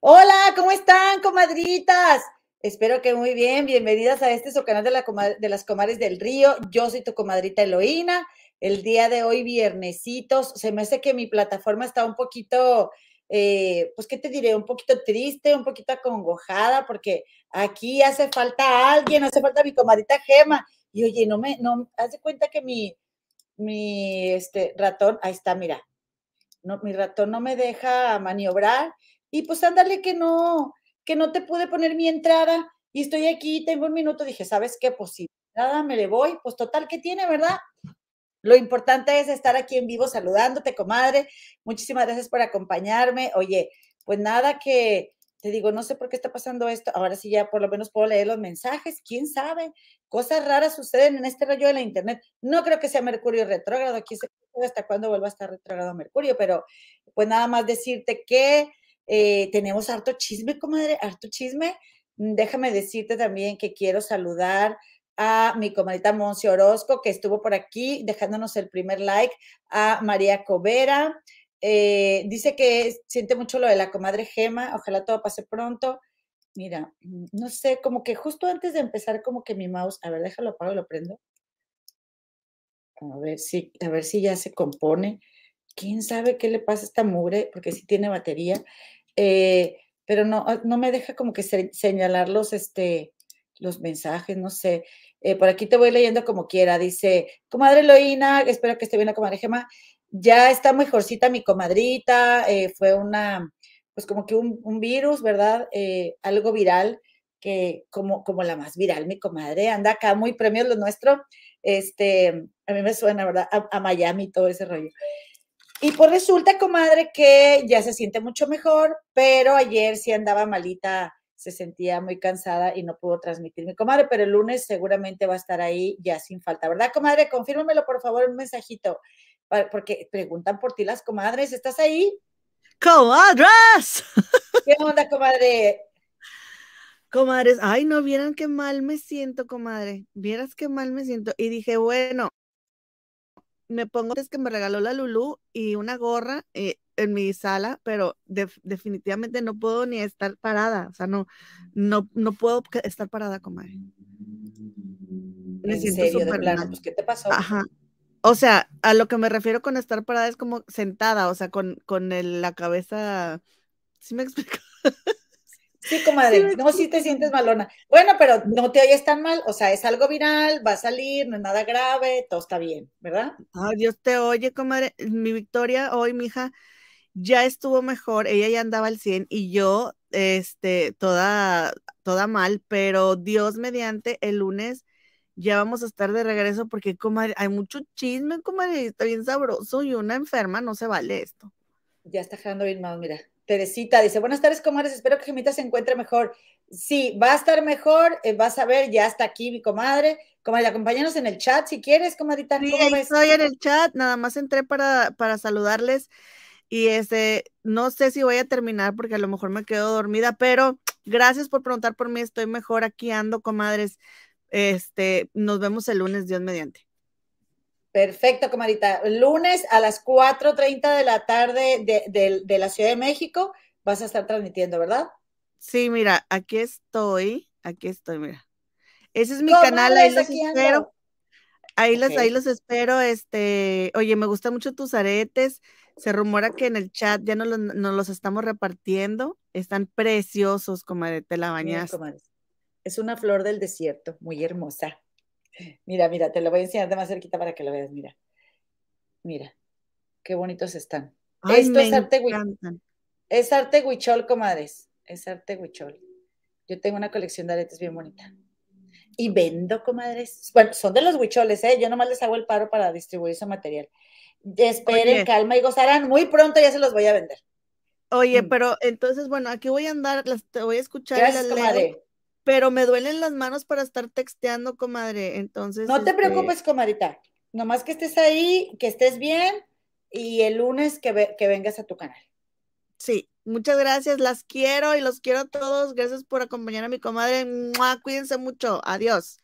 Hola, ¿cómo están, comadritas? Espero que muy bien. Bienvenidas a este su canal de, la de las comadres del río. Yo soy tu comadrita Eloína. El día de hoy, viernesitos, se me hace que mi plataforma está un poquito, eh, pues, ¿qué te diré? Un poquito triste, un poquito acongojada, porque aquí hace falta alguien, hace falta mi comadrita Gema. Y oye, no me, no, haz de cuenta que mi, mi, este, ratón, ahí está, mira, no, mi ratón no me deja maniobrar y pues ándale que no, que no te pude poner mi entrada y estoy aquí, tengo un minuto, dije, ¿sabes qué? Pues nada, me le voy, pues total que tiene, ¿verdad? Lo importante es estar aquí en vivo saludándote, comadre. Muchísimas gracias por acompañarme. Oye, pues nada que te digo, no sé por qué está pasando esto. Ahora sí ya por lo menos puedo leer los mensajes. ¿Quién sabe? Cosas raras suceden en este rollo de la internet. No creo que sea Mercurio retrógrado. Aquí hasta cuándo vuelva a estar retrógrado Mercurio, pero pues nada más decirte que eh, tenemos harto chisme, comadre, harto chisme. Mm, déjame decirte también que quiero saludar a mi comadita Monsi Orozco, que estuvo por aquí dejándonos el primer like, a María Covera. Eh, dice que siente mucho lo de la comadre Gema, ojalá todo pase pronto. Mira, mm, no sé, como que justo antes de empezar, como que mi mouse, a ver, déjalo apago y lo prendo. A ver si, a ver si ya se compone. ¿Quién sabe qué le pasa a esta mugre? Porque sí tiene batería. Eh, pero no, ah, no me deja como que señalar los, este, los mensajes, no sé. Eh, por aquí te voy leyendo como quiera. Dice, comadre Loína, espero que esté bien la comadre Gema. Ya está mejorcita mi comadrita. Eh, fue una, pues como que un, virus, ¿verdad? algo viral, que como, como la más viral, mi comadre. Anda acá muy premios lo nuestro. Este, a mí me suena, ¿verdad? A Miami, todo ese rollo. Y pues resulta, comadre, que ya se siente mucho mejor, pero ayer sí andaba malita, se sentía muy cansada y no pudo transmitir mi comadre, pero el lunes seguramente va a estar ahí ya sin falta, ¿verdad, comadre? Confírmamelo, por favor, un mensajito, porque preguntan por ti las comadres, ¿estás ahí? ¡Comadres! ¿Qué onda, comadre? Comadres, ay, no vieran qué mal me siento, comadre. Vieras qué mal me siento. Y dije, bueno, me pongo es que me regaló la Lulu y una gorra eh, en mi sala, pero definitivamente no puedo ni estar parada, o sea, no, no, no puedo estar parada, comadre. Me siento súper pues, ¿qué te pasó? Ajá. O sea, a lo que me refiero con estar parada es como sentada, o sea, con, con la cabeza, ¿sí me explico? Sí, comadre, no, si te sientes malona. Bueno, pero no te oyes tan mal, o sea, es algo viral, va a salir, no es nada grave, todo está bien, ¿verdad? Ay, Dios te oye, comadre. Mi Victoria hoy, mi hija, ya estuvo mejor, ella ya andaba al 100 y yo, este, toda, toda mal, pero Dios mediante, el lunes ya vamos a estar de regreso porque, comadre, hay mucho chisme, comadre, está bien sabroso y una enferma, no se vale esto. Ya está quedando bien mal, mira. Teresita dice, buenas tardes, comadres, espero que Gemita se encuentre mejor. Sí, va a estar mejor, eh, vas a ver, ya está aquí mi comadre. Comadre, acompáñanos en el chat si quieres, comadita. Sí, estoy en el chat, nada más entré para, para saludarles y este, no sé si voy a terminar porque a lo mejor me quedo dormida, pero gracias por preguntar por mí, estoy mejor, aquí ando, comadres. Este, nos vemos el lunes, Dios mediante. Perfecto, comadita. Lunes a las 4.30 de la tarde de, la Ciudad de México vas a estar transmitiendo, ¿verdad? Sí, mira, aquí estoy, aquí estoy, mira. Ese es mi canal, ahí los espero. Ahí los, ahí los espero. Este, oye, me gustan mucho tus aretes. Se rumora que en el chat ya nos, los estamos repartiendo. Están preciosos, comadre, te la bañas. Es una flor del desierto, muy hermosa. Mira, mira, te lo voy a enseñar de más cerquita para que lo veas, mira. Mira, qué bonitos están. Esto es arte huichol. Es arte huichol, comadres. Es arte huichol. Yo tengo una colección de aretes bien bonita. Y vendo, comadres. Bueno, son de los huicholes, ¿eh? Yo nomás les hago el paro para distribuir ese material. Esperen, calma y gozarán. Muy pronto ya se los voy a vender. Oye, mm. pero entonces, bueno, aquí voy a andar, las, te voy a escuchar. Gracias, comadre pero me duelen las manos para estar texteando, comadre. Entonces. No te este preocupes, comadrita. Nomás que estés ahí, que estés bien y el lunes que, que vengas a tu canal. Sí, muchas gracias. Las quiero y los quiero a todos. Gracias por acompañar a mi comadre. Cuídense mucho. Adiós.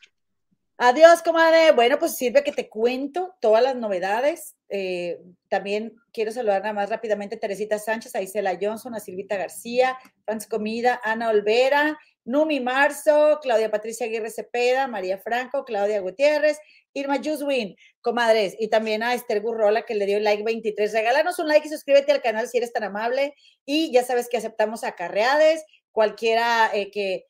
Adiós, comadre. Bueno, pues sirve que te cuento todas las novedades eh, también quiero saludar nada más rápidamente a Teresita Sánchez, a Isela Johnson, a Silvita García, Franz Comida, Ana Olvera, Numi Marzo, Claudia Patricia Aguirre Cepeda, María Franco, Claudia Gutiérrez, Irma Juswin, comadres, y también a Esther Gurrola que le dio el like 23. Regálanos un like y suscríbete al canal si eres tan amable. Y ya sabes que aceptamos acarreades, cualquiera eh, que,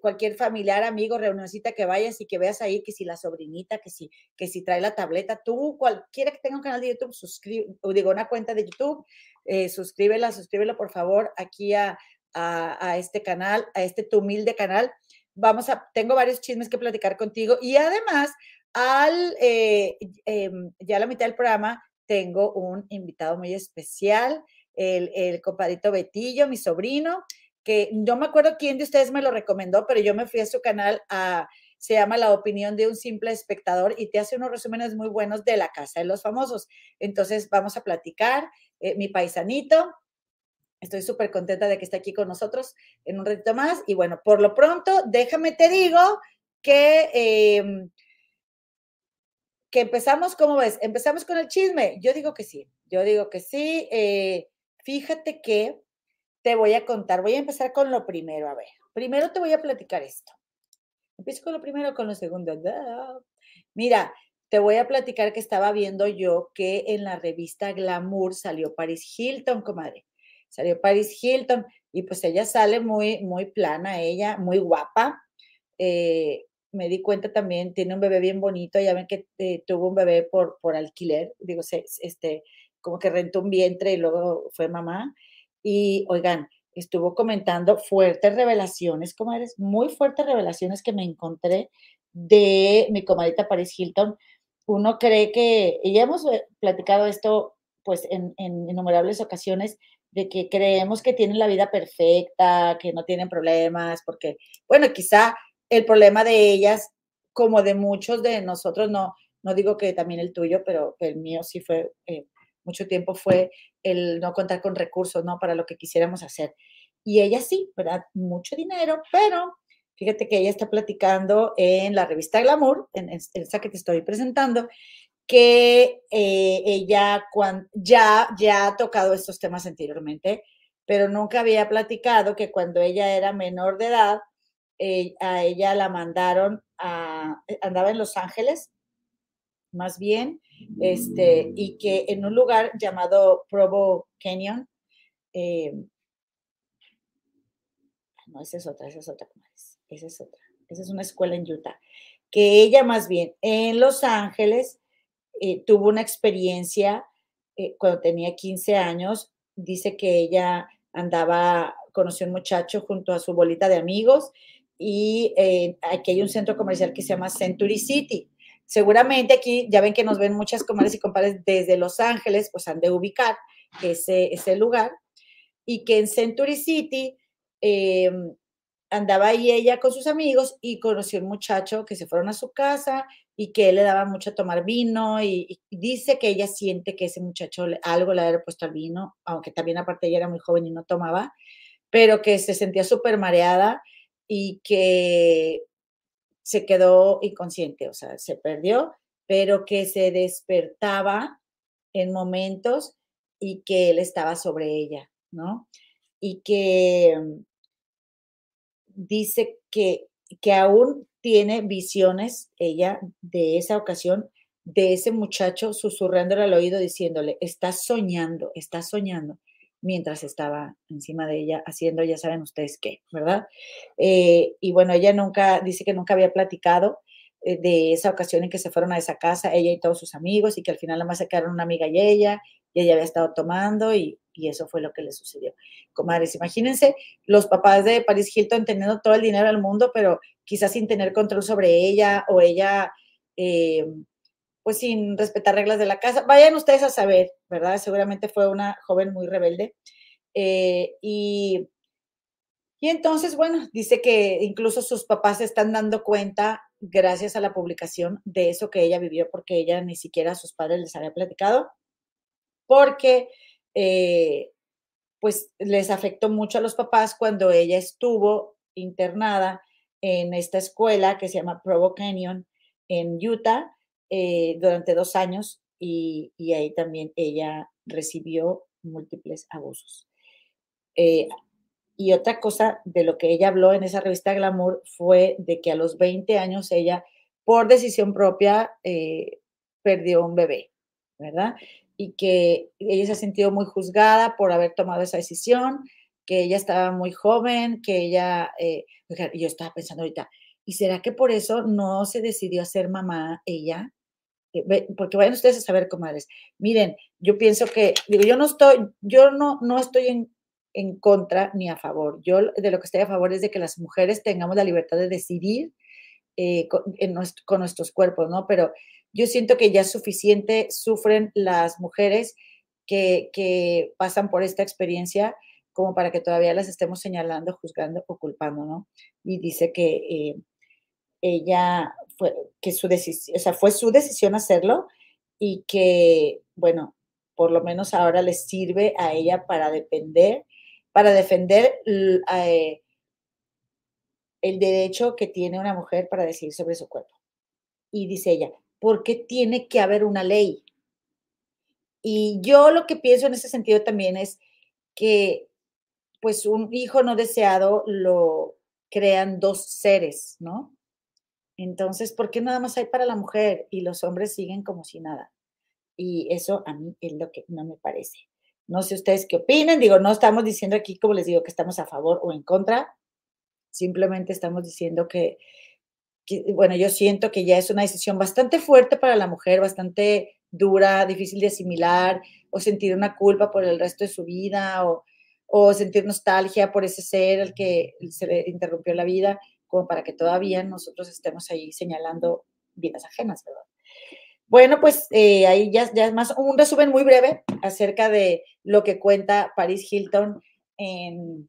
cualquier familiar, amigo, reunioncita que vayas y que veas ahí que si la sobrinita, que si, que si trae la tableta, tú, cualquiera que tenga un canal de YouTube, suscribe, o digo, una cuenta de YouTube, eh, suscríbela, suscríbela por favor aquí a, a, este canal, a este tu humilde canal. Vamos a, tengo varios chismes que platicar contigo y además al, eh, em, ya a la mitad del programa, tengo un invitado muy especial, el, el compadrito Betillo, mi sobrino, que no me acuerdo quién de ustedes me lo recomendó, pero yo me fui a su canal a, se llama La opinión de un simple espectador y te hace unos resúmenes muy buenos de la casa de los famosos. Entonces vamos a platicar, eh, mi paisanito. Estoy súper contenta de que esté aquí con nosotros en un ratito más. Y bueno, por lo pronto, déjame te digo que em, que empezamos, ¿cómo ves? Empezamos con el chisme. Yo digo que sí, yo digo que sí. Eh, fíjate que te voy a contar, voy a empezar con lo primero, a ver. Primero te voy a platicar esto. Empiezo con lo primero, con lo segundo. Mira, te voy a platicar que estaba viendo yo que en la revista Glamour salió Paris Hilton, comadre. Salió Paris Hilton y pues ella sale muy, muy plana, ella, muy guapa. Eh, me di cuenta también, tiene un bebé bien bonito, ya ven que eh, tuvo un bebé por, por alquiler, digo, este, como que rentó un vientre y luego fue mamá. Y oigan, estuvo comentando fuertes revelaciones, comadres, muy fuertes revelaciones que me encontré de mi comadita Paris Hilton. Uno cree que, y ya hemos eh, platicado esto pues en innumerables ocasiones, de que creemos que tienen la vida perfecta, que no tienen problemas, porque, bueno, quizá el problema de ellas, como de muchos de nosotros, no, no digo que también el tuyo, pero el mío sí fue, eh, mucho tiempo fue el no contar con recursos, ¿no? Para lo que quisiéramos hacer. Y ella sí, ¿verdad? Mucho dinero, pero fíjate que ella está platicando en la revista Glamour, en esa que te estoy presentando, que eh, ella ya, ya ha tocado estos temas anteriormente, pero nunca había platicado que cuando ella era menor de edad, eh, a ella la mandaron a, eh, andaba en Los Ángeles, más bien, este, y que en un lugar llamado Provo Canyon, eh, no, esa es otra, esa es otra, esa es otra, esa es una escuela en Utah, que ella más bien en Los Ángeles tuvo una experiencia cuando tenía 15 años, dice que ella andaba, conoció un muchacho junto a su bolita de amigos, y eh, aquí hay un centro comercial que se llama Century City. Seguramente aquí ya ven que nos ven muchas comadres y compadres desde Los Ángeles, pues han de ubicar ese, ese lugar. Y que en Century City eh, andaba ahí ella con sus amigos y conoció un muchacho que se fueron a su casa y que él le daba mucho a tomar vino y, dice que ella siente que ese muchacho algo le había puesto al vino, aunque también aparte ella era muy joven y no tomaba, pero que se sentía súper mareada y que se quedó inconsciente, o sea, se perdió, pero que se despertaba en momentos y que él estaba sobre ella, ¿no? Y que mm, dice que, que aún tiene visiones ella de esa ocasión, de ese muchacho susurrándole al oído diciéndole, estás soñando, estás soñando mientras estaba encima de ella haciendo, ya saben ustedes qué, ¿verdad? Eh, y bueno, ella nunca, dice que nunca había platicado eh, de esa ocasión en que se fueron a esa casa, ella y todos sus amigos, y que al final nada más se quedaron una amiga y ella, y ella había estado tomando, y, y eso fue lo que le sucedió. Comadres, imagínense los papás de Paris Hilton teniendo todo el dinero del mundo, pero quizás sin tener control sobre ella, o ella... Eh, pues sin respetar reglas de la casa. Vayan ustedes a saber, ¿verdad? Seguramente fue una joven muy rebelde. Eh, y, y entonces, bueno, dice que incluso sus papás se están dando cuenta, gracias a la publicación, de eso que ella vivió, porque ella ni siquiera a sus padres les había platicado, porque eh, pues les afectó mucho a los papás cuando ella estuvo internada en esta escuela que se llama Provo Canyon en Utah, eh, durante dos años y, ahí también ella recibió múltiples abusos. Eh, y otra cosa de lo que ella habló en esa revista Glamour fue de que a los 20 años ella, por decisión propia, perdió un bebé, ¿verdad? Y que ella se ha sentido muy juzgada por haber tomado esa decisión, que ella estaba muy joven, que ella, eh, yo estaba pensando ahorita, ¿y será que por eso no se decidió a ser mamá ella? Eh, porque vayan ustedes a saber, comadres. Miren, yo pienso que, digo, yo no estoy, yo no, no estoy en, en contra ni a favor. Yo de lo que estoy a favor es de que las mujeres tengamos la libertad de decidir eh, con, con, nuestros cuerpos, ¿no? Pero yo siento que ya suficiente sufren las mujeres que, que, pasan por esta experiencia como para que todavía las estemos señalando, juzgando o culpando, ¿no? Y dice que eh, ella fue, que su decisión, o sea, fue su decisión hacerlo y que, bueno, por lo menos ahora le sirve a ella para depender, para defender eh, el derecho que tiene una mujer para decidir sobre su cuerpo. Y dice ella, ¿por qué tiene que haber una ley? Y yo lo que pienso en ese sentido también es que, pues, un hijo no deseado lo crean dos seres, ¿no? Entonces, ¿por qué nada más hay para la mujer y los hombres siguen como si nada? Y eso a mí es lo que no me parece. No sé ustedes qué opinan. Digo, no estamos diciendo aquí, como les digo, que estamos a favor o en contra. Simplemente estamos diciendo que, bueno, yo siento que ya es una decisión bastante fuerte para la mujer, bastante dura, difícil de asimilar, o sentir una culpa por el resto de su vida, o, sentir nostalgia por ese ser al que se le interrumpió la vida como para que todavía nosotros estemos ahí señalando vidas ajenas, ¿verdad? Bueno, pues eh, ahí ya, ya es más un resumen muy breve acerca de lo que cuenta Paris Hilton en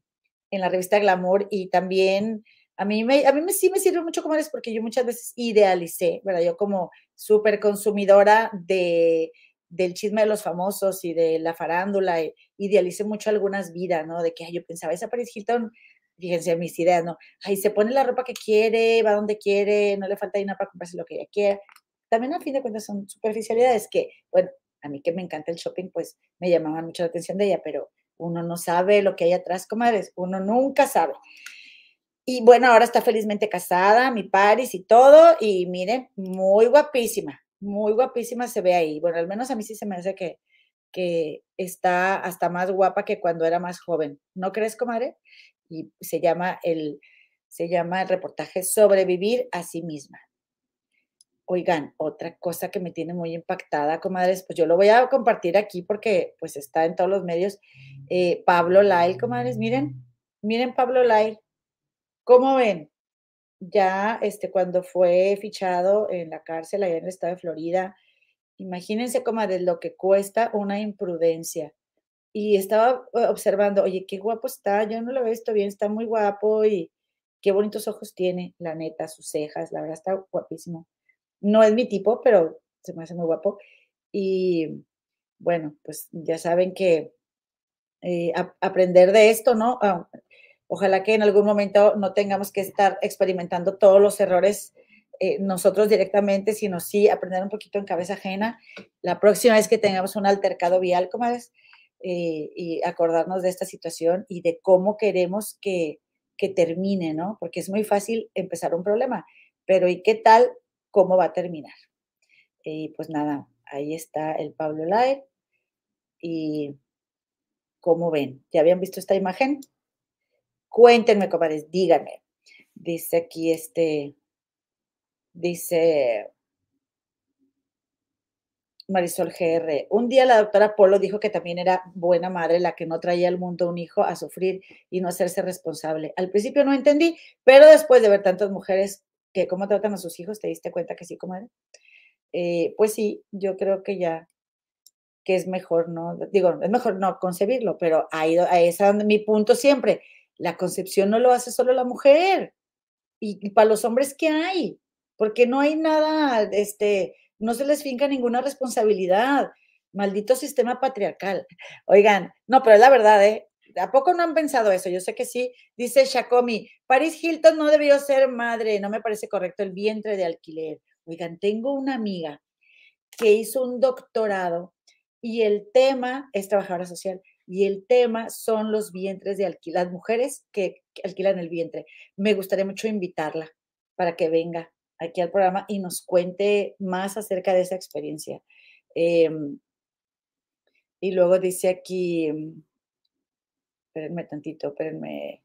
la revista Glamour y también a mí, me, a mí me, sí me sirve mucho como eres porque yo muchas veces idealicé, ¿verdad? Yo como súper consumidora de, del chisme de los famosos y de la farándula, idealicé mucho algunas vidas, ¿no? De que yo pensaba, esa Paris Hilton fíjense mis ideas, ¿no? Ahí se pone la ropa que quiere, va donde quiere, no le falta dinero para comprarse lo que ella quiere. También a fin de cuentas son superficialidades que, bueno, a mí que me encanta el shopping, pues me llamaban mucho la atención de ella, pero uno no sabe lo que hay atrás, comadres, uno nunca sabe. Y bueno, ahora está felizmente casada, mi Paris y todo, y miren, muy guapísima, muy guapísima se ve ahí. Bueno, al menos a mí sí se me hace que, que está hasta más guapa que cuando era más joven. ¿No crees, comadre? y se llama el, se llama el reportaje Sobrevivir a sí misma. Oigan, otra cosa que me tiene muy impactada, comadres, pues yo lo voy a compartir aquí porque pues está en todos los medios. Eh, Pablo Lai, comadres, miren, miren Pablo Lai, ¿cómo ven? Ya este, cuando fue fichado en la cárcel allá en el estado de Florida, imagínense, comadres, lo que cuesta una imprudencia y estaba eh, observando, oye, qué guapo está, yo no lo he visto bien, está muy guapo y qué bonitos ojos tiene, la neta, sus cejas, la verdad está guapísimo. No es mi tipo, pero se me hace muy guapo. Y bueno, pues ya saben que eh, aprender de esto, ¿no? Ah, ojalá que en algún momento no tengamos que estar experimentando todos los errores eh, nosotros directamente, sino sí aprender un poquito en cabeza ajena. La próxima vez que tengamos un altercado vial, como es, eh, y acordarnos de esta situación y de cómo queremos que, que termine, ¿no? Porque es muy fácil empezar un problema, pero ¿y qué tal cómo va a terminar? Y pues nada, ahí está el Pablo Live. Y ¿cómo ven? ¿Ya habían visto esta imagen? Cuéntenme, compadres, díganme. Dice aquí este, dice Marisol GR. Un día la doctora Polo dijo que también era buena madre la que no traía al mundo un hijo a sufrir y no hacerse responsable. Al principio no entendí, pero después de ver tantas mujeres que cómo tratan a sus hijos, te diste cuenta que sí, comadre. Eh, pues sí, yo creo que ya que es mejor no, digo, es mejor no concebirlo, pero ahí, ahí es mi punto siempre. La concepción no lo hace solo la mujer. Y, para los hombres, ¿qué hay? Porque no hay nada, este, no se les finca ninguna responsabilidad. Maldito sistema patriarcal. Oigan, no, pero es la verdad, ¿eh? ¿A poco no han pensado eso? Yo sé que sí. Dice Shakomi, Paris Hilton no debió ser madre, no me parece correcto el vientre de alquiler. Oigan, tengo una amiga que hizo un doctorado y el tema es trabajadora social y el tema son los vientres de alquiler, las mujeres que, alquilan el vientre. Me gustaría mucho invitarla para que venga aquí al programa y nos cuente más acerca de esa experiencia. Em, y luego dice aquí, espérenme tantito, espérenme.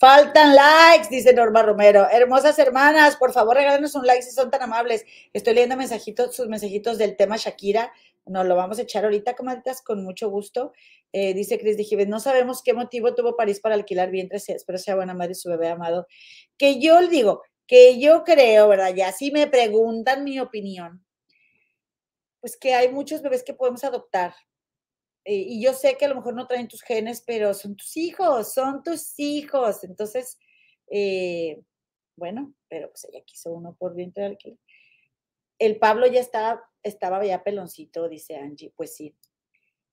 Faltan likes, dice Norma Romero. Hermosas hermanas, por favor, regálenos un like si son tan amables. Estoy leyendo mensajitos, sus mensajitos del tema Shakira. Nos lo vamos a echar ahorita, comadritas, con mucho gusto. Eh, dice Cris Gives, no sabemos qué motivo tuvo París para alquilar vientres, espero sea buena madre su bebé amado. Que yo le digo, que yo creo, ¿verdad? Ya si me preguntan mi opinión, pues que hay muchos bebés que podemos adoptar, eh, y yo sé que a lo mejor no traen tus genes, pero son tus hijos, son tus hijos. Entonces, eh, bueno, pero pues ella quiso uno por vientre de alquiler. El Pablo ya estaba, estaba ya peloncito, dice Angie. Pues sí,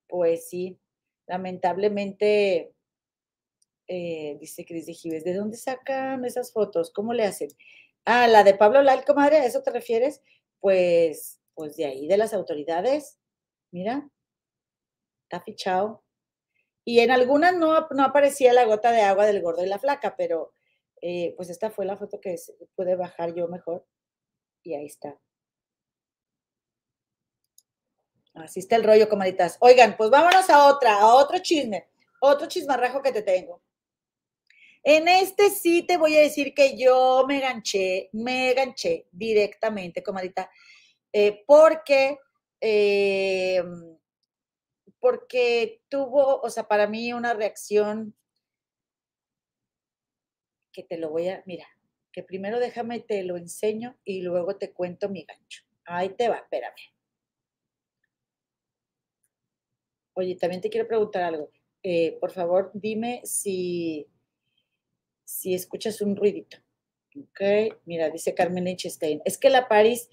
pues sí. Lamentablemente, eh, dice Cris de Gives, ¿de dónde sacan esas fotos? ¿Cómo le hacen? Ah, la de Pablo Lal, comadre, ¿a eso te refieres? Pues, pues de ahí, de las autoridades. Mira, está fichado. Y en algunas no, no aparecía la gota de agua del gordo y la flaca, pero eh, pues esta fue la foto que pude bajar yo mejor. Y ahí está. Así está el rollo, comaditas. Oigan, pues vámonos a otra, a otro chisme, otro chismarrajo que te tengo. En este sí te voy a decir que yo me ganché, me ganché directamente, comadita, eh, porque eh, porque tuvo, o sea, para mí una reacción que te lo voy a, mira, que primero déjame te lo enseño y luego te cuento mi gancho. Ahí te va, espérame. Oye, también te quiero preguntar algo. Eh, por favor, dime si, si escuchas un ruidito. Ok, mira, dice Carmen Lichtenstein. Es que la Paris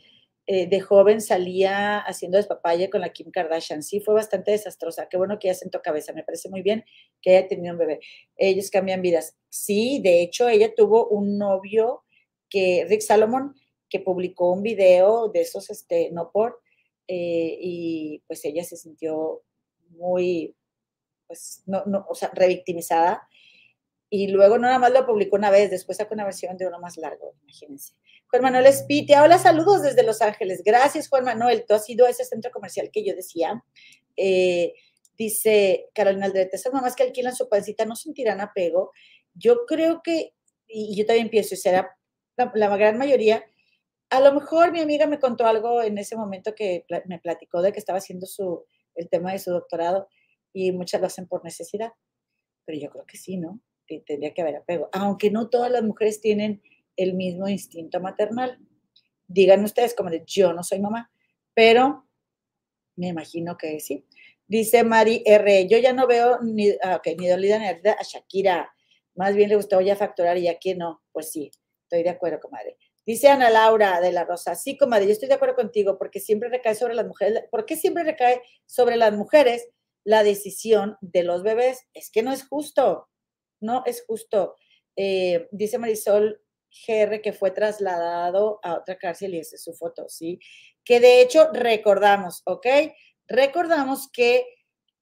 eh, de joven salía haciendo despapalle con la Kim Kardashian. Sí, fue bastante desastrosa. Qué bueno que ella sentó cabeza. Me parece muy bien que haya tenido un bebé. Ellos cambian vidas. Sí, de hecho, ella tuvo un novio que, Rick Salomon, que publicó un video de esos, este, no por, eh, y pues ella se sintió muy, pues, no, no, o sea, revictimizada. Y luego no nada más lo publicó una vez, después sacó una versión de uno más largo, imagínense. Juan Manuel Espitia, hola, saludos desde Los Ángeles. Gracias, Juan Manuel. Tú has ido a ese centro comercial que yo decía. Eh, dice Carolina Aldrete, esas mamás que alquilan su pancita no sentirán apego. Yo creo que, y yo también pienso, y será la, gran mayoría, a lo mejor mi amiga me contó algo en ese momento que me platicó de que estaba haciendo su, el tema de su doctorado y muchas lo hacen por necesidad. Pero yo creo que sí, ¿no? Tendría que haber apego. Aunque no todas las mujeres tienen el mismo instinto maternal. Digan ustedes como de yo no soy mamá, pero me imagino que sí. Dice Mari R, yo ya no veo ni, ah, ni dolida ni a Shakira, más bien le gustó ya facturar y aquí no. Pues sí, estoy de acuerdo, comadre. Dice Ana Laura de la Rosa, sí, comadre, yo estoy de acuerdo contigo porque siempre recae sobre las mujeres, ¿por qué siempre recae sobre las mujeres la decisión de los bebés? Es que no es justo, no es justo. Eh, dice Marisol GR que fue trasladado a otra cárcel y esa es su foto, ¿sí? Que de hecho recordamos, ¿ok? Recordamos que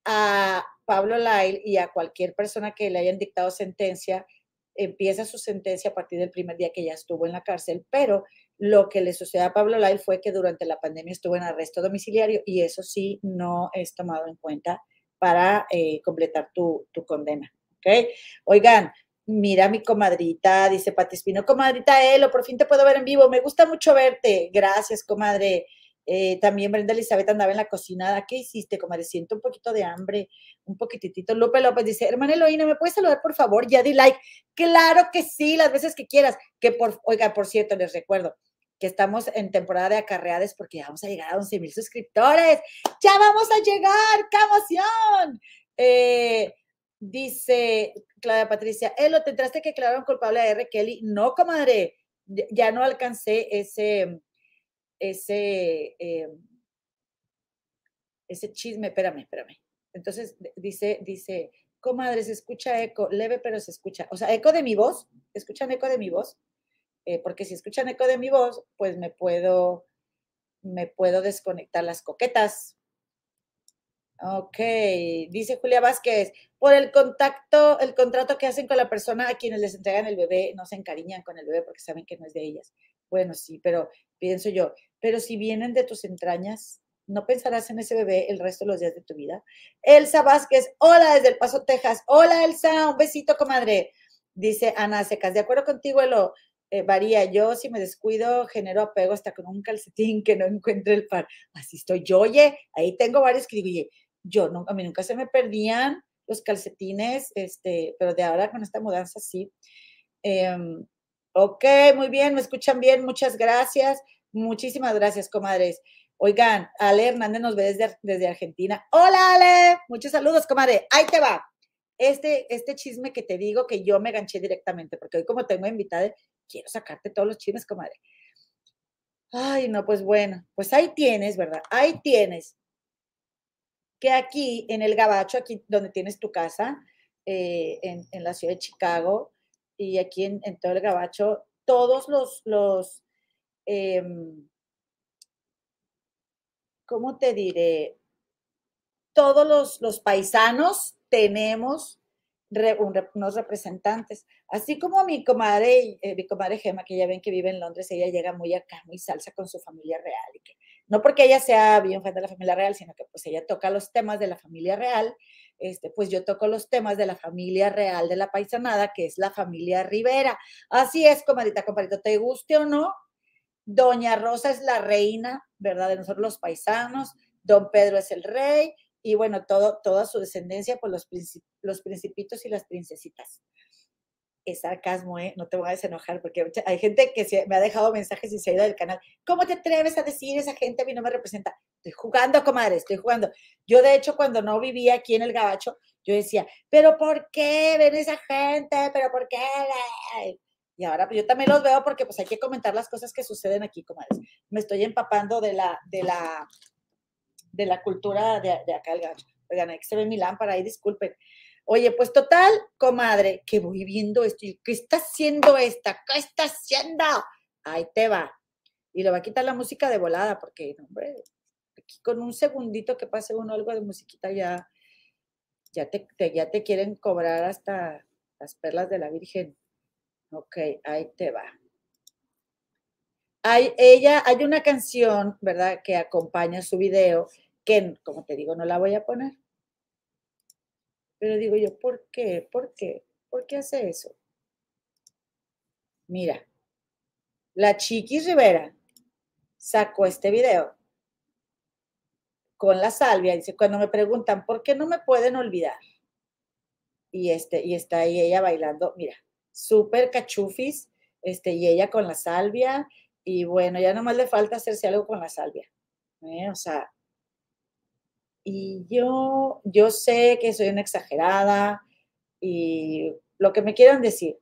a Pablo Lyle y a cualquier persona que le hayan dictado sentencia, empieza su sentencia a partir del primer día que ya estuvo en la cárcel, pero lo que le sucedió a Pablo Lyle fue que durante la pandemia estuvo en arresto domiciliario y eso sí no es tomado en cuenta para eh, completar tu, tu condena. ¿ok? Oigan, Mira mi comadrita, dice Pati Espino, comadrita Elo, por fin te puedo ver en vivo, me gusta mucho verte. Gracias, comadre. Eh, también Brenda Elizabeth andaba en la cocinada. ¿Qué hiciste, comadre? Siento un poquito de hambre, un poquitito. Lupe López dice, hermana Eloína, ¿me puedes saludar, por favor? Ya di like. Claro que sí, las veces que quieras. Que por, oiga, por cierto, les recuerdo que estamos en temporada de acarreadas porque ya vamos a llegar a 11 mil suscriptores. ¡Ya vamos a llegar! ¡Qué emoción! Eh, Dice Claudia Patricia, Elo, ¿te entraste que declararon culpable a R. Kelly? No, comadre, ya no alcancé ese, ese, eh, ese chisme, espérame, espérame. Entonces, dice, dice Comadre, se escucha eco, leve, pero se escucha. O sea, eco de mi voz. ¿Escuchan eco de mi voz? Eh, porque si escuchan eco de mi voz, pues me puedo, me puedo desconectar las coquetas. Ok, dice Julia Vázquez, por el contacto, el contrato que hacen con la persona a quienes les entregan el bebé, no se encariñan con el bebé porque saben que no es de ellas. Bueno, sí, pero pienso yo, pero si vienen de tus entrañas, no pensarás en ese bebé el resto de los días de tu vida. Elsa Vázquez, hola desde El Paso, Texas. Hola Elsa, un besito, comadre. Dice Ana Secas, de acuerdo contigo, lo eh, varía. Yo, si me descuido, genero apego hasta con un calcetín que no encuentre el par. Así estoy yo, oye, ahí tengo varios que digo, oye, yo no, a mí nunca se me perdían los calcetines, este, pero de ahora con esta mudanza sí. Em, ok, muy bien, me escuchan bien, muchas gracias. Muchísimas gracias, comadres. Oigan, Ale Hernández nos ve desde, desde Argentina. Hola, Ale. Muchos saludos, comadre. Ahí te va. Este, este chisme que te digo que yo me ganché directamente, porque hoy como tengo invitada, quiero sacarte todos los chismes, comadre. Ay, no, pues bueno, pues ahí tienes, ¿verdad? Ahí tienes que aquí en el Gabacho, aquí donde tienes tu casa, eh, en, la ciudad de Chicago y aquí en, todo el Gabacho, todos los, los em, ¿cómo te diré? Todos los, los paisanos tenemos unos representantes. Así como mi comadre, eh, mi comadre Gema, que ya ven que vive en Londres, ella llega muy acá, muy salsa con su familia real. Y que, no porque ella sea bien fan de la familia real, sino que pues ella toca los temas de la familia real. Este, pues yo toco los temas de la familia real de la paisanada, que es la familia Rivera. Así es, comadita, compadrito, te guste o no, Doña Rosa es la reina, ¿verdad? De nosotros los paisanos, Don Pedro es el rey, y bueno, todo, toda su descendencia, pues los, los principitos y las princesitas. Es sarcasmo, ¿eh? No te voy a desenojar porque hay gente que me ha dejado mensajes y se ha ido del canal. ¿Cómo te atreves a decir esa gente a mí no me representa? Estoy jugando, comadre, estoy jugando. Yo, de hecho, cuando no vivía aquí en el Gabacho, yo decía, ¿pero por qué ven esa gente? ¿Pero por qué? Y ahora pues, yo también los veo porque pues hay que comentar las cosas que suceden aquí, comadres. Me estoy empapando de la, de la de la cultura de, acá el gacho. Oigan, que se mi lámpara ahí, disculpen. Oye, pues total, comadre, que voy viendo esto. ¿Qué está haciendo esta? ¿Qué está haciendo? Ahí te va. Y le va a quitar la música de volada, porque, hombre, aquí con un segundito que pase uno algo de musiquita ya, ya te, ya te quieren cobrar hasta las perlas de la Virgen. Ok, ahí te va. Hay, ella, hay una canción, ¿verdad?, que acompaña su video, que, como te digo, no la voy a poner. Pero digo yo, ¿por qué? ¿Por qué? ¿Por qué hace eso? Mira, la Chiquis Rivera sacó este video con la salvia. Dice, cuando me preguntan, ¿por qué no me pueden olvidar? Y, este, y está ahí ella bailando, mira, súper cachufis, este, y ella con la salvia, y bueno, ya nomás le falta hacerse algo con la salvia. ¿eh? O sea, y yo, yo sé que soy una exagerada y lo que me quieran decir,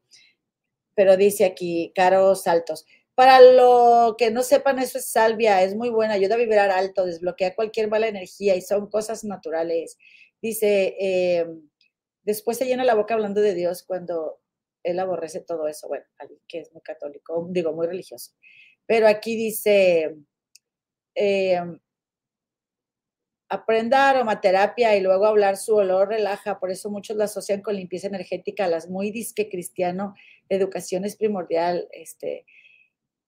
pero dice aquí, Caro Saltos. Para lo que no sepan, eso es salvia, es muy buena, ayuda a vibrar alto, desbloquea cualquier mala energía y son cosas naturales. Dice, eh, después se llena la boca hablando de Dios cuando él aborrece todo eso. Bueno, alguien que es muy católico, digo, muy religioso. Pero aquí dice, eh, aprenda aromaterapia y luego hablar su olor relaja, por eso muchos la asocian con limpieza energética, las muy disque cristiano, educación es primordial. Este,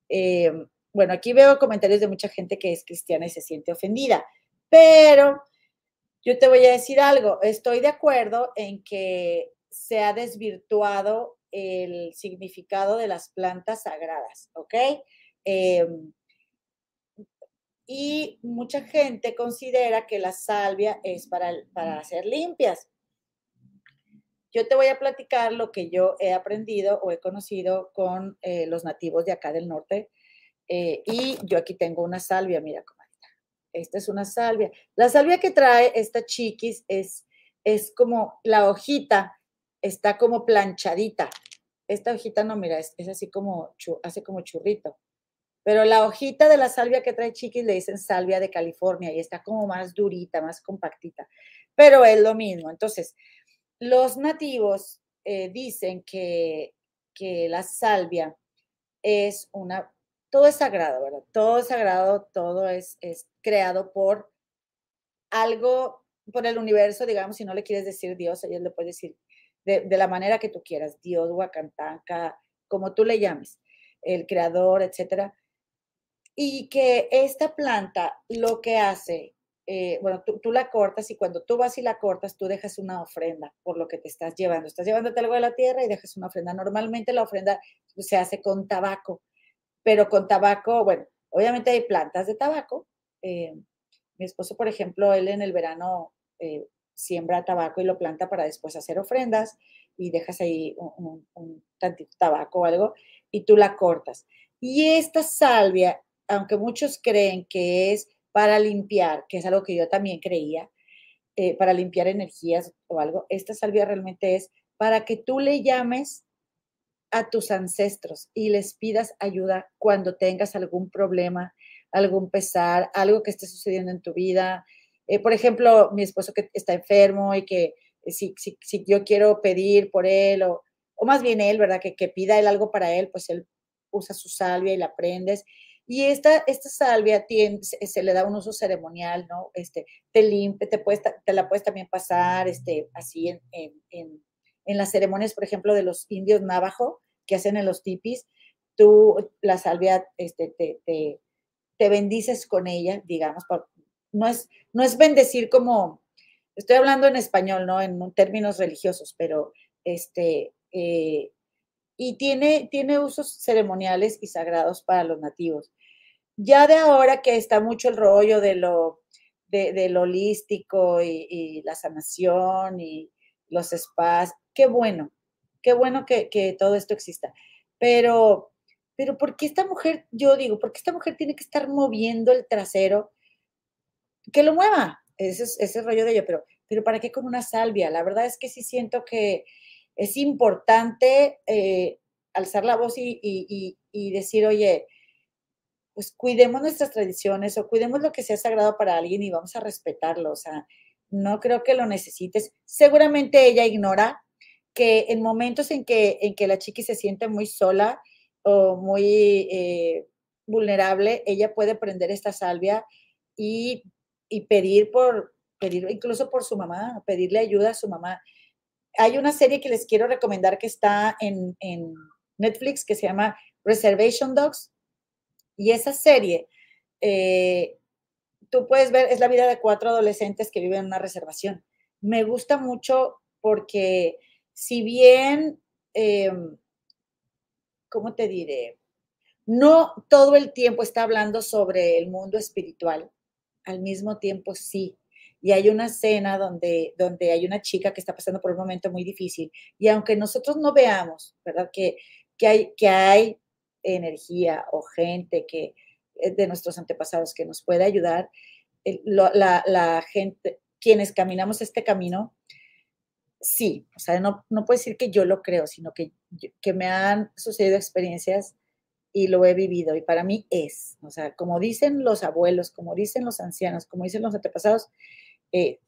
eh, bueno, aquí veo comentarios de mucha gente que es cristiana y se siente ofendida, pero yo te voy a decir algo, estoy de acuerdo en que se ha desvirtuado el significado de las plantas sagradas, ¿ok? Em, y mucha gente considera que la salvia es para, para hacer limpias. Yo te voy a platicar lo que yo he aprendido o he conocido con eh, los nativos de acá del norte. Eh, y yo aquí tengo una salvia, mira, comadre. Esta es una salvia. La salvia que trae esta chiquis es, es como la hojita, está como planchadita. Esta hojita no, mira, es, es así como, hace como churrito. Pero la hojita de la salvia que trae Chiquis le dicen salvia de California y está como más durita, más compactita. Pero es lo mismo. Entonces, los nativos eh, dicen que, que la salvia es una, todo es sagrado, ¿verdad? Todo es sagrado, todo es, es creado por algo, por el universo, digamos, si no le quieres decir Dios, ella le puede decir de, de, la manera que tú quieras, Dios, Huacantanca, como tú le llames, el creador, etcétera. Y que esta planta lo que hace eh, bueno, tú, la cortas y cuando tú vas y la cortas, tú dejas una ofrenda por lo que te estás llevando. Estás llevándote algo de la tierra y dejas una ofrenda. Normalmente la ofrenda se hace con tabaco, pero con tabaco, bueno, obviamente hay plantas de tabaco. Eh, mi esposo, por ejemplo, él en el verano eh, siembra tabaco y lo planta para después hacer ofrendas y dejas ahí un, un, un tantito tabaco o algo y tú la cortas. Y esta salvia, aunque muchos creen que es para limpiar, que es algo que yo también creía, eh, para limpiar energías o algo. Esta salvia realmente es para que tú le llames a tus ancestros y les pidas ayuda cuando tengas algún problema, algún pesar, algo que esté sucediendo en tu vida. Eh, por ejemplo, mi esposo que está enfermo y que eh, si, si, si, yo quiero pedir por él o, o más bien él, ¿verdad? Que, que pida él algo para él, pues él usa su salvia y la prendes y esta, esta salvia se, le da un uso ceremonial, ¿no? Este, te limpia, te, puedes, la puedes también pasar este, así en, en, en, en, las ceremonias, por ejemplo, de los indios navajo, que hacen en los tipis, tú la salvia este, te, te, te bendices con ella, digamos, no es, no es bendecir como, estoy hablando en español, ¿no? En términos religiosos, pero este, eh, y tiene, tiene usos ceremoniales y sagrados para los nativos. Ya de ahora que está mucho el rollo de lo, de, lo holístico y, la sanación y los spas, qué bueno, qué bueno que, todo esto exista. Pero, pero ¿por qué esta mujer, yo digo, ¿por qué esta mujer tiene que estar moviendo el trasero? Que lo mueva, ese es ese rollo de ello, pero, pero ¿para qué con una salvia? La verdad es que sí siento que es importante eh, alzar la voz y, y, y decir, oye, pues cuidemos nuestras tradiciones o cuidemos lo que sea sagrado para alguien y vamos a respetarlo. O sea, no creo que lo necesites. Seguramente ella ignora que en momentos en que, en que la chiqui se siente muy sola o muy eh, vulnerable, ella puede prender esta salvia y, y, pedir por, pedir incluso por su mamá, pedirle ayuda a su mamá. Hay una serie que les quiero recomendar que está en, en Netflix que se llama Reservation Dogs y esa serie, eh, tú puedes ver, es la vida de cuatro adolescentes que viven en una reservación. Me gusta mucho porque si bien, eh, ¿cómo te diré? No todo el tiempo está hablando sobre el mundo espiritual, al mismo tiempo sí. Y hay una escena donde, donde hay una chica que está pasando por un momento muy difícil. Y aunque nosotros no veamos, ¿verdad? Que, que, hay, que hay energía o gente que eh, de nuestros antepasados que nos puede ayudar, la, la, gente, quienes caminamos este camino, sí, o sea, no, no puedo decir que yo lo creo, sino que, que me han sucedido experiencias y lo he vivido y para mí es, o sea, como dicen los abuelos, como dicen los ancianos, como dicen los antepasados, eh,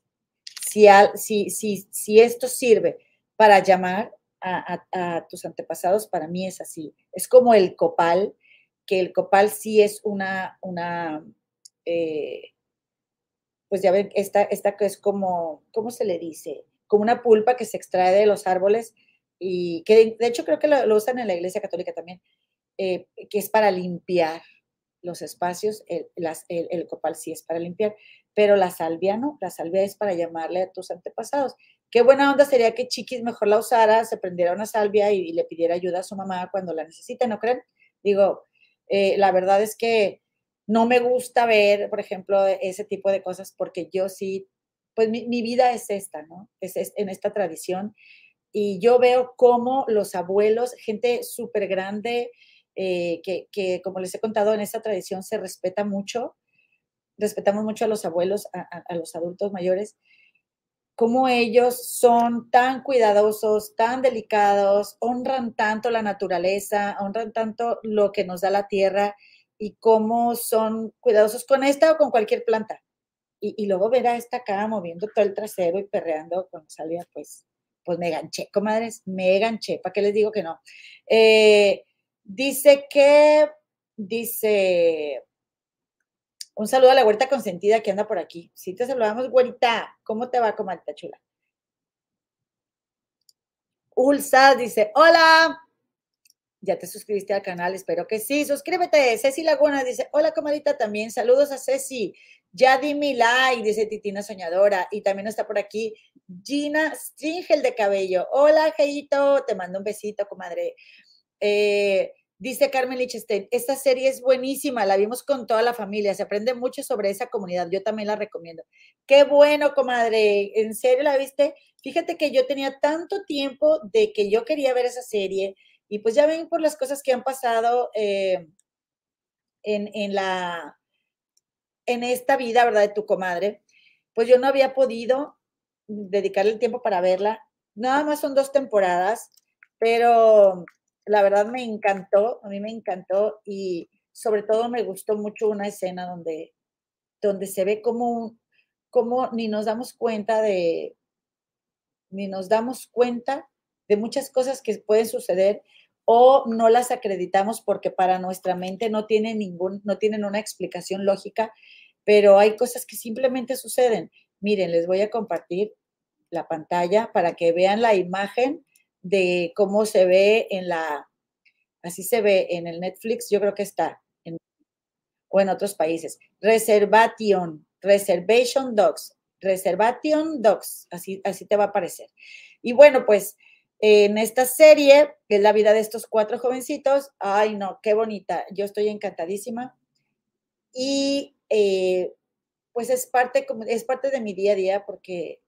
si, si, si, si esto sirve para llamar, a, tus antepasados, para mí es así. Es como el copal, que el copal sí es una, una eh, pues ya ven, esta, que es como, ¿cómo se le dice? Como una pulpa que se extrae de los árboles y que de, hecho creo que lo, lo, usan en la iglesia católica también, eh, que es para limpiar los espacios, las, el, el, copal sí es para limpiar, pero la salvia no, la salvia es para llamarle a tus antepasados. Qué buena onda sería que Chiquis mejor la usara, se prendiera una salvia y, y le pidiera ayuda a su mamá cuando la necesite, ¿no creen? Digo, eh, la verdad es que no me gusta ver, por ejemplo, ese tipo de cosas porque yo sí, pues mi, mi vida es esta, ¿no? Es, es, en esta tradición. Y yo veo cómo los abuelos, gente súper grande, eh, que, que, como les he contado, en esta tradición se respeta mucho, respetamos mucho a los abuelos, a, a, a los adultos mayores, cómo ellos son tan cuidadosos, tan delicados, honran tanto la naturaleza, honran tanto lo que nos da la tierra y cómo son cuidadosos con esta o con cualquier planta. Y, luego ver a esta acá moviendo todo el trasero y perreando cuando salía, pues pues me ganché, comadres, me ganché, ¿para qué les digo que no? Eh, dice que, dice, un saludo a la huerta consentida que anda por aquí. Si te saludamos, güerita, ¿cómo te va, comadita chula? Ulsa dice, hola, ya te suscribiste al canal, espero que sí. Suscríbete. Ceci Laguna dice, hola comadita también. Saludos a Ceci. Ya di mi like, dice Titina Soñadora. Y también está por aquí Gina Stringel de Cabello. Hola, Geito. Te mando un besito, comadre. Eh, dice Carmen Lichestein, esta serie es buenísima, la vimos con toda la familia, se aprende mucho sobre esa comunidad, yo también la recomiendo. Qué bueno, comadre, ¿en serio la viste? Fíjate que yo tenía tanto tiempo de que yo quería ver esa serie, y pues ya ven por las cosas que han pasado eh, en, la, en esta vida, ¿verdad? De tu comadre, pues yo no había podido dedicarle el tiempo para verla. Nada más son dos temporadas, pero la verdad me encantó, a mí me encantó y sobre todo me gustó mucho una escena donde, donde se ve como, como ni nos damos cuenta de, ni nos damos cuenta de muchas cosas que pueden suceder o no las acreditamos porque para nuestra mente no tienen ningún, no tienen una explicación lógica, pero hay cosas que simplemente suceden. Miren, les voy a compartir la pantalla para que vean la imagen de cómo se ve en la, así se ve en el Netflix, yo creo que está, en, o en otros países. Reservation, Reservation Dogs, Reservation Dogs, así, así te va a aparecer. Y bueno, pues en esta serie, que es la vida de estos cuatro jovencitos. Ay, no, qué bonita. Yo estoy encantadísima. Y eh, pues es parte, es parte de mi día a día porque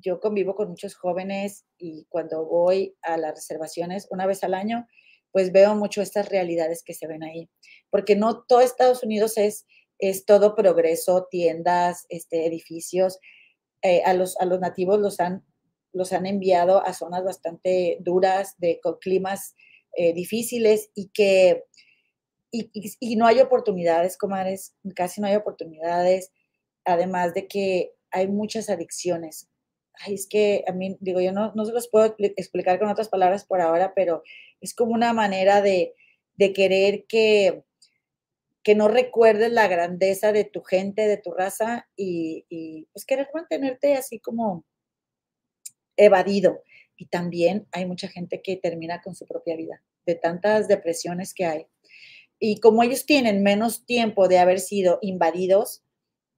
yo convivo con muchos jóvenes y cuando voy a las reservaciones una vez al año, pues veo mucho estas realidades que se ven ahí. Porque no todo Estados Unidos es, es todo progreso, tiendas, este, edificios. Eh, a, los, a los nativos los han los han enviado a zonas bastante duras, de, con climas eh, difíciles y que y, no hay oportunidades, comadres, casi no hay oportunidades, además de que hay muchas adicciones. Ay, es que a mí, digo, yo no, no se los puedo explicar con otras palabras por ahora, pero es como una manera de, de querer que, que no recuerdes la grandeza de tu gente, de tu raza y, y pues querer mantenerte así como evadido. Y también hay mucha gente que termina con su propia vida, de tantas depresiones que hay. Y como ellos tienen menos tiempo de haber sido invadidos,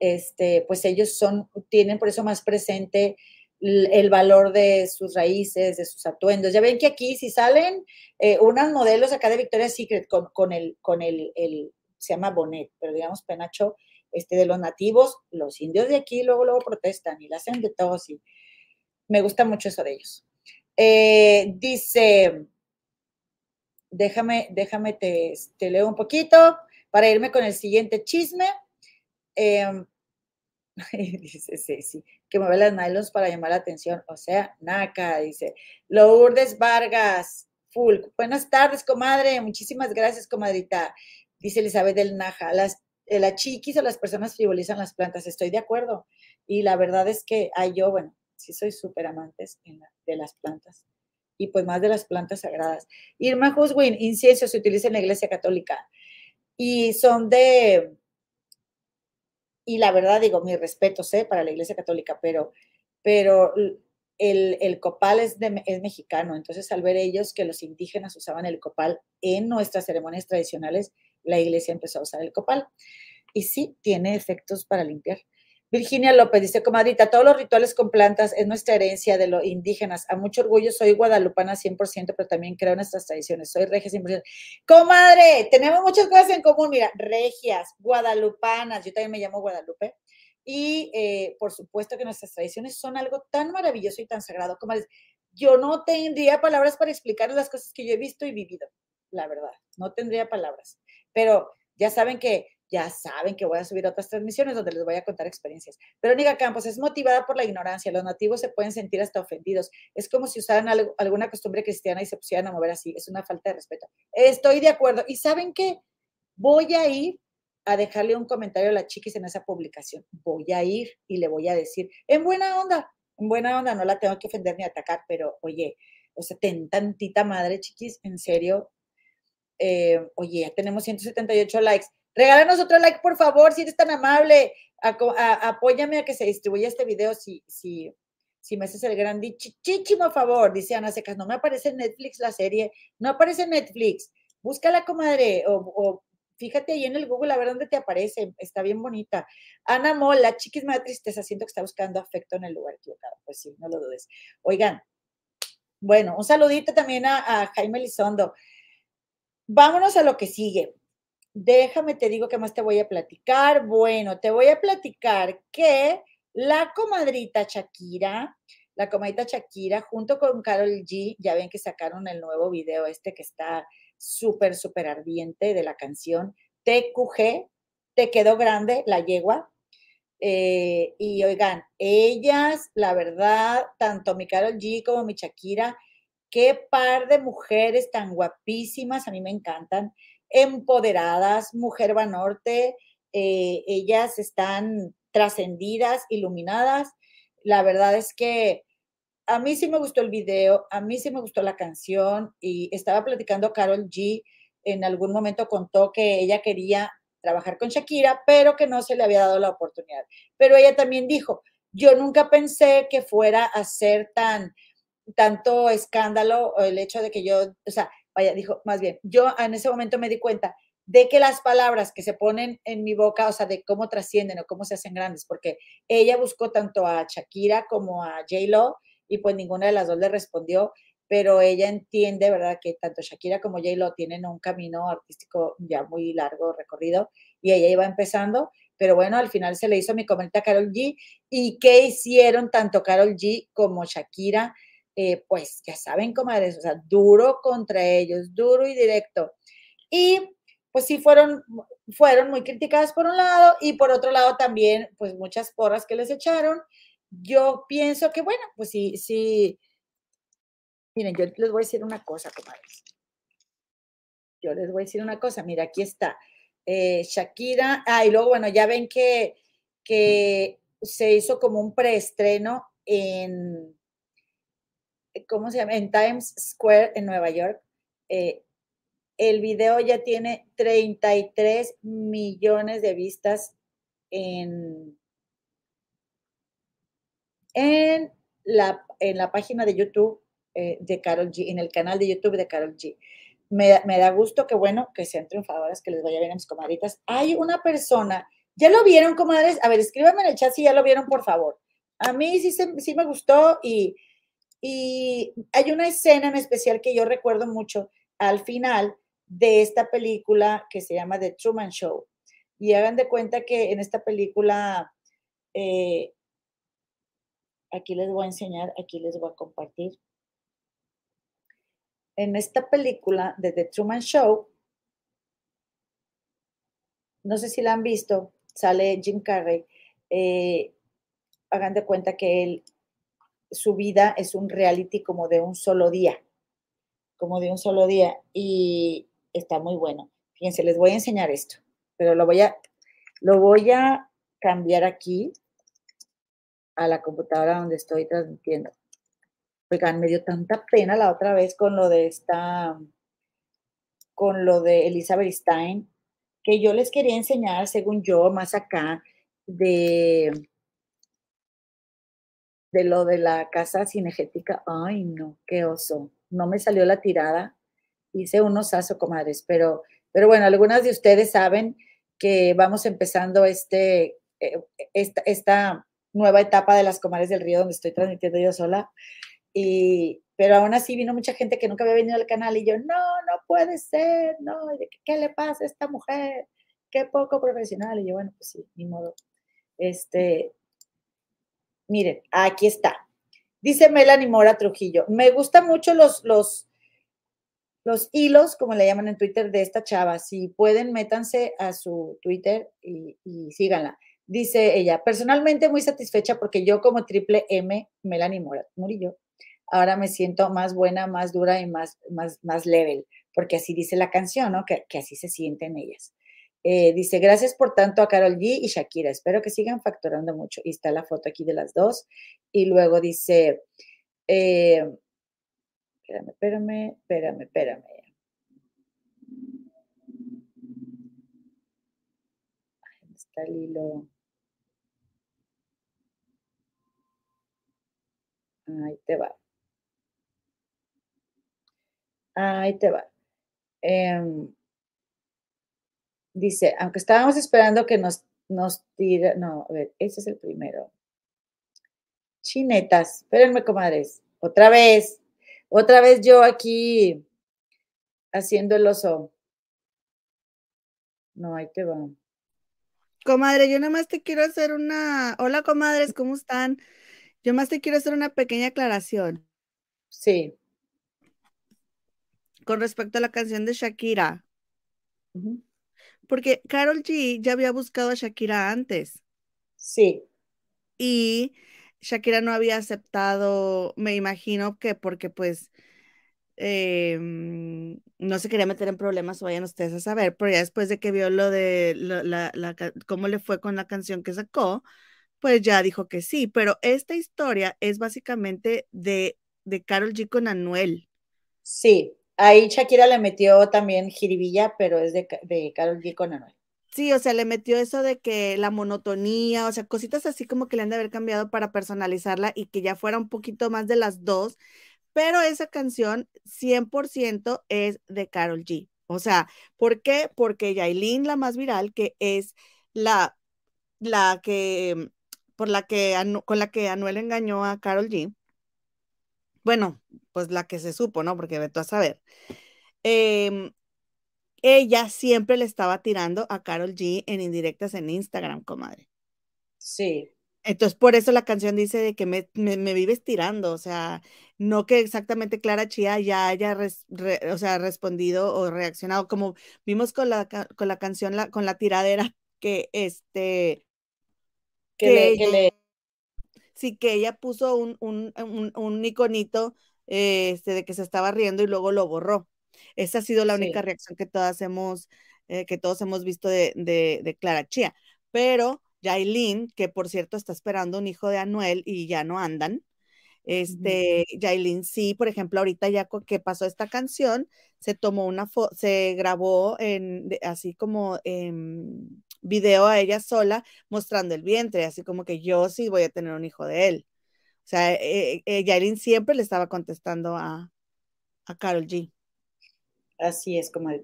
este, pues ellos son, tienen por eso más presente el valor de sus raíces, de sus atuendos. Ya ven que aquí si salen eh, unos modelos acá de Victoria's Secret con, el, con el, el, se llama Bonet, pero digamos penacho este, de los nativos, los indios de aquí luego, luego protestan y la hacen de todos y me gusta mucho eso de ellos. Eh, dice, déjame, déjame, te, leo un poquito para irme con el siguiente chisme. Em, dice Ceci, que mueve las nylons para llamar la atención. O sea, Naka, dice. Lourdes Vargas, full. Buenas tardes, comadre. Muchísimas gracias, comadrita. Dice Elizabeth del Naja. Las, eh, la chiquis o las personas frivolizan las plantas. Estoy de acuerdo. Y la verdad es que hay yo, bueno, sí soy súper amantes de las plantas y pues más de las plantas sagradas. Irma Huswin, incienso se utiliza en la iglesia católica y son de, y la verdad digo, mi respeto sé para la iglesia católica, pero, pero el, el copal es, de, es mexicano, entonces al ver ellos que los indígenas usaban el copal en nuestras ceremonias tradicionales, la iglesia empezó a usar el copal. Y sí, tiene efectos para limpiar. Virginia López dice, comadrita, todos los rituales con plantas es nuestra herencia de los indígenas. A mucho orgullo soy guadalupana 100%, pero también creo en nuestras tradiciones. Soy regia 100%. Comadre, tenemos muchas cosas en común. Mira, regias, guadalupanas, yo también me llamo Guadalupe. Y eh, por supuesto que nuestras tradiciones son algo tan maravilloso y tan sagrado. Comadre, yo no tendría palabras para explicar las cosas que yo he visto y vivido, la verdad. No tendría palabras. Pero ya saben que ya saben que voy a subir otras transmisiones donde les voy a contar experiencias. Verónica Campos es motivada por la ignorancia. Los nativos se pueden sentir hasta ofendidos. Es como si usaran alguna costumbre cristiana y se pusieran a mover así. Es una falta de respeto. Estoy de acuerdo. ¿Y saben qué? Voy a ir a dejarle un comentario a la chiquis en esa publicación. Voy a ir y le voy a decir, en buena onda, en buena onda, no la tengo que ofender ni atacar, pero oye, o sea, ten tantita madre, chiquis, en serio. Eh, oye, ya tenemos 178 likes. Regálanos otro like, por favor, si eres tan amable. apóyame a que se distribuya este video si, si, si me haces el gran chichísimo favor, dice Ana Secas. No me aparece en Netflix la serie, no aparece en Netflix. Búscala, comadre, o, fíjate ahí en el Google a ver dónde te aparece, está bien bonita. Ana Moll, la chiquis me da tristeza, siento que está buscando afecto en el lugar equivocado. Pues sí, no lo dudes. Oigan, bueno, un saludito también a, Jaime Lizondo. Vámonos a lo que sigue. Déjame, te digo qué más te voy a platicar. Bueno, te voy a platicar que la comadrita Shakira, la comadrita Shakira, junto con Carol G, ya ven que sacaron el nuevo video este que está súper, súper ardiente de la canción TQG, Te quedó grande la yegua. Eh, y oigan, ellas, la verdad, tanto mi Carol G como mi Shakira, qué par de mujeres tan guapísimas, a mí me encantan, empoderadas, mujer va norte, eh, ellas están trascendidas, iluminadas. La verdad es que a mí sí me gustó el video, a mí sí me gustó la canción y estaba platicando Carol G. En algún momento contó que ella quería trabajar con Shakira, pero que no se le había dado la oportunidad. Pero ella también dijo, yo nunca pensé que fuera a ser tan, tanto escándalo el hecho de que yo, o sea, vaya, dijo, más bien, yo en ese momento me di cuenta de que las palabras que se ponen en mi boca, o sea, de cómo trascienden o cómo se hacen grandes, porque ella buscó tanto a Shakira como a J-Lo y pues ninguna de las dos le respondió, pero ella entiende, ¿verdad?, que tanto Shakira como J-Lo tienen un camino artístico ya muy largo recorrido y ella iba empezando, pero bueno, al final se le hizo mi comentario a Carol G. ¿Y qué hicieron tanto Carol G como Shakira? Eh, pues ya saben, comadres, o sea, duro contra ellos, duro y directo. Y pues sí fueron, fueron muy criticadas por un lado y por otro lado también, pues muchas porras que les echaron yo pienso que, bueno, pues sí, sí. Miren, yo les voy a decir una cosa, comadres. Yo les voy a decir una cosa. Mira, aquí está. Eh, Shakira. Ah, y luego, bueno, ya ven que, que se hizo como un preestreno en, ¿cómo se llama? En Times Square en Nueva York. Eh, el video ya tiene 33 millones de vistas en, en la, en la página de YouTube eh, de Carol G, en el canal de YouTube de Carol G. Me, da gusto que, bueno, que sean triunfadoras, que les vaya bien a mis comadritas. Hay una persona, ¿ya lo vieron, comadres? A ver, escríbanme en el chat si ya lo vieron, por favor. A mí sí, sí me gustó y, y hay una escena en especial que yo recuerdo mucho al final de esta película que se llama The Truman Show. Y hagan de cuenta que en esta película eh, Aquí les voy a enseñar, aquí les voy a compartir. En esta película de The Truman Show, no sé si la han visto, sale Jim Carrey. Eh, hagan de cuenta que él, su vida es un reality como de un solo día, como de un solo día, y está muy bueno. Fíjense, les voy a enseñar esto, pero lo voy a, lo voy a cambiar aquí a la computadora donde estoy transmitiendo. Oigan, me dio tanta pena la otra vez con lo de esta, con lo de Elizabeth Stein, que yo les quería enseñar, según yo, más acá, de, de lo de la casa cinegética. Ay, no, qué oso. No me salió la tirada. Hice un osazo, comadres, pero, pero bueno, algunas de ustedes saben que vamos empezando este, eh, esta, nueva etapa de las Comares del Río, donde estoy transmitiendo yo sola. Y, pero aún así vino mucha gente que nunca había venido al canal y yo, no, no puede ser, no, ¿qué, le pasa a esta mujer? Qué poco profesional. Y yo, bueno, pues sí, ni modo. Este, miren, aquí está. Dice Melanie Mora Trujillo, me gustan mucho los, los, los hilos, como le llaman en Twitter, de esta chava. Si pueden, métanse a su Twitter y, y síganla. Dice ella, personalmente muy satisfecha porque yo como triple M, Melanie Murillo, ahora me siento más buena, más dura y más, más, más level, porque así dice la canción, ¿no? Que, así se sienten ellas. Eh, dice, gracias por tanto a Carol G y Shakira. Espero que sigan facturando mucho. Y está la foto aquí de las dos. Y luego dice, eh, espérame, espérame, espérame, espérame. ¿Dónde está el hilo? Ahí te va. Ahí te va. Em, dice, aunque estábamos esperando que nos, nos tira, no, a ver, ese es el primero. Chinetas, espérenme, comadres. Otra vez, otra vez yo aquí haciendo el oso. No, ahí te va. Comadre, yo nada más te quiero hacer una. Hola, comadres, ¿cómo están? Yo más te quiero hacer una pequeña aclaración. Sí. Con respecto a la canción de Shakira. Porque Carol G ya había buscado a Shakira antes. Sí. Y Shakira no había aceptado, me imagino que porque pues em, no se quería meter en problemas, vayan ustedes a saber, pero ya después de que vio lo de la, cómo le fue con la canción que sacó, pues ya dijo que sí, pero esta historia es básicamente de, de Carol G con Anuel. Sí, ahí Shakira le metió también jiribilla, pero es de, de Carol G con Anuel. Sí, o sea, le metió eso de que la monotonía, o sea, cositas así como que le han de haber cambiado para personalizarla y que ya fuera un poquito más de las dos, pero esa canción 100% es de Carol G. O sea, ¿por qué? Porque Yailin, la más viral, que es la, la que por la que, con la que Anuel engañó a Carol G. Bueno, pues la que se supo, ¿no? Porque tú a saber. Em, ella siempre le estaba tirando a Carol G en indirectas en Instagram, comadre. Sí. Entonces, por eso la canción dice de que me, vives tirando, o sea, no que exactamente Clara Chía ya haya o sea, respondido o reaccionado, como vimos con la, con la canción, la, con la tiradera, que este, que, sí, que ella puso un, un, un, iconito este, de que se estaba riendo y luego lo borró. Esa ha sido la única reacción que todas hemos, eh, que todos hemos visto de, de, Clara Chía. Pero Yailin, que por cierto está esperando un hijo de Anuel y ya no andan, este, Yailin sí, por ejemplo, ahorita ya que pasó esta canción, se tomó una foto, se grabó en, así como en video a ella sola mostrando el vientre, así como que yo sí voy a tener un hijo de él. O sea, eh, eh siempre le estaba contestando a, a Carol G. Así es, comadre.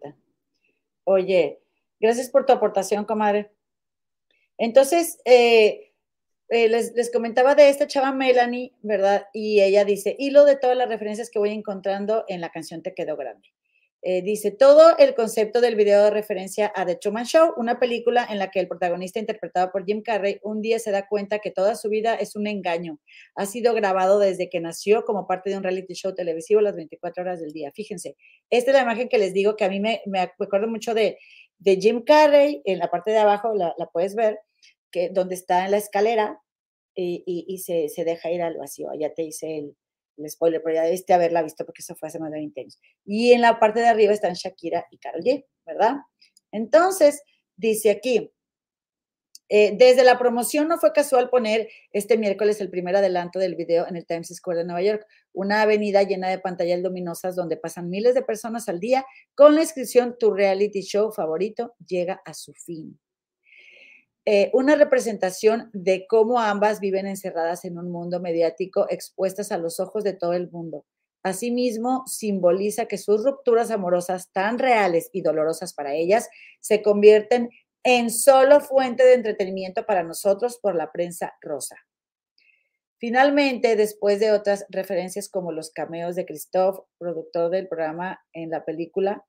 Oye, gracias por tu aportación, comadre. Entonces, eh, eh, les, les, comentaba de esta chava Melanie, ¿verdad? Y ella dice, hilo de todas las referencias que voy encontrando en la canción Te quedó grande. Eh, dice, todo el concepto del video de referencia a The Truman Show, una película en la que el protagonista interpretado por Jim Carrey un día se da cuenta que toda su vida es un engaño. Ha sido grabado desde que nació como parte de un reality show televisivo las 24 horas del día. Fíjense, esta es la imagen que les digo que a mí me, me acuerdo mucho de, de Jim Carrey, en la parte de abajo la, puedes ver, que donde está en la escalera y, y, se, se deja ir al vacío. Ya te hice el, el spoiler, pero ya debiste haberla visto porque eso fue hace más de 20 años. Y en la parte de arriba están Shakira y Karol G, ¿verdad? Entonces, dice aquí, eh, desde la promoción no fue casual poner este miércoles el primer adelanto del video en el Times Square de Nueva York, una avenida llena de pantallas luminosas donde pasan miles de personas al día con la inscripción Tu reality show favorito llega a su fin. Eh, una representación de cómo ambas viven encerradas en un mundo mediático expuestas a los ojos de todo el mundo. Asimismo, simboliza que sus rupturas amorosas tan reales y dolorosas para ellas se convierten en solo fuente de entretenimiento para nosotros por la prensa rosa. Finalmente, después de otras referencias como los cameos de Christoph, productor del programa en la película,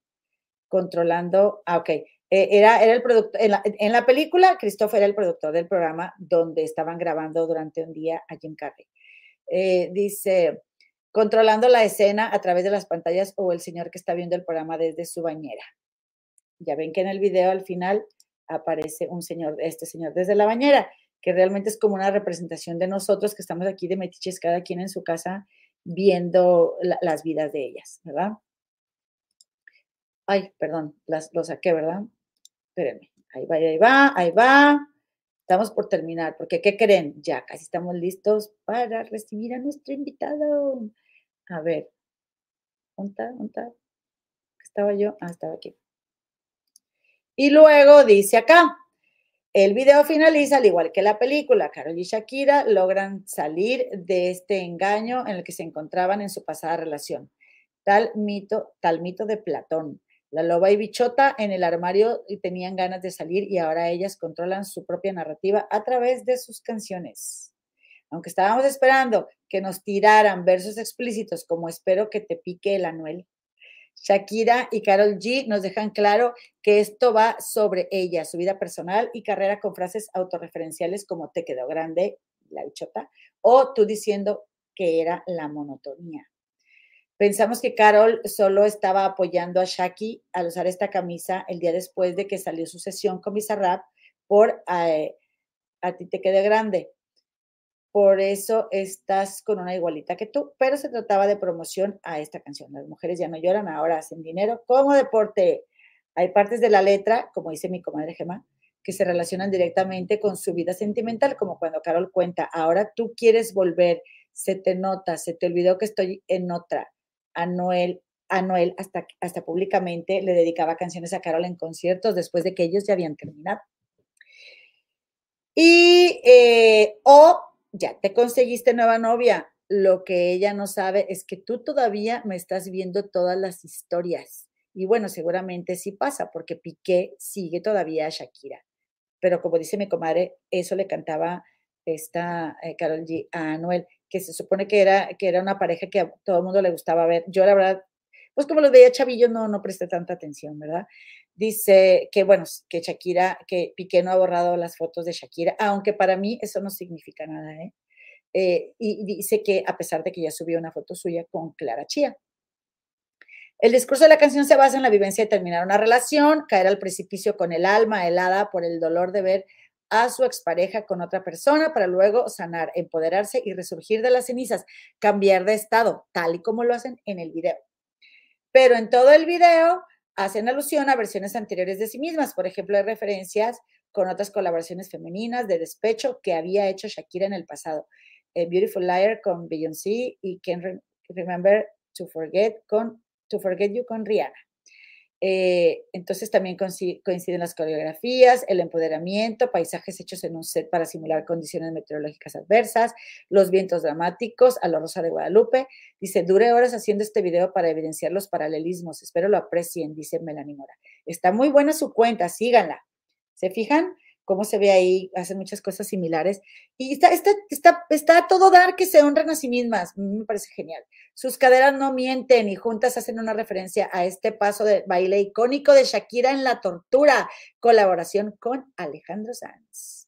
controlando, ah, ok, eh, era, era el productor, en la, película, Christopher era el productor del programa donde estaban grabando durante un día a Jim Carrey. Eh, dice, controlando la escena a través de las pantallas o el señor que está viendo el programa desde su bañera. Ya ven que en el video al final aparece un señor, este señor desde la bañera, que realmente es como una representación de nosotros que estamos aquí de metiches, cada quien en su casa viendo las vidas de ellas, ¿verdad? Ay, perdón, las, lo saqué, ¿verdad? Espérenme, Ahí va, ahí va, ahí va. Estamos por terminar, porque ¿qué creen? Ya casi estamos listos para recibir a nuestro invitado. A ver, ¿dónde está? ¿Dónde? ¿Estaba yo? Ah, estaba aquí. Y luego dice acá, el video finaliza al igual que la película. Carol y Shakira logran salir de este engaño en el que se encontraban en su pasada relación. Tal mito, tal mito de Platón. La loba y bichota en el armario y tenían ganas de salir y ahora ellas controlan su propia narrativa a través de sus canciones. Aunque estábamos esperando que nos tiraran versos explícitos como espero que te pique el anuel, Shakira y Carol G nos dejan claro que esto va sobre ella, su vida personal y carrera con frases autorreferenciales como te quedó grande, la bichota, o tú diciendo que era la monotonía. Pensamos que Carol solo estaba apoyando a Shaki al usar esta camisa el día después de que salió su sesión con Bizarrap por eh, A ti te quede grande. Por eso estás con una igualita que tú, pero se trataba de promoción a esta canción. Las mujeres ya no lloran, ahora hacen dinero como deporte. Hay partes de la letra, como dice mi comadre Gemma, que se relacionan directamente con su vida sentimental, como cuando Carol cuenta, ahora tú quieres volver, se te nota, se te olvidó que estoy en otra a Noel, a Noel hasta, hasta públicamente le dedicaba canciones a Carol en conciertos después de que ellos ya habían terminado. Y, eh, o ya te conseguiste nueva novia, lo que ella no sabe es que tú todavía me estás viendo todas las historias. Y bueno, seguramente sí pasa, porque Piqué sigue todavía a Shakira. Pero como dice mi comadre, eso le cantaba esta eh, Carol G a Noel que se supone que era, que era una pareja que a todo el mundo le gustaba ver. Yo, la verdad, pues como los veía chavillo, no, no presté tanta atención, ¿verdad? Dice que, bueno, que Shakira, que Piqué no ha borrado las fotos de Shakira, aunque para mí eso no significa nada, ¿eh? eh y dice que a pesar de que ya subió una foto suya con Clara Chía. El discurso de la canción se basa en la vivencia de terminar una relación, caer al precipicio con el alma helada por el dolor de ver a su expareja con otra persona para luego sanar, empoderarse y resurgir de las cenizas, cambiar de estado, tal y como lo hacen en el video. Pero en todo el video hacen alusión a versiones anteriores de sí mismas, por ejemplo, hay referencias con otras colaboraciones femeninas de despecho que había hecho Shakira en el pasado. Eh, Beautiful Liar con Beyoncé y Can't Remember to Forget con To Forget You con Rihanna. Eh, entonces también coinciden las coreografías, el empoderamiento, paisajes hechos en un set para simular condiciones meteorológicas adversas, los vientos dramáticos a la Rosa de Guadalupe. Dice, duré horas haciendo este video para evidenciar los paralelismos. Espero lo aprecien, dice Melanie Mora. Está muy buena su cuenta, síganla. ¿Se fijan? cómo se ve ahí, hacen muchas cosas similares. Y está, todo dar que se honren a sí mismas. Me parece genial. Sus caderas no mienten y juntas hacen una referencia a este paso de baile icónico de Shakira en La Tortura, colaboración con Alejandro Sanz.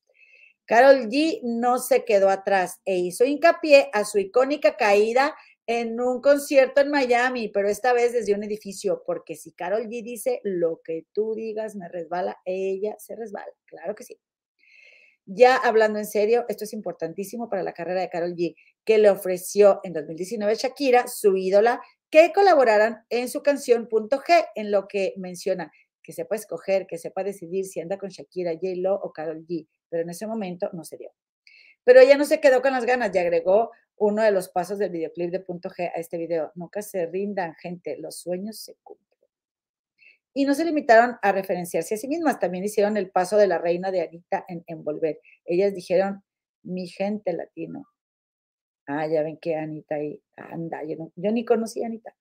Carol G no se quedó atrás e hizo hincapié a su icónica caída en un concierto en Miami, pero esta vez desde un edificio, porque si Carol G dice lo que tú digas me resbala, ella se resbala, claro que sí. Ya hablando en serio, esto es importantísimo para la carrera de Carol G, que le ofreció en 2019 Shakira, su ídola, que colaboraran en su canción Punto G, en lo que menciona que sepa escoger, que sepa decidir si anda con Shakira, J-Lo o Carol G, pero en ese momento no se dio. Pero ella no se quedó con las ganas y agregó uno de los pasos del videoclip de Punto G a este video. Nunca se rindan, gente, los sueños se cumplen. Y no se limitaron a referenciarse a sí mismas, también hicieron el paso de la reina de Anita en envolver. Ellas dijeron, mi gente latino. Ah, ya ven que Anita ahí anda, yo, ni conocí a Anita.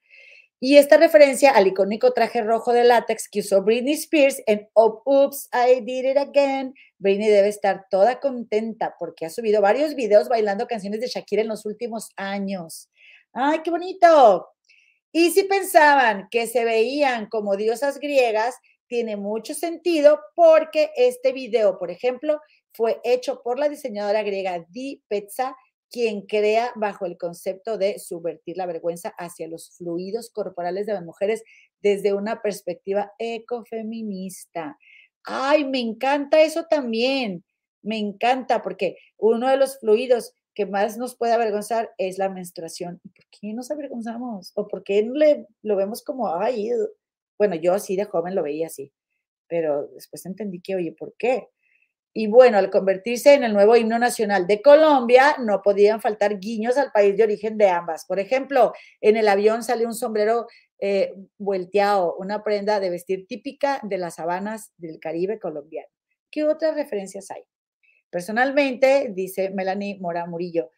Y esta referencia al icónico traje rojo de látex que usó Britney Spears en Oops, I Did It Again. Britney debe estar toda contenta porque ha subido varios videos bailando canciones de Shakira en los últimos años. ¡Ay, qué bonito! Y si pensaban que se veían como diosas griegas, tiene mucho sentido porque este video, por ejemplo, fue hecho por la diseñadora griega Di Pezza quien crea bajo el concepto de subvertir la vergüenza hacia los fluidos corporales de las mujeres desde una perspectiva ecofeminista. Ay, me encanta eso también, me encanta porque uno de los fluidos que más nos puede avergonzar es la menstruación. ¿Por qué nos avergonzamos? ¿O por qué le, lo vemos como, ay, bueno, yo así de joven lo veía así. pero después entendí que, oye, ¿por qué? Y bueno, al convertirse en el nuevo himno nacional de Colombia, no podían faltar guiños al país de origen de ambas. Por ejemplo, en el avión salió un sombrero eh, volteado, una prenda de vestir típica de las sabanas del Caribe colombiano. ¿Qué otras referencias hay? Personalmente, dice Melanie Mora Murillo,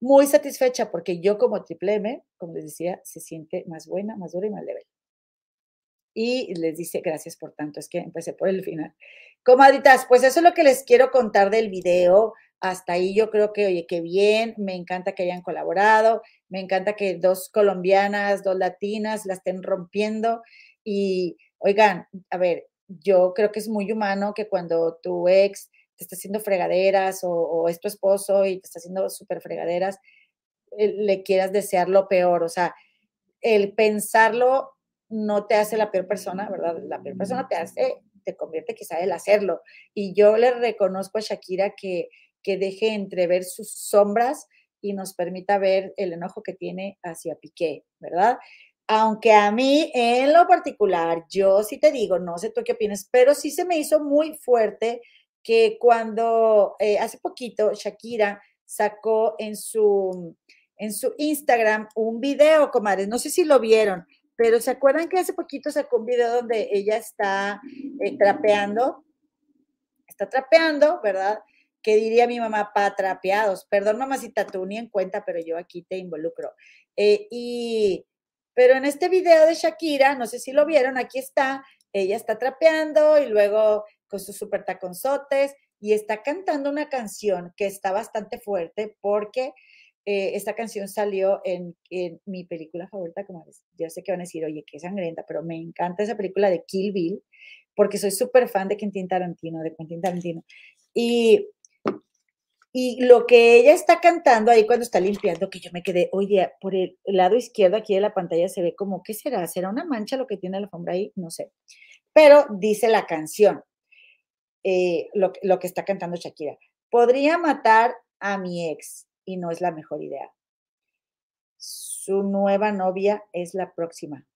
muy satisfecha porque yo como triple M, como les decía, se siente más buena, más dura y más leve. Y les dice gracias por tanto, es que empecé por el final. Comadritas, pues eso es lo que les quiero contar del video. Hasta ahí yo creo que, oye, qué bien, me encanta que hayan colaborado, me encanta que dos colombianas, dos latinas la estén rompiendo. Y oigan, a ver, yo creo que es muy humano que cuando tu ex te está haciendo fregaderas o, es tu esposo y te está haciendo súper fregaderas, eh, le quieras desear lo peor. O sea, el pensarlo no te hace la peor persona, ¿verdad? La peor persona te hace, te convierte quizá el hacerlo. Y yo le reconozco a Shakira que, que deje entrever sus sombras y nos permita ver el enojo que tiene hacia Piqué, ¿verdad? Aunque a mí en lo particular, yo sí te digo, no sé tú qué opinas, pero sí se me hizo muy fuerte que cuando eh, hace poquito Shakira sacó en su, en su Instagram un video, comadres, no sé si lo vieron, pero ¿se acuerdan que hace poquito sacó un video donde ella está eh, trapeando? Está trapeando, ¿verdad? Que diría mi mamá, patrapeados. Perdón, mamacita, tú ni en cuenta, pero yo aquí te involucro. Eh, y, pero en este video de Shakira, no sé si lo vieron, aquí está, ella está trapeando y luego con sus super taconzotes y está cantando una canción que está bastante fuerte porque eh, esta canción salió en, mi película favorita, como yo sé que van a decir, oye, qué sangrienta, pero me encanta esa película de Kill Bill porque soy súper fan de Quentin Tarantino, de Quentin Tarantino. Y, y lo que ella está cantando ahí cuando está limpiando, que yo me quedé, oye, por el lado izquierdo aquí de la pantalla se ve como, ¿qué será? ¿Será una mancha lo que tiene la alfombra ahí? No sé. Pero dice la canción, eh, lo, que está cantando Shakira. Podría matar a mi ex y no es la mejor idea. Su nueva novia es la próxima.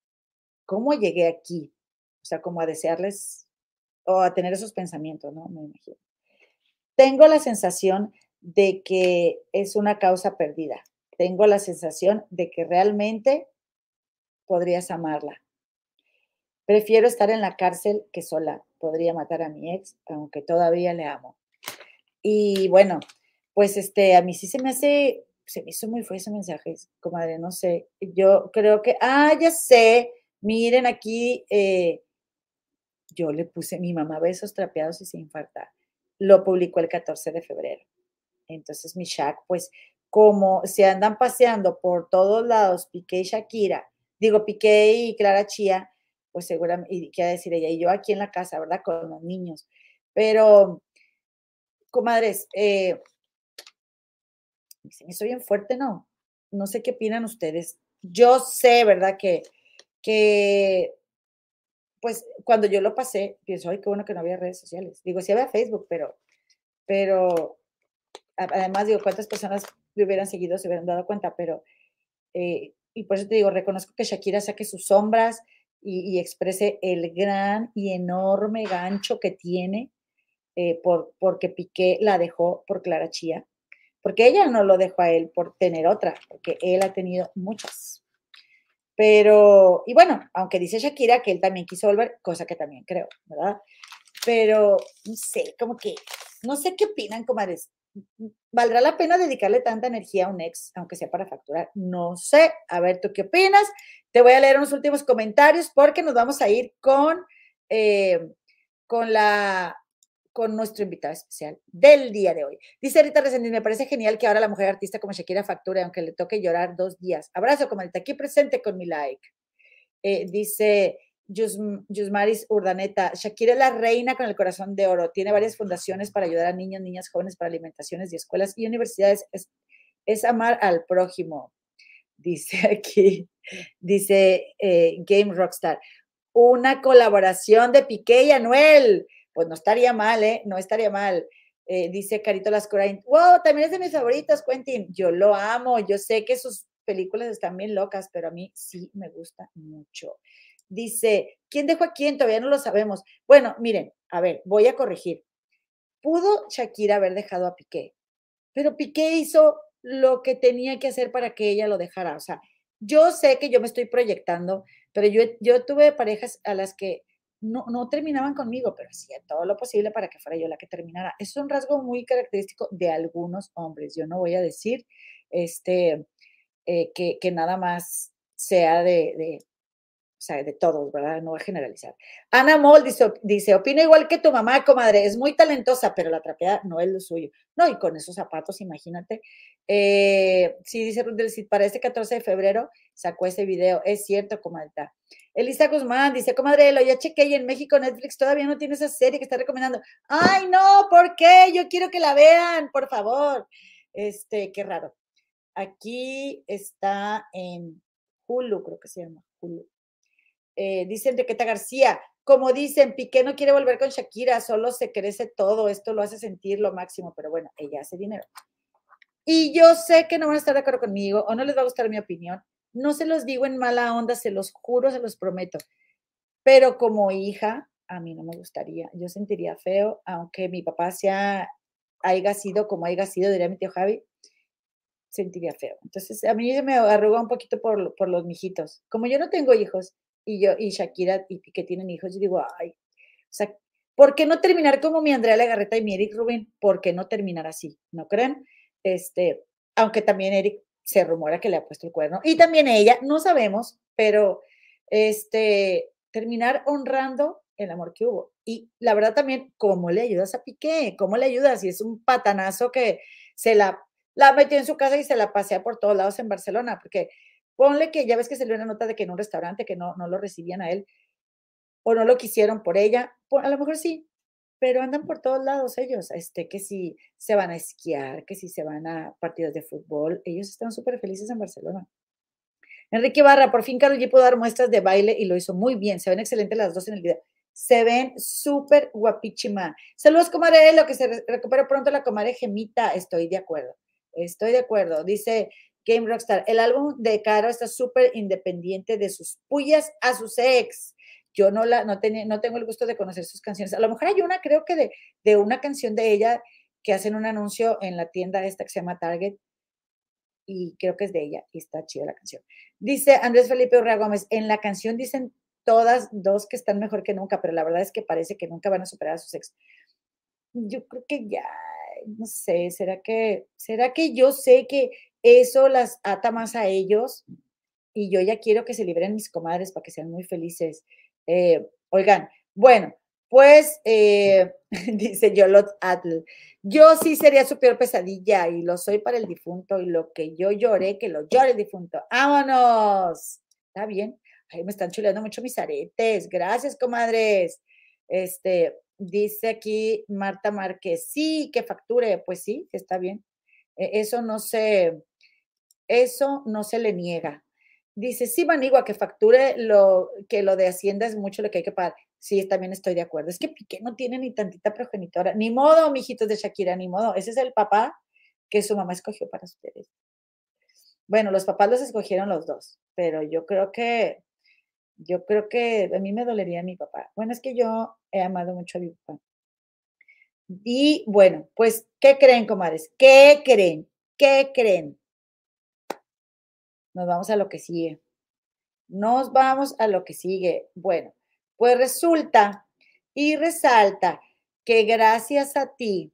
¿Cómo llegué aquí? O sea, como a desearles o a tener esos pensamientos, ¿no? Me imagino. Tengo la sensación de que es una causa perdida. Tengo la sensación de que realmente podrías amarla. Prefiero estar en la cárcel que sola. Podría matar a mi ex, aunque todavía le amo. Y bueno, pues este, a mí sí se me hace, se me hizo muy fuerte ese mensaje, comadre, no sé. Yo creo que, ah, ya sé, miren aquí, eh, yo le puse mi mamá besos trapeados y sin infartar. Lo publicó el 14 de febrero. Entonces mi Shaq, pues como se andan paseando por todos lados, Piqué y Shakira, digo Piqué y Clara Chía, pues seguramente, y qué decir ella, y yo aquí en la casa, ¿verdad? Con los niños. Pero, comadres, eh, se me hizo bien fuerte, ¿no? No sé qué opinan ustedes. Yo sé, ¿verdad? Que, que, pues, cuando yo lo pasé, pienso, ay, qué bueno que no había redes sociales. Digo, sí había Facebook, pero, pero, además, digo, cuántas personas me hubieran seguido se hubieran dado cuenta, pero, eh, y por eso te digo, reconozco que Shakira saque sus sombras, y, exprese el gran y enorme gancho que tiene eh, por, porque Piqué la dejó por Clara Chía, porque ella no lo dejó a él por tener otra, porque él ha tenido muchas. Pero, y bueno, aunque dice Shakira que él también quiso volver, cosa que también creo, ¿verdad? Pero, no sé, como que, no sé qué opinan, comadres. ¿Valdrá la pena dedicarle tanta energía a un ex, aunque sea para facturar? No sé. A ver, ¿tú qué opinas? Te voy a leer unos últimos comentarios porque nos vamos a ir con, eh, con, la, con nuestro invitado especial del día de hoy. Dice Rita Resendiz, me parece genial que ahora la mujer artista como Shakira facture, aunque le toque llorar dos días. Abrazo, comadita, aquí presente con mi like. Eh, dice Yusmaris Urdaneta, Shakira es la reina con el corazón de oro. Tiene varias fundaciones para ayudar a niños, niñas, jóvenes para alimentaciones y escuelas y universidades. es amar al prójimo dice aquí, dice eh, Game Rockstar, una colaboración de Piqué y Anuel. Pues no estaría mal, ¿eh? No estaría mal. Eh, dice Carito Lascurain, wow, también es de mis favoritos, Quentin. Yo lo amo, yo sé que sus películas están bien locas, pero a mí sí me gusta mucho. Dice, ¿quién dejó a quién? Todavía no lo sabemos. Bueno, miren, a ver, voy a corregir. Pudo Shakira haber dejado a Piqué, pero Piqué hizo lo que tenía que hacer para que ella lo dejara. O sea, yo sé que yo me estoy proyectando, pero yo, yo tuve parejas a las que no, no terminaban conmigo, pero hacía todo lo posible para que fuera yo la que terminara. Es un rasgo muy característico de algunos hombres. Yo no voy a decir este, eh, que, que, nada más sea de, de, o sea, de todos, ¿verdad? No voy a generalizar. Ana Moll dice, dice, opina igual que tu mamá, comadre, es muy talentosa, pero la trapeada no es lo suyo. No, y con esos zapatos, imagínate. Eh, sí, dice Ruth para este 14 de febrero sacó ese video. Es cierto, comadre. Elisa Guzmán dice, comadre, lo ya chequé y en México Netflix todavía no tiene esa serie que está recomendando. Ay, no, ¿por qué? Yo quiero que la vean, por favor. Este, qué raro. Aquí está en Hulu, creo que se llama Hulu. Eh, dice Enriqueta García, como dicen, Piqué no quiere volver con Shakira, solo se crece todo, esto lo hace sentir lo máximo, pero bueno, ella hace dinero. Y yo sé que no van a estar de acuerdo conmigo o no les va a gustar mi opinión. No se los digo en mala onda, se los juro, se los prometo. Pero como hija, a mí no me gustaría. Yo sentiría feo, aunque mi papá sea, haya sido como haya sido, diría mi tío Javi, sentiría feo. Entonces, a mí se me arruga un poquito por, por los mijitos. Como yo no tengo hijos y yo y Shakira y que tienen hijos, yo digo, ay, o sea, ¿por qué no terminar como mi Andrea Legarreta y mi Eric Rubin? ¿Por qué no terminar así? ¿No creen? Este, aunque también Eric se rumora que le ha puesto el cuerno y también ella, no sabemos, pero este, terminar honrando el amor que hubo. Y la verdad también, ¿cómo le ayudas a Piqué? ¿Cómo le ayudas? Si es un patanazo que se la, la metió en su casa y se la pasea por todos lados en Barcelona, porque ponle que ya ves que se le una nota de que en un restaurante que no, no lo recibían a él o no lo quisieron por ella, a lo mejor sí, pero andan por todos lados ellos, este, que si se van a esquiar, que si se van a partidos de fútbol, ellos están súper felices en Barcelona. Enrique Barra, por fin Carol G pudo dar muestras de baile y lo hizo muy bien, se ven excelentes las dos en el video. Se ven súper guapichima. Saludos, comadre, lo que se recupera pronto la comadre Gemita. Estoy de acuerdo, estoy de acuerdo. Dice Game Rockstar, el álbum de Caro está súper independiente de sus pullas a sus ex yo no, la, no, tenía, no tengo el gusto de conocer sus canciones. A lo mejor hay una, creo que de, de una canción de ella que hacen un anuncio en la tienda esta que se llama Target y creo que es de ella y está chida la canción. Dice Andrés Felipe Urrea Gómez, en la canción dicen todas dos que están mejor que nunca, pero la verdad es que parece que nunca van a superar a sus ex. Yo creo que ya, no sé, ¿será que, será que yo sé que eso las ata más a ellos? Y yo ya quiero que se liberen mis comadres para que sean muy felices. Eh, oigan, bueno, pues eh, dice Yolot Atl, yo sí sería su peor pesadilla y lo soy para el difunto y lo que yo lloré, que lo llore el difunto. ¡Vámonos! ¿Está bien? Ay, me están chuleando mucho mis aretes. Gracias, comadres. Este, dice aquí Marta Márquez, sí, que facture. Pues sí, está bien. E, eso no se, eso no se le niega. Dice, sí, Manigua, que facture lo que lo de Hacienda es mucho lo que hay que pagar. Sí, también estoy de acuerdo. Es que Piqué no tiene ni tantita progenitora. Ni modo, mijitos de Shakira, ni modo. Ese es el papá que su mamá escogió para ustedes. Bueno, los papás los escogieron los dos, pero yo creo que, yo creo que a mí me dolería mi papá. Bueno, es que yo he amado mucho a mi papá. Y bueno, pues, ¿qué creen, comadres? ¿Qué creen? ¿Qué creen? Nos vamos a lo que sigue. Nos vamos a lo que sigue. Bueno, pues resulta y resalta que gracias a ti,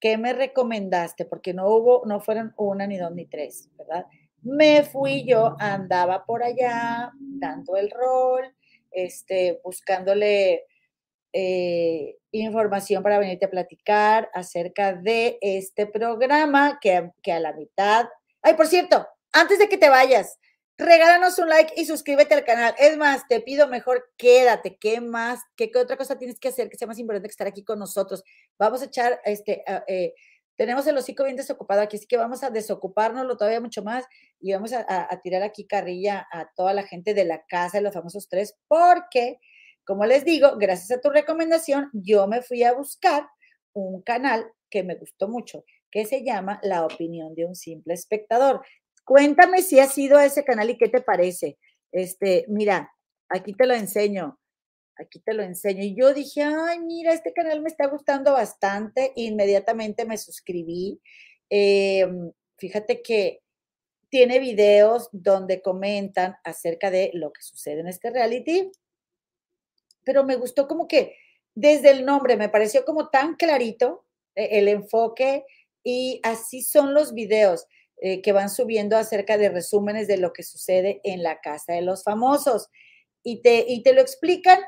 que me recomendaste, porque no hubo, no fueron una, ni dos, ni tres, ¿verdad? Me fui yo, andaba por allá dando el rol, este, buscándole eh, información para venirte a platicar acerca de este programa que, que a la mitad, ay, por cierto, antes de que te vayas, regálanos un like y suscríbete al canal. Es más, te pido mejor quédate. ¿Qué más? ¿Qué, otra cosa tienes que hacer que sea más importante que estar aquí con nosotros? Vamos a echar, este, eh, tenemos el hocico bien desocupado aquí, así que vamos a desocupárnoslo todavía mucho más y vamos a, tirar aquí carrilla a toda la gente de la casa de los famosos tres, porque, como les digo, gracias a tu recomendación, yo me fui a buscar un canal que me gustó mucho, que se llama La opinión de un simple espectador. Cuéntame si has ido a ese canal y qué te parece. Este, mira, aquí te lo enseño, aquí te lo enseño. Y yo dije, ay, mira, este canal me está gustando bastante. Inmediatamente me suscribí. Em, fíjate que tiene videos donde comentan acerca de lo que sucede en este reality, pero me gustó como que desde el nombre me pareció como tan clarito eh, el enfoque y así son los videos eh, que van subiendo acerca de resúmenes de lo que sucede en la casa de los famosos y te, y te lo explican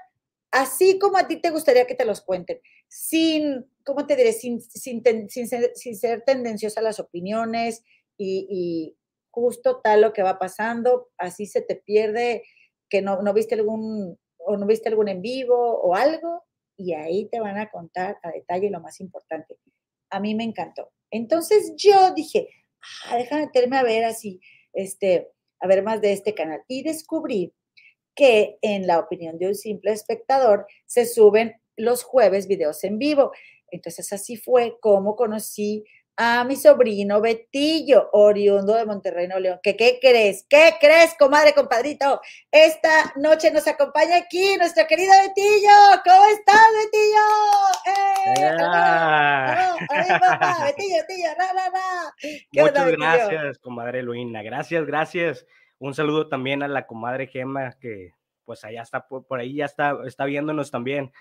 así como a ti te gustaría que te los cuenten, sin, ¿cómo te diré? Sin, sin, sin, ser, sin ser, tendenciosa a las opiniones y, y, justo tal lo que va pasando, así se te pierde que no, no viste algún o no viste algún en vivo o algo y ahí te van a contar a detalle lo más importante. A mí me encantó. Entonces yo dije, ah, meterme a ver así, este, a ver más de este canal y descubrí que en la opinión de un simple espectador se suben los jueves videos en vivo. Entonces así fue como conocí a mi sobrino Betillo, oriundo de Monterrey, Nuevo León. ¿Qué, ¿Qué crees? ¿Qué crees, comadre, compadrito? Esta noche nos acompaña aquí nuestro querido Betillo. ¿Cómo estás, Betillo? ¡Eh! Ah. Betillo, Betillo, ra, ra, ra. Muchas gracias, comadre Luina. Gracias, gracias. Un saludo también a la comadre Gema, que pues allá está, por, ahí ya está, está viéndonos también.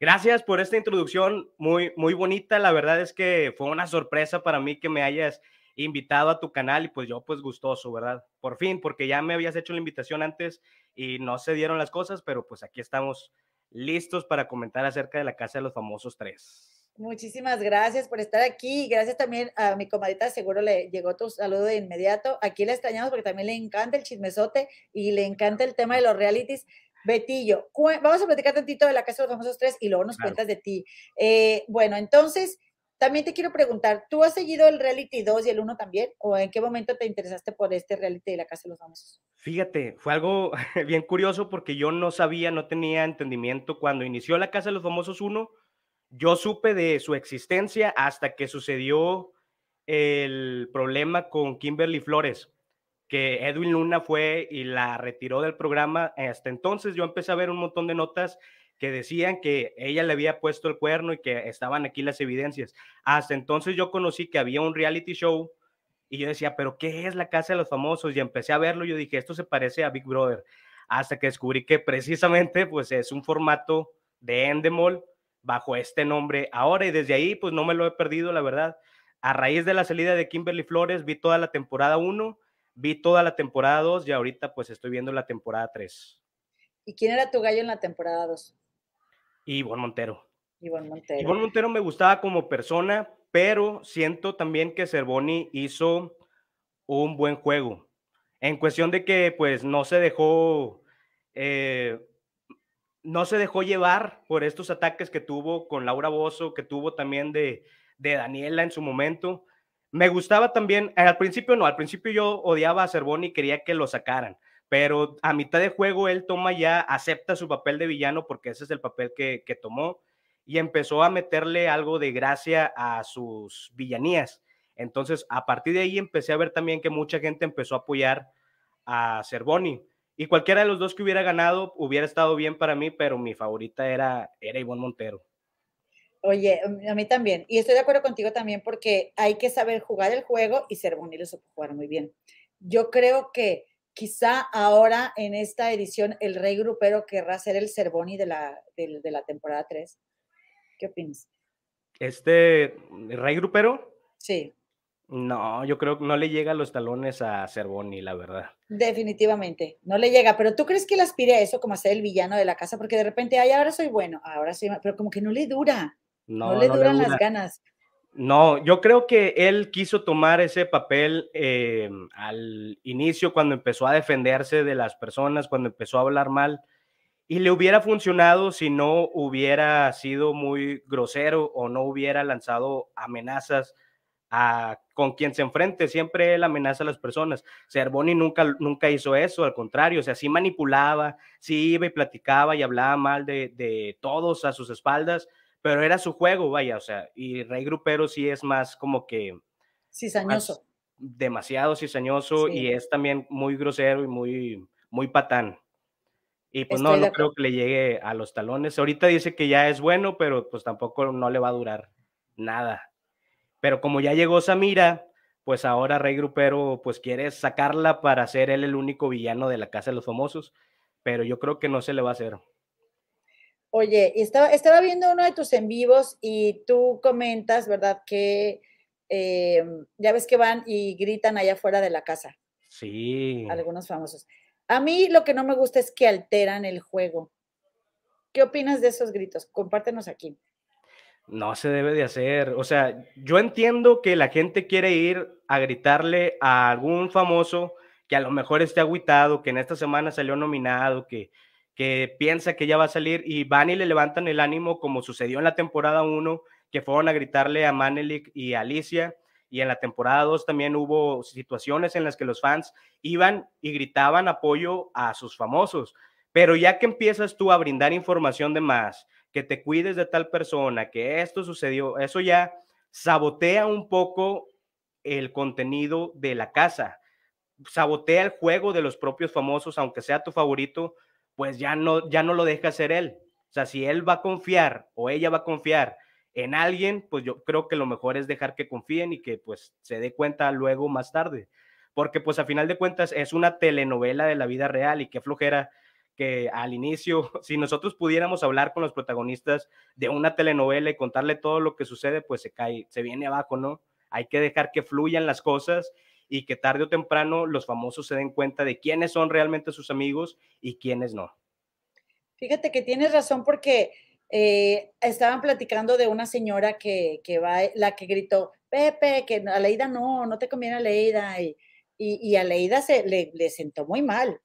Gracias por esta introducción muy, muy bonita. La verdad es que fue una sorpresa para mí que me hayas invitado a tu canal y pues yo pues gustoso, ¿verdad? Por fin, porque ya me habías hecho la invitación antes y no se dieron las cosas, pero pues aquí estamos listos para comentar acerca de la Casa de los Famosos tres. Muchísimas gracias por estar aquí. Gracias también a mi comadita, seguro le llegó tu saludo de inmediato. Aquí le extrañamos porque también le encanta el chismesote y le encanta el tema de los realities. Betillo, vamos a platicar tantito de la Casa de los Famosos tres y luego nos cuentas de ti. Eh, bueno, entonces, también te quiero preguntar, ¿tú has seguido el reality 2 y el 1 también? ¿O en qué momento te interesaste por este reality de la Casa de los Famosos? Fíjate, fue algo bien curioso porque yo no sabía, no tenía entendimiento cuando inició la Casa de los Famosos 1 yo supe de su existencia hasta que sucedió el problema con Kimberly Flores, que Edwin Luna fue y la retiró del programa. Hasta entonces yo empecé a ver un montón de notas que decían que ella le había puesto el cuerno y que estaban aquí las evidencias. Hasta entonces yo conocí que había un reality show y yo decía, pero ¿qué es la Casa de los Famosos? Y empecé a verlo y yo dije, esto se parece a Big Brother. Hasta que descubrí que precisamente pues es un formato de Endemol bajo este nombre ahora y desde ahí pues no me lo he perdido, la verdad. A raíz de la salida de Kimberly Flores vi toda la temporada 1, vi toda la temporada 2 y ahorita pues estoy viendo la temporada 3. ¿Y quién era tu gallo en la temporada 2? Ivonne Montero. Ivonne Montero. Ivonne Montero me gustaba como persona, pero siento también que Cervoni hizo un buen juego. En cuestión de que pues no se dejó eh, no se dejó llevar por estos ataques que tuvo con Laura Bozo, que tuvo también de, de Daniela en su momento. Me gustaba también, al principio no, al principio yo odiaba a Cervoni y quería que lo sacaran, pero a mitad de juego él toma ya, acepta su papel de villano porque ese es el papel que, que tomó y empezó a meterle algo de gracia a sus villanías. Entonces, a partir de ahí empecé a ver también que mucha gente empezó a apoyar a Cervoni. Y cualquiera de los dos que hubiera ganado hubiera estado bien para mí, pero mi favorita era, era Ivonne Montero. Oye, a mí también. Y estoy de acuerdo contigo también porque hay que saber jugar el juego y ser lo supo jugar muy bien. Yo creo que quizá ahora en esta edición el rey grupero querrá ser el Cervoni de la, de, de la temporada 3. ¿Qué opinas? Este, ¿el rey grupero? Sí. No, yo creo que no le llega a los talones a Cervoni, la verdad. Definitivamente, no le llega, pero ¿tú crees que él aspire a eso como a ser el villano de la casa? Porque de repente, ay, ahora soy bueno, ahora soy, pero como que no le dura, no, le duran las ganas. No, yo creo que él quiso tomar ese papel eh, al inicio cuando empezó a defenderse de las personas, cuando empezó a hablar mal, y le hubiera funcionado si no hubiera sido muy grosero o no hubiera lanzado amenazas con quien se enfrente, siempre él amenaza a las personas. Cervoni nunca, nunca hizo eso, al contrario, o sea, sí manipulaba, sí iba y platicaba y hablaba mal de, todos a sus espaldas, pero era su juego, vaya, o sea, y Rey Grupero sí es más como que... Cizañoso. Demasiado cizañoso y es también muy grosero y muy, muy patán. Y pues no, no creo que le llegue a los talones. Ahorita dice que ya es bueno, pero pues tampoco no le va a durar nada. Pero como ya llegó Samira, pues ahora Rey Grupero pues quiere sacarla para ser él el único villano de la Casa de los Famosos, pero yo creo que no se le va a hacer. Oye, estaba, estaba viendo uno de tus en vivos y tú comentas, ¿verdad? Que eh, ya ves que van y gritan allá afuera de la casa. Sí. Algunos famosos. A mí lo que no me gusta es que alteran el juego. ¿Qué opinas de esos gritos? Compártenos aquí. No se debe de hacer. O sea, yo entiendo que la gente quiere ir a gritarle a algún famoso que a lo mejor esté agüitado, que en esta semana salió nominado, que, que piensa que ya va a salir y van y le levantan el ánimo como sucedió en la temporada 1, que fueron a gritarle a Manelik y a Alicia y en la temporada 2 también hubo situaciones en las que los fans iban y gritaban apoyo a sus famosos. Pero ya que empiezas tú a brindar información de más, que te cuides de tal persona, que esto sucedió, eso ya sabotea un poco el contenido de la casa, sabotea el juego de los propios famosos, aunque sea tu favorito, pues ya no, ya no lo deja ser él. O sea, si él va a confiar o ella va a confiar en alguien, pues yo creo que lo mejor es dejar que confíen y que pues se dé cuenta luego más tarde. Porque pues a final de cuentas es una telenovela de la vida real y qué flojera que al inicio, si nosotros pudiéramos hablar con los protagonistas de una telenovela y contarle todo lo que sucede, pues se cae, se viene abajo, ¿no? Hay que dejar que fluyan las cosas y que tarde o temprano los famosos se den cuenta de quiénes son realmente sus amigos y quiénes no. Fíjate que tienes razón porque eh, estaban platicando de una señora que, va, la que gritó, Pepe, que a Leida no, no te conviene a Leida. Y, y, a Leida se, le, sentó muy mal,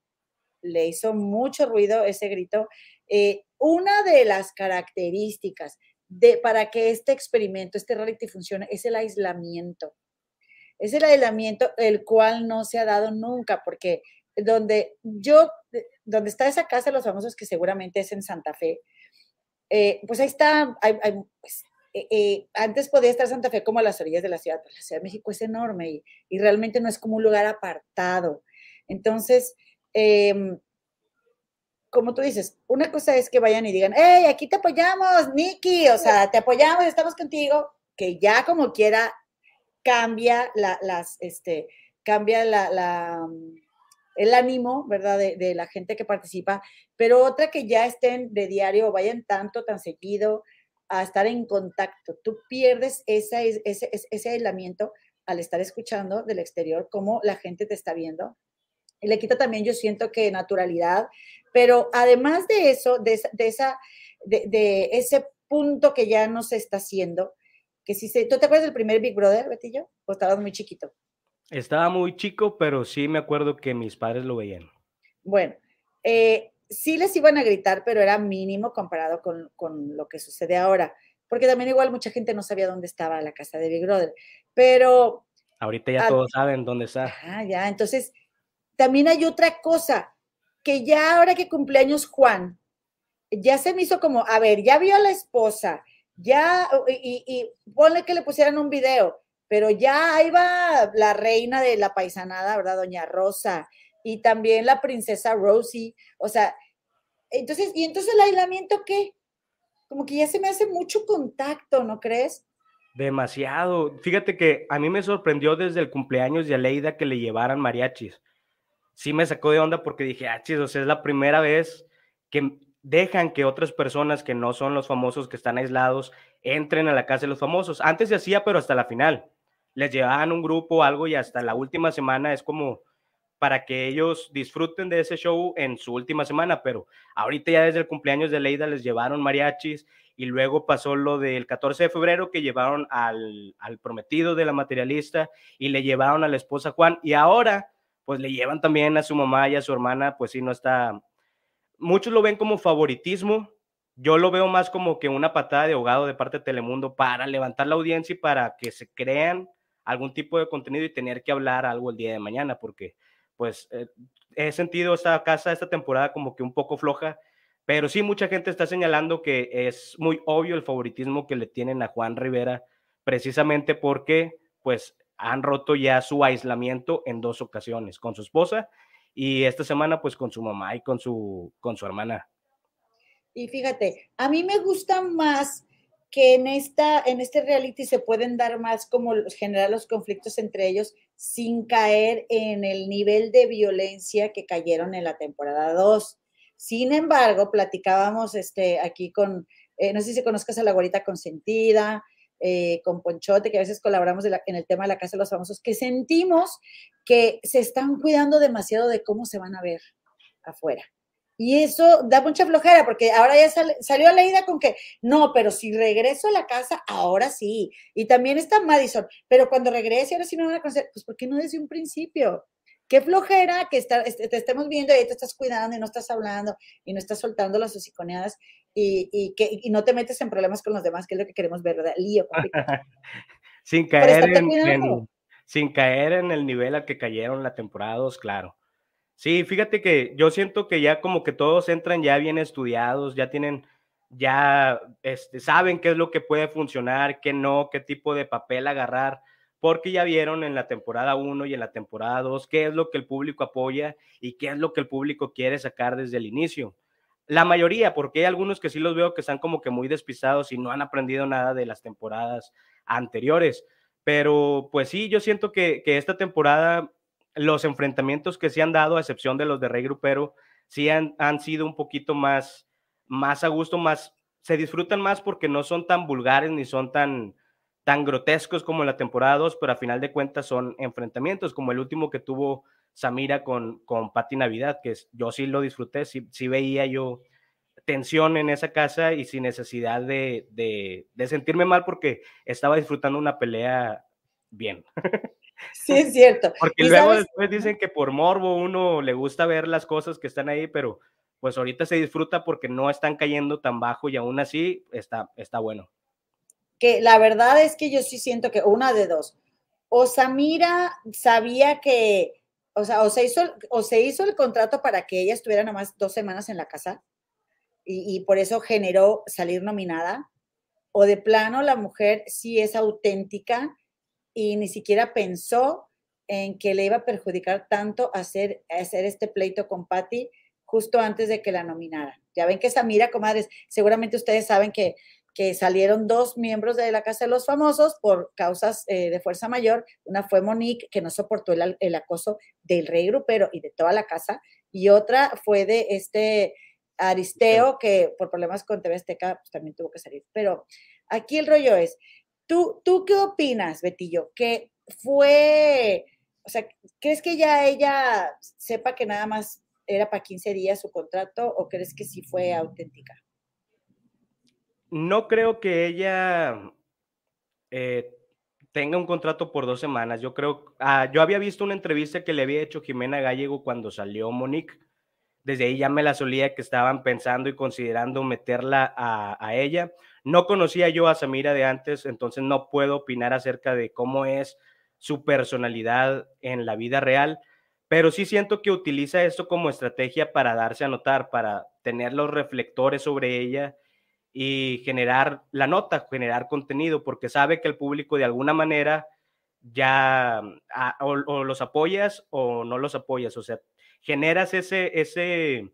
le hizo mucho ruido ese grito. Eh, una de las características de, para que este experimento, este reality funcione, es el aislamiento. Es el aislamiento el cual no se ha dado nunca, porque donde yo, donde está esa casa de los famosos, que seguramente es en Santa Fe, eh, pues ahí está, pues, eh, eh, antes podía estar Santa Fe como a las orillas de la ciudad, pero la Ciudad de México es enorme y, realmente no es como un lugar apartado. Entonces, em, como tú dices, una cosa es que vayan y digan, hey, aquí te apoyamos, Nikki, o sea, te apoyamos, estamos contigo, que ya como quiera cambia la, las, este, cambia la, la el ánimo, ¿verdad?, de, la gente que participa, pero otra que ya estén de diario o vayan tanto, tan seguido a estar en contacto. Tú pierdes ese, ese, ese aislamiento al estar escuchando del exterior, cómo la gente te está viendo. Y le quita también, yo siento que naturalidad, pero además de eso, de, esa, de, ese punto que ya no se está haciendo, que si se, ¿tú te acuerdas del primer Big Brother, Betillo? ¿O estabas muy chiquito? Estaba muy chico, pero sí me acuerdo que mis padres lo veían. Bueno, eh, sí les iban a gritar, pero era mínimo comparado con, lo que sucede ahora, porque también igual mucha gente no sabía dónde estaba la casa de Big Brother, pero... Ahorita ya todos saben dónde está. Ah, ya, entonces también hay otra cosa, que ya ahora que cumpleaños Juan, ya se me hizo como, a ver, ya vio a la esposa, ya, y, y, ponle que le pusieran un video, pero ya ahí va la reina de la paisanada, ¿verdad? Doña Rosa, y también la princesa Rosie, o sea, entonces, ¿y entonces el aislamiento qué? Como que ya se me hace mucho contacto, ¿no crees? Demasiado. Fíjate que a mí me sorprendió desde el cumpleaños de Aleida que le llevaran mariachis. Sí me sacó de onda porque dije, ah, chis, o sea, es la primera vez que dejan que otras personas que no son los famosos que están aislados entren a la casa de los famosos. Antes se hacía, pero hasta la final les llevaban un grupo algo y hasta la última semana es como para que ellos disfruten de ese show en su última semana, pero ahorita ya desde el cumpleaños de Leida les llevaron mariachis y luego pasó lo del 14 de febrero que llevaron al, al prometido de la materialista y le llevaron a la esposa Juan y ahora pues le llevan también a su mamá y a su hermana, pues sí, no está, muchos lo ven como favoritismo, yo lo veo más como que una patada de ahogado de parte de Telemundo para levantar la audiencia y para que se crean algún tipo de contenido y tener que hablar algo el día de mañana, porque pues eh, he sentido esta casa, esta temporada como que un poco floja, pero sí mucha gente está señalando que es muy obvio el favoritismo que le tienen a Juan Rivera, precisamente porque pues han roto ya su aislamiento en dos ocasiones, con su esposa y esta semana pues con su mamá y con su, con su hermana. Y fíjate, a mí me gusta más que en, esta, en este reality se pueden dar más como generar los conflictos entre ellos sin caer en el nivel de violencia que cayeron en la temporada 2. Sin embargo, platicábamos este, aquí con, eh, no sé si conozcas a la guarita consentida, eh, con Ponchote, que a veces colaboramos en el tema de la Casa de los Famosos, que sentimos que se están cuidando demasiado de cómo se van a ver afuera. Y eso da mucha flojera, porque ahora ya salió la ida con que, no, pero si regreso a la casa, ahora sí. Y también está Madison, pero cuando regrese, ahora sí me van a conocer. Pues, ¿por qué no desde un principio? Qué flojera que está, te estemos viendo y te estás cuidando y no estás hablando y no estás soltando las hociconeadas y, y, que, y no te metes en problemas con los demás, que es lo que queremos ver, ¿verdad? Lío. sin, caer en, sin caer en el nivel al que cayeron la temporada 2, claro. Sí, fíjate que yo siento que ya como que todos entran ya bien estudiados, ya tienen, ya este, saben qué es lo que puede funcionar, qué no, qué tipo de papel agarrar, porque ya vieron en la temporada 1 y en la temporada 2 qué es lo que el público apoya y qué es lo que el público quiere sacar desde el inicio. La mayoría, porque hay algunos que sí los veo que están como que muy despistados y no han aprendido nada de las temporadas anteriores. Pero pues sí, yo siento que, que esta temporada los enfrentamientos que se han dado, a excepción de los de Rey Grupero, sí han, han sido un poquito más, más a gusto, más, se disfrutan más porque no son tan vulgares ni son tan, tan grotescos como en la temporada 2, pero a final de cuentas son enfrentamientos, como el último que tuvo Samira con, con Patti Navidad, que yo sí lo disfruté, sí, sí, veía yo tensión en esa casa y sin necesidad de, de, de sentirme mal porque estaba disfrutando una pelea bien. Sí, es cierto. Porque luego después dicen que por morbo uno le gusta ver las cosas que están ahí, pero pues ahorita se disfruta porque no están cayendo tan bajo y aún así está, está bueno. Que la verdad es que yo sí siento que una de dos. O Samira sabía que, o sea, o se hizo, o se hizo el contrato para que ella estuviera nomás dos semanas en la casa y, y por eso generó salir nominada, o de plano la mujer sí es auténtica y ni siquiera pensó en que le iba a perjudicar tanto hacer, hacer este pleito con Patty justo antes de que la nominara. Ya ven que Samira, comadres, seguramente ustedes saben que, que salieron dos miembros de la Casa de los Famosos por causas eh, de fuerza mayor. Una fue Monique, que no soportó el, el, acoso del rey grupero y de toda la casa, y otra fue de este Aristeo, que por problemas con TV Azteca pues, también tuvo que salir. Pero aquí el rollo es, ¿Tú, ¿Tú qué opinas, Betillo? ¿Que fue, o sea, crees que ya ella sepa que nada más era para 15 días su contrato o crees que sí fue auténtica? No creo que ella eh, tenga un contrato por dos semanas. Yo creo, ah, yo había visto una entrevista que le había hecho Jimena Gallego cuando salió Monique. Desde ahí ya me la solía que estaban pensando y considerando meterla a, a ella. No conocía yo a Samira de antes, entonces no puedo opinar acerca de cómo es su personalidad en la vida real, pero sí siento que utiliza esto como estrategia para darse a notar, para tener los reflectores sobre ella y generar la nota, generar contenido, porque sabe que el público de alguna manera ya ah, o, o, los apoyas o no los apoyas, o sea, generas ese, ese,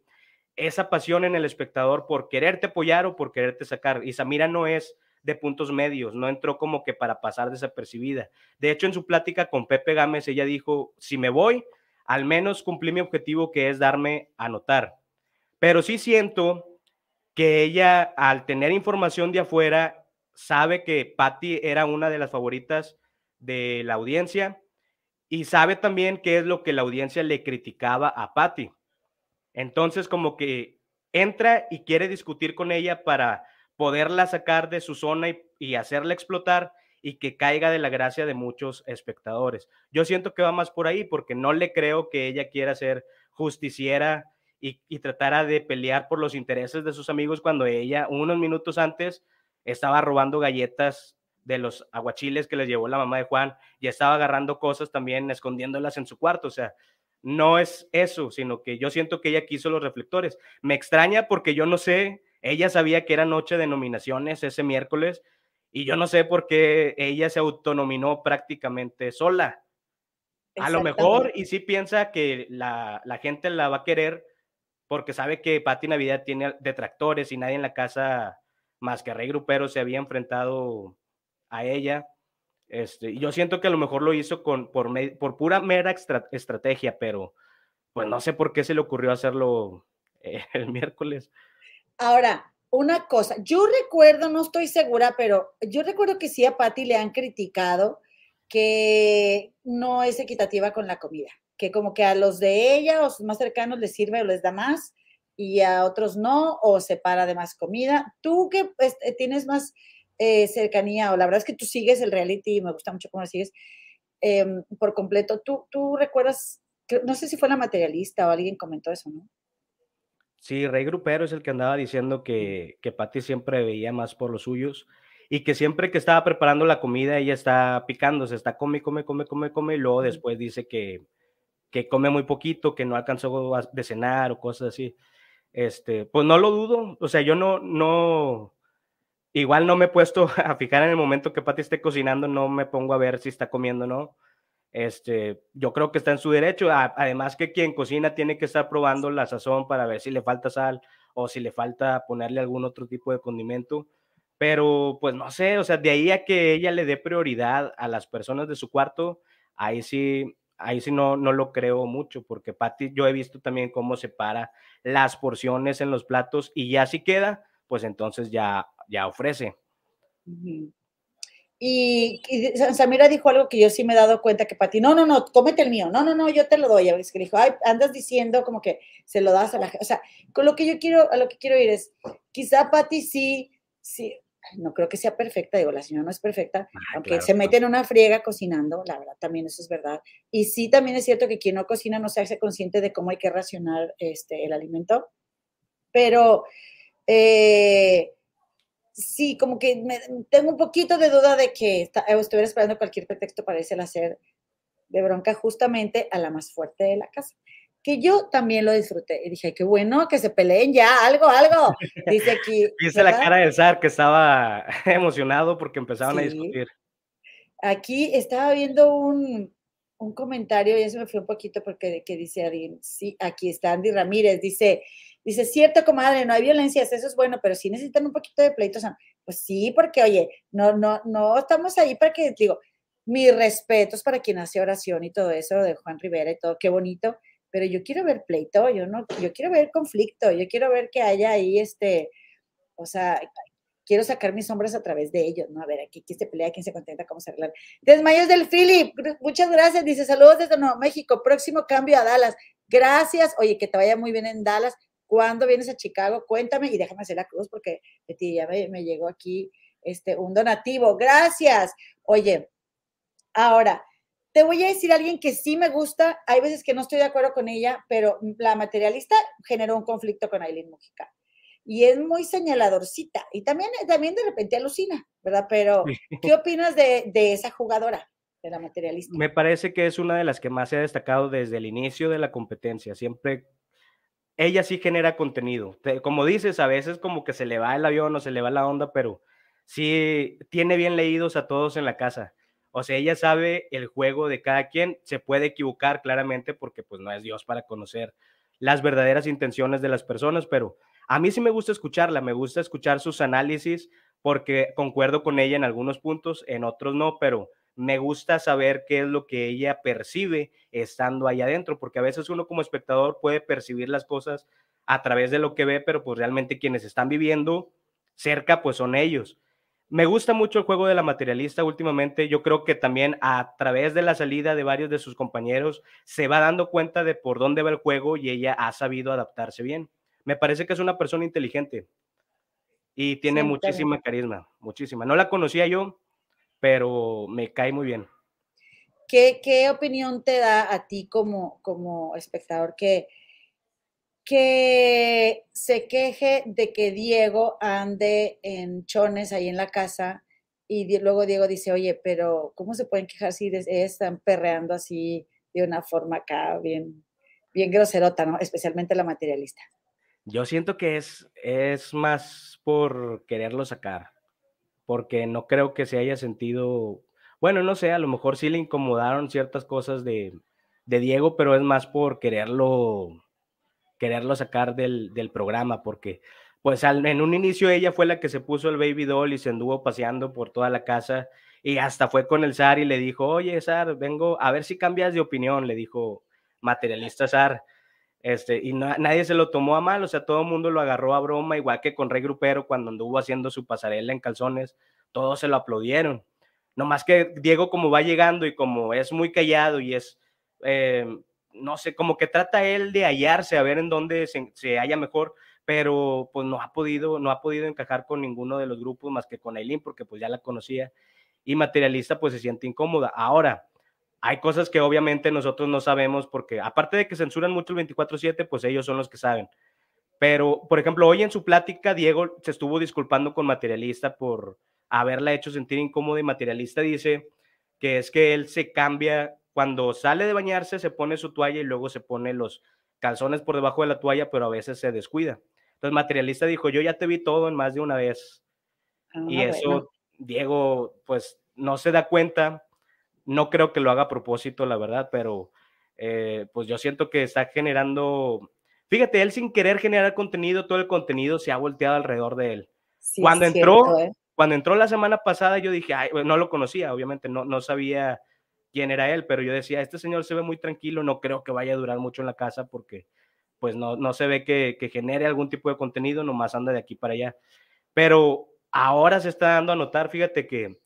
esa pasión en el espectador por quererte apoyar o por quererte sacar. Y Samira no es de puntos medios, no entró como que para pasar desapercibida. De hecho, en su plática con Pepe Gámez, ella dijo, si me voy, al menos cumplí mi objetivo que es darme a notar. Pero sí siento que ella, al tener información de afuera, sabe que Patty era una de las favoritas de la audiencia y sabe también qué es lo que la audiencia le criticaba a Patty. Entonces, como que entra y quiere discutir con ella para poderla sacar de su zona y, hacerla explotar y que caiga de la gracia de muchos espectadores. Yo siento que va más por ahí porque no le creo que ella quiera ser justiciera y, y tratara de pelear por los intereses de sus amigos cuando ella unos minutos antes estaba robando galletas de los aguachiles que les llevó la mamá de Juan y estaba agarrando cosas también, escondiéndolas en su cuarto. O sea, no es eso, sino que yo siento que ella quiso los reflectores. Me extraña porque yo no sé, ella sabía que era noche de nominaciones ese miércoles y yo no sé por qué ella se autonominó prácticamente sola. A lo mejor, y sí piensa que la, la, gente la va a querer porque sabe que Pati Navidad tiene detractores y nadie en la casa más que Rey Grupero se había enfrentado a ella. Este, yo siento que a lo mejor lo hizo por, pura mera estrategia, pero pues no sé por qué se le ocurrió hacerlo eh, el miércoles. Ahora, una cosa, yo recuerdo, no estoy segura, pero yo recuerdo que sí a Patti le han criticado que no es equitativa con la comida, que como que a los de ella o sus más cercanos les sirve o les da más y a otros no, o separa de más comida. Tú que pues, eh, tienes más eh, cercanía, o la verdad es que tú sigues el reality y me gusta mucho cómo lo sigues em, por completo, ¿tú, tú recuerdas, no sé si fue la materialista o alguien comentó eso, ¿no? Sí, Rey Grupero es el que andaba diciendo que, que Patti siempre veía más por los suyos y que siempre que estaba preparando la comida ella está picando, se está come, come, come, come, come y luego después dice que, que come muy poquito, que no alcanzó de cenar o cosas así. Este, pues no lo dudo, o sea, yo no, no, igual no me he puesto a fijar en el momento que Patti esté cocinando, no me pongo a ver si está comiendo o no este, yo creo que está en su derecho. Además que quien cocina tiene que estar probando la sazón para ver si le falta sal o si le falta ponerle algún otro tipo de condimento. Pero pues no sé, o sea, de ahí a que ella le dé prioridad a las personas de su cuarto, ahí sí, ahí sí no, no lo creo mucho, porque Patti, yo he visto también cómo separa las porciones en los platos y ya si queda, pues entonces ya, ya ofrece. Y, Samira dijo algo que yo sí me he dado cuenta que Pati, no, no, no, cómete el mío, no, no, no, yo te lo doy. A veces que dijo, ay, andas diciendo como que se lo das a la gente. O sea, con lo que yo quiero, a lo que quiero ir es, quizá Pati sí, sí, no creo que sea perfecta, digo, la señora no es perfecta, aunque se mete en una friega cocinando, la verdad, también eso es verdad. Y sí, también es cierto que quien no cocina no se hace consciente de cómo hay que racionar este, el alimento, pero... Eh, sí, como que tengo un poquito de duda de que está, eh, estuviera esperando cualquier pretexto para irse a hacer de bronca justamente a la más fuerte de la casa. Que yo también lo disfruté. Y dije, qué bueno que se peleen ya, algo, algo. Dice aquí. Dice la cara de Zar que estaba emocionado porque empezaban a discutir. Aquí estaba viendo un, un comentario, y eso me fue un poquito porque que dice sí, aquí está Andy Ramírez, dice, Dice, cierto, comadre, no hay violencias, eso es bueno, pero sí necesitan un poquito de pleitos. Pues sí, porque, oye, no, no, no estamos ahí para que, digo, mis respetos para quien hace oración y todo eso de Juan Rivera y todo, qué bonito, pero yo quiero ver pleito, yo no, yo quiero ver conflicto, yo quiero ver que haya ahí este, o sea, quiero sacar mis hombres a través de ellos, ¿no? A ver, aquí quién se pelea, quién se contenta, cómo se arreglan. Desmayos del Philip, muchas gracias, dice saludos desde Nuevo México, próximo cambio a Dallas. Gracias, oye, que te vaya muy bien en Dallas. ¿Cuándo vienes a Chicago? Cuéntame y déjame hacer la cruz porque de ya me, llegó aquí este, un donativo. Gracias. Oye, ahora, te voy a decir a alguien que sí me gusta, hay veces que no estoy de acuerdo con ella, pero la materialista generó un conflicto con Aileen Mujica. Y es muy señaladorcita. Y también, también de repente alucina, ¿verdad? Pero, ¿qué opinas de, de esa jugadora? de la materialista. Me parece que es una de las que más se ha destacado desde el inicio de la competencia. Siempre ella sí genera contenido. Como dices, a veces como que se le va el avión o se le va la onda, pero sí tiene bien leídos a todos en la casa. O sea, ella sabe el juego de cada quien, se puede equivocar claramente porque pues no es Dios para conocer las verdaderas intenciones de las personas, pero a mí sí me gusta escucharla, me gusta escuchar sus análisis porque concuerdo con ella en algunos puntos, en otros no, pero me gusta saber qué es lo que ella percibe estando ahí adentro, porque a veces uno como espectador puede percibir las cosas a través de lo que ve, pero pues realmente quienes están viviendo cerca pues son ellos. Me gusta mucho el juego de la materialista últimamente. Yo creo que también a través de la salida de varios de sus compañeros se va dando cuenta de por dónde va el juego y ella ha sabido adaptarse bien. Me parece que es una persona inteligente y tiene muchísima carisma, muchísima. No la conocía yo, pero me cae muy bien. ¿Qué, qué opinión te da a ti como, como espectador que, que se queje de que Diego ande en chones ahí en la casa y luego Diego dice, oye, pero ¿cómo se pueden quejar si están perreando así de una forma acá bien, bien groserota, ¿no? Especialmente la materialista. Yo siento que es, es más por quererlo sacar porque no creo que se haya sentido, bueno, no sé, a lo mejor sí le incomodaron ciertas cosas de, de Diego, pero es más por quererlo, quererlo sacar del, del programa, porque pues en un inicio ella fue la que se puso el baby doll y se anduvo paseando por toda la casa y hasta fue con el zar y le dijo, oye zar, vengo a ver si cambias de opinión, le dijo materialista zar. Este, y nadie se lo tomó a mal, o sea, todo el mundo lo agarró a broma, igual que con Rey Grupero cuando anduvo haciendo su pasarela en calzones, todos se lo aplaudieron. No más que Diego como va llegando y como es muy callado y es, eh, no sé, como que trata él de hallarse, a ver en dónde se, se halla mejor, pero pues no ha podido, no ha podido encajar con ninguno de los grupos más que con Aileen, porque pues ya la conocía, y materialista pues se siente incómoda. Ahora, hay cosas que obviamente nosotros no sabemos, porque aparte de que censuran mucho el 24/7, pues ellos son los que saben. Pero, por ejemplo, hoy en su plática, Diego se estuvo disculpando con materialista por haberla hecho sentir incómoda y materialista dice que es que él se cambia cuando sale de bañarse, se pone su toalla y luego se pone los calzones por debajo de la toalla, pero a veces se descuida. Entonces, materialista dijo, yo ya te vi todo en más de una vez. Ah, y eso, Diego, pues no se da cuenta. No creo que lo haga a propósito, la verdad, pero eh, pues yo siento que está generando, fíjate, él sin querer generar contenido, todo el contenido se ha volteado alrededor de él. cuando entró, ¿eh? cuando entró la semana pasada, yo dije, no lo conocía, obviamente, no, no sabía quién era él, pero yo decía, este señor se ve muy tranquilo, no creo que vaya a durar mucho en la casa porque pues no, no se ve que, genere algún tipo de contenido, nomás anda de aquí para allá. Pero ahora se está dando a notar, fíjate que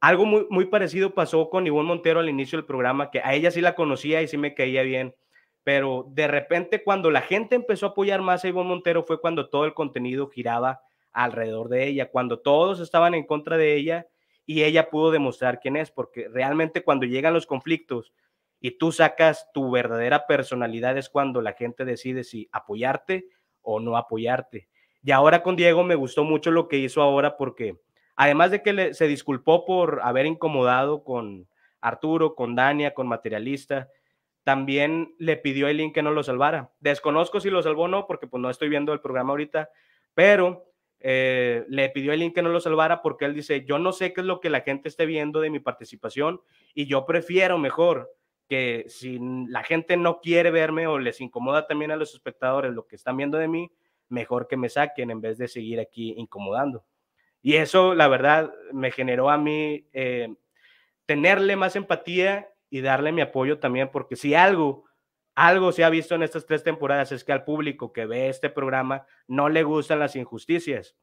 algo muy, muy parecido pasó con Ivonne Montero al inicio del programa, que a ella sí la conocía y sí me caía bien, pero de repente cuando la gente empezó a apoyar más a Ivonne Montero fue cuando todo el contenido giraba alrededor de ella, cuando todos estaban en contra de ella y ella pudo demostrar quién es, porque realmente cuando llegan los conflictos, y tú sacas tu verdadera personalidad es cuando la gente decide si apoyarte o no apoyarte. Y ahora con Diego me gustó mucho lo que hizo ahora porque además de que se disculpó por haber incomodado con Arturo, con Dania, con Materialista, también le pidió a Eileen que no lo salvara. Desconozco si lo salvó o no, porque pues no estoy viendo el programa ahorita, pero eh, le pidió a Eileen que no lo salvara porque él dice, yo no sé qué es lo que la gente esté viendo de mi participación y yo prefiero mejor que si la gente no quiere verme o les incomoda también a los espectadores lo que están viendo de mí, mejor que me saquen en vez de seguir aquí incomodando. Y eso, la verdad, me generó a mí eh, tenerle más empatía y darle mi apoyo también, porque si algo, algo se ha visto en estas tres temporadas es que al público que ve este programa no le gustan las injusticias.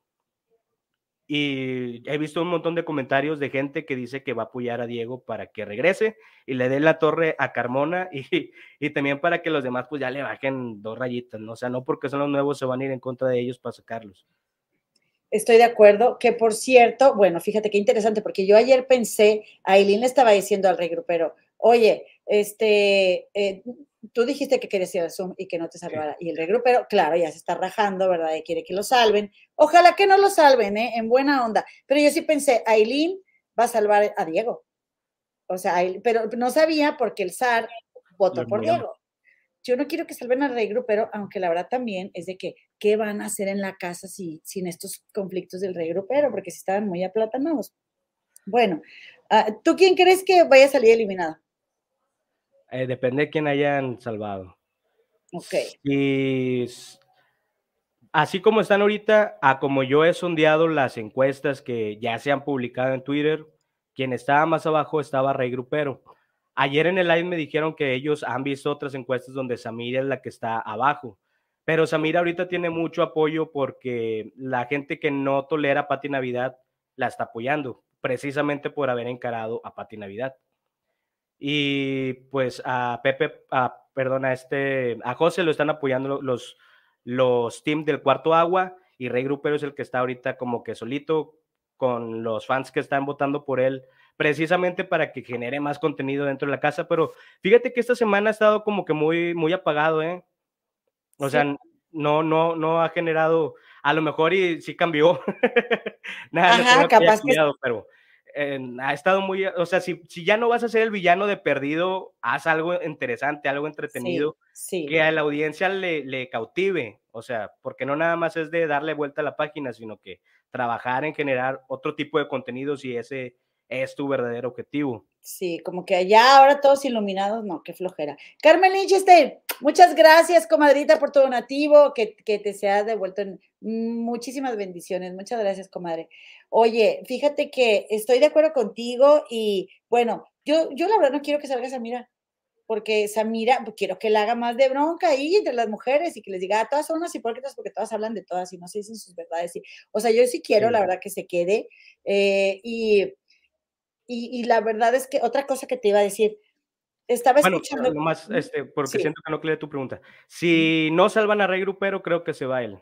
Y he visto un montón de comentarios de gente que dice que va a apoyar a Diego para que regrese y le dé la torre a Carmona y, y también para que los demás pues ya le bajen dos rayitas, ¿no? O sea, no porque son los nuevos se van a ir en contra de ellos para sacarlos. Estoy de acuerdo, que por cierto, bueno, fíjate qué interesante, porque yo ayer pensé, Aileen le estaba diciendo al regrupero, oye, este, eh, tú dijiste que querías ir al Zoom y que no te salvara. Y el regrupero, claro, ya se está rajando, ¿verdad? Y quiere que lo salven. Ojalá que no lo salven, ¿eh? En buena onda. Pero yo sí pensé, Aileen va a salvar a Diego. O sea, pero no sabía porque el SAR votó por Diego. Yo no quiero que salven al regrupero, aunque la verdad también es de que, ¿qué van a hacer en la casa si, sin estos conflictos del regrupero? Porque si estaban muy aplatanados. Bueno, ah, ¿tú quién crees que vaya a salir eliminado? Eh, depende de quién hayan salvado. Ok. Y así como están ahorita, a como yo he sondeado las encuestas que ya se han publicado en Twitter, quien estaba más abajo estaba Rey Grupero. Ayer en el live me dijeron que ellos han visto otras encuestas donde Samira es la que está abajo. Pero Samira ahorita tiene mucho apoyo porque la gente que no tolera a Pati Navidad la está apoyando, precisamente por haber encarado a Pati Navidad. Y pues a Pepe, a, perdón, a este, a José lo están apoyando los, los teams del cuarto agua y Rey Grupero es el que está ahorita como que solito con los fans que están votando por él precisamente para que genere más contenido dentro de la casa, pero fíjate que esta semana ha estado como que muy, muy apagado, ¿eh? O sea, no, no, no ha generado, a lo mejor y sí cambió. Nada, Ajá, capaz que, pero ha estado muy, o sea, si, si, ya no vas a ser el villano de perdido, haz algo interesante, algo entretenido, que a la audiencia le, le, cautive, o sea, porque no nada más es de darle vuelta a la página, sino que trabajar en generar otro tipo de contenidos y ese, es tu verdadero objetivo. Sí, como que allá ahora todos iluminados, no, qué flojera. Carmen Linchester, muchas gracias, comadrita, por tu donativo, que, que te sea devuelto en muchísimas bendiciones. Muchas gracias, comadre. Oye, fíjate que estoy de acuerdo contigo y bueno, yo, yo la verdad no quiero que salga Samira, porque Samira, pues, quiero que la haga más de bronca ahí entre las mujeres y que les diga, ah, todas son unas hipócritas porque todas hablan de todas y no se dicen sus verdades. Y, o sea, yo sí quiero, la verdad, que se quede. Eh, y y, la verdad es que otra cosa que te iba a decir, estaba escuchando. Bueno, nomás, este, porque siento que no creé tu pregunta. Si no salvan a Rey Grupero, creo que se va él.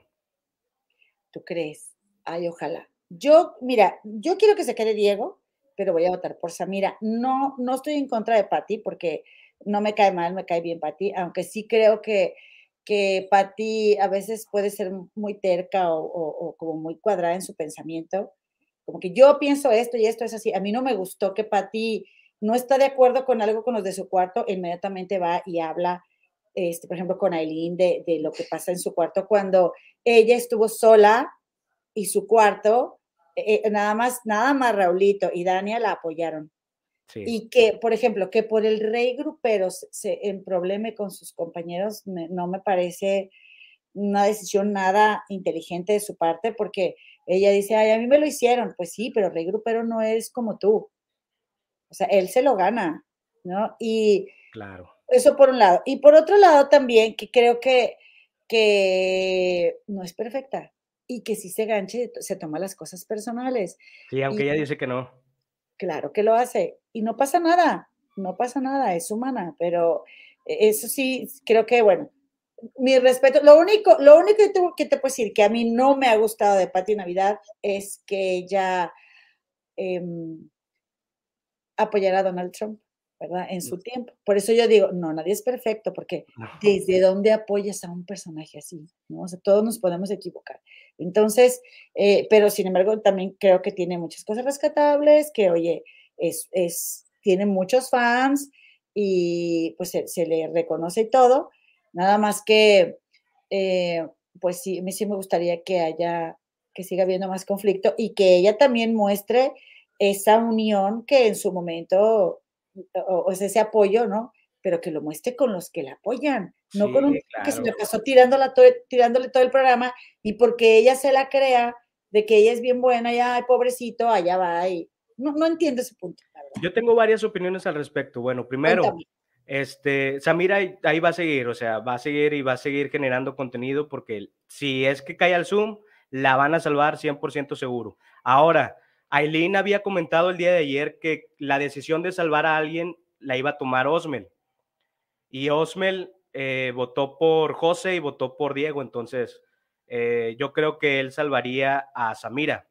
¿Tú crees? Ay, ojalá. Yo, mira, yo quiero que se quede Diego, pero voy a votar por Samira. No, no estoy en contra de Patti porque no me cae mal, me cae bien Patti, aunque sí creo que, que Patti a veces puede ser muy terca o, o como muy cuadrada en su pensamiento como que yo pienso esto y esto es así. A mí no me gustó que Patti no está de acuerdo con algo con los de su cuarto, inmediatamente va y habla, este, por ejemplo, con Aileen de, de lo que pasa en su cuarto cuando ella estuvo sola y su cuarto, eh, nada más, nada más Raulito y Dania la apoyaron. Y que, por ejemplo, que por el rey grupero se, en probleme con sus compañeros, no me parece una decisión nada inteligente de su parte, porque ella dice, ay, a mí me lo hicieron. Pues sí, pero Rey Grupero no es como tú. O sea, él se lo gana, ¿no? Y claro. eso por un lado. Y por otro lado también, que creo que, que no es perfecta y que si se ganche, se toma las cosas personales. Sí, aunque ella dice que no. Claro que lo hace. Y no pasa nada, no pasa nada, es humana, pero eso sí, creo que, bueno, mi respeto. Lo único, lo único que, te, que te puedo decir que a mí no me ha gustado de Patti Navidad es que ella eh, apoyara a Donald Trump, ¿verdad? En su tiempo. Por eso yo digo, no, nadie es perfecto, porque ¿desde dónde apoyas a un personaje así? ¿no? O sea, todos nos podemos equivocar. Entonces, eh, pero sin embargo, también creo que tiene muchas cosas rescatables, que, oye, es, es tiene muchos fans y pues se, se le reconoce y todo Nada más que, eh, pues sí, a mí sí me gustaría que haya, que siga habiendo más conflicto y que ella también muestre esa unión que en su momento, o, ese apoyo, ¿no? Pero que lo muestre con los que la apoyan, no con un que se le pasó tirándola tirándole todo el programa y porque ella se la crea de que ella es bien buena, ya, ay, pobrecito, allá va y no, no entiendo ese punto. Yo tengo varias opiniones al respecto. Bueno, primero, este, Samira ahí va a seguir, o sea, va a seguir y va a seguir generando contenido porque si es que cae al Zoom, la van a salvar 100% seguro. Ahora, Aileen había comentado el día de ayer que la decisión de salvar a alguien la iba a tomar Osmel. Y Osmel eh, votó por José y votó por Diego, entonces eh, yo creo que él salvaría a Samira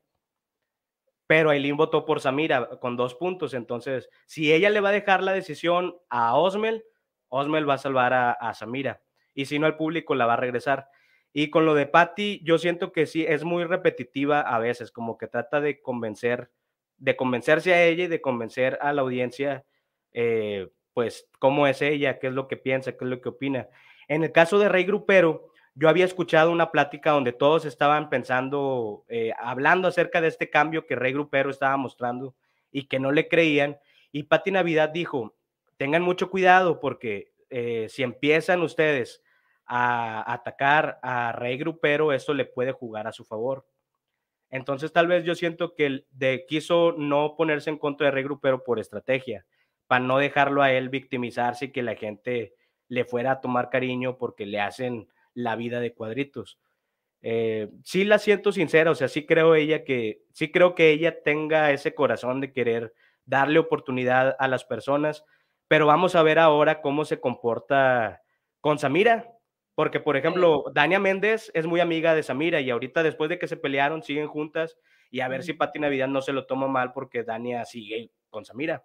pero Aileen votó por Samira con dos puntos. Entonces, si ella le va a dejar la decisión a Osmel, Osmel va a salvar a, Samira. Y si no, el público la va a regresar. Y con lo de Patty, yo siento que sí, es muy repetitiva a veces, como que trata de convencer, de convencerse a ella y de convencer a la audiencia, eh, pues, cómo es ella, qué es lo que piensa, qué es lo que opina. En el caso de Rey Grupero, yo había escuchado una plática donde todos estaban pensando, eh, hablando acerca de este cambio que Rey Grupero estaba mostrando y que no le creían. Y Pati Navidad dijo, tengan mucho cuidado porque eh, si empiezan ustedes a atacar a Rey Grupero, eso le puede jugar a su favor. Entonces tal vez yo siento que de, quiso no ponerse en contra de Rey Grupero por estrategia, para no dejarlo a él victimizarse y que la gente le fuera a tomar cariño porque le hacen la vida de cuadritos. Eh, sí la siento sincera, o sea, sí creo ella que, sí creo que ella tenga ese corazón de querer darle oportunidad a las personas, pero vamos a ver ahora cómo se comporta con Samira, porque por ejemplo, Dania Méndez es muy amiga de Samira y ahorita después de que se pelearon siguen juntas y a ver si Pati Navidad no se lo toma mal porque Dania sigue con Samira.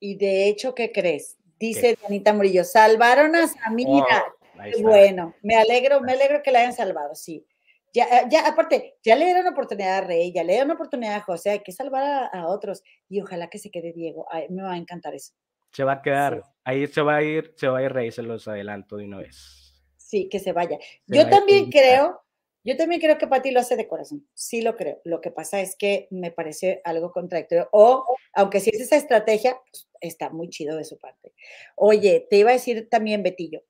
Y de hecho, ¿qué crees? Dice Danita Murillo, salvaron a Samira. Bueno, me alegro, me alegro que la hayan salvado, sí. Ya, eh, ya, aparte, ya le dieron oportunidad a Rey, ya le dieron oportunidad a José, hay que salvar a, otros y ojalá que se quede Diego. me va a encantar eso. Se va a quedar, ahí se va a ir, se va a ir Rey, se los adelanto de una vez. Sí, que se vaya. Yo también creo Yo también creo que Pati lo hace de corazón, sí lo creo. Lo que pasa es que me parece algo contradictorio. O, aunque sí es esa estrategia, pues, está muy chido de su parte. Oye, te iba a decir también, Betillo,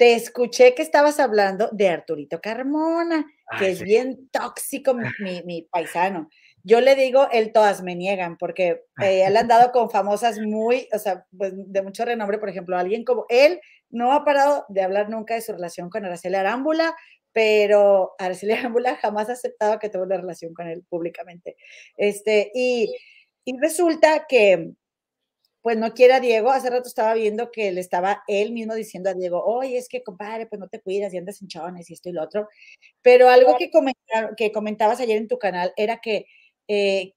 te escuché que estabas hablando de Arturito Carmona, que es bien tóxico, mi, mi, paisano. Yo le digo, él todas me niegan, porque eh, él ha andado con famosas muy, o sea, pues de mucho renombre, por ejemplo, alguien como él no ha parado de hablar nunca de su relación con Araceli Arámbula, pero Araceli Arámbula jamás ha aceptado que tuvo una relación con él públicamente. Este, y, y resulta que, pues no quiere a Diego. Hace rato estaba viendo que le estaba él mismo diciendo a Diego, oye, es que compadre, pues no te cuidas y andas en chones y esto y lo otro. Pero algo que, que comentabas ayer en tu canal era que eh,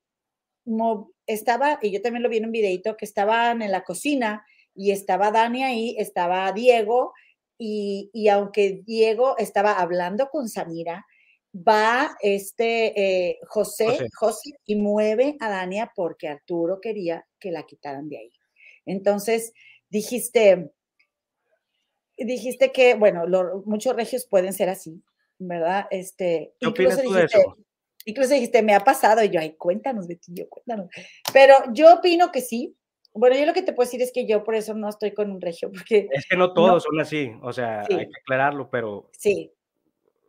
estaba, y yo también lo vi en un videito, que estaban en la cocina y estaba Dani ahí, estaba Diego, y, y aunque Diego estaba hablando con Samira, va este eh, José, José, y mueve a Dania porque Arturo quería que la quitaran de ahí. Entonces, dijiste, dijiste que, bueno, muchos regios pueden ser así, ¿verdad? Este, incluso dijiste, incluso dijiste, me ha pasado, y yo, ay, cuéntanos, Betillo, cuéntanos. Pero yo opino que sí. Bueno, yo lo que te puedo decir es que yo por eso no estoy con un regio, porque... Es que no todos son así, o sea, hay que aclararlo, pero... Sí.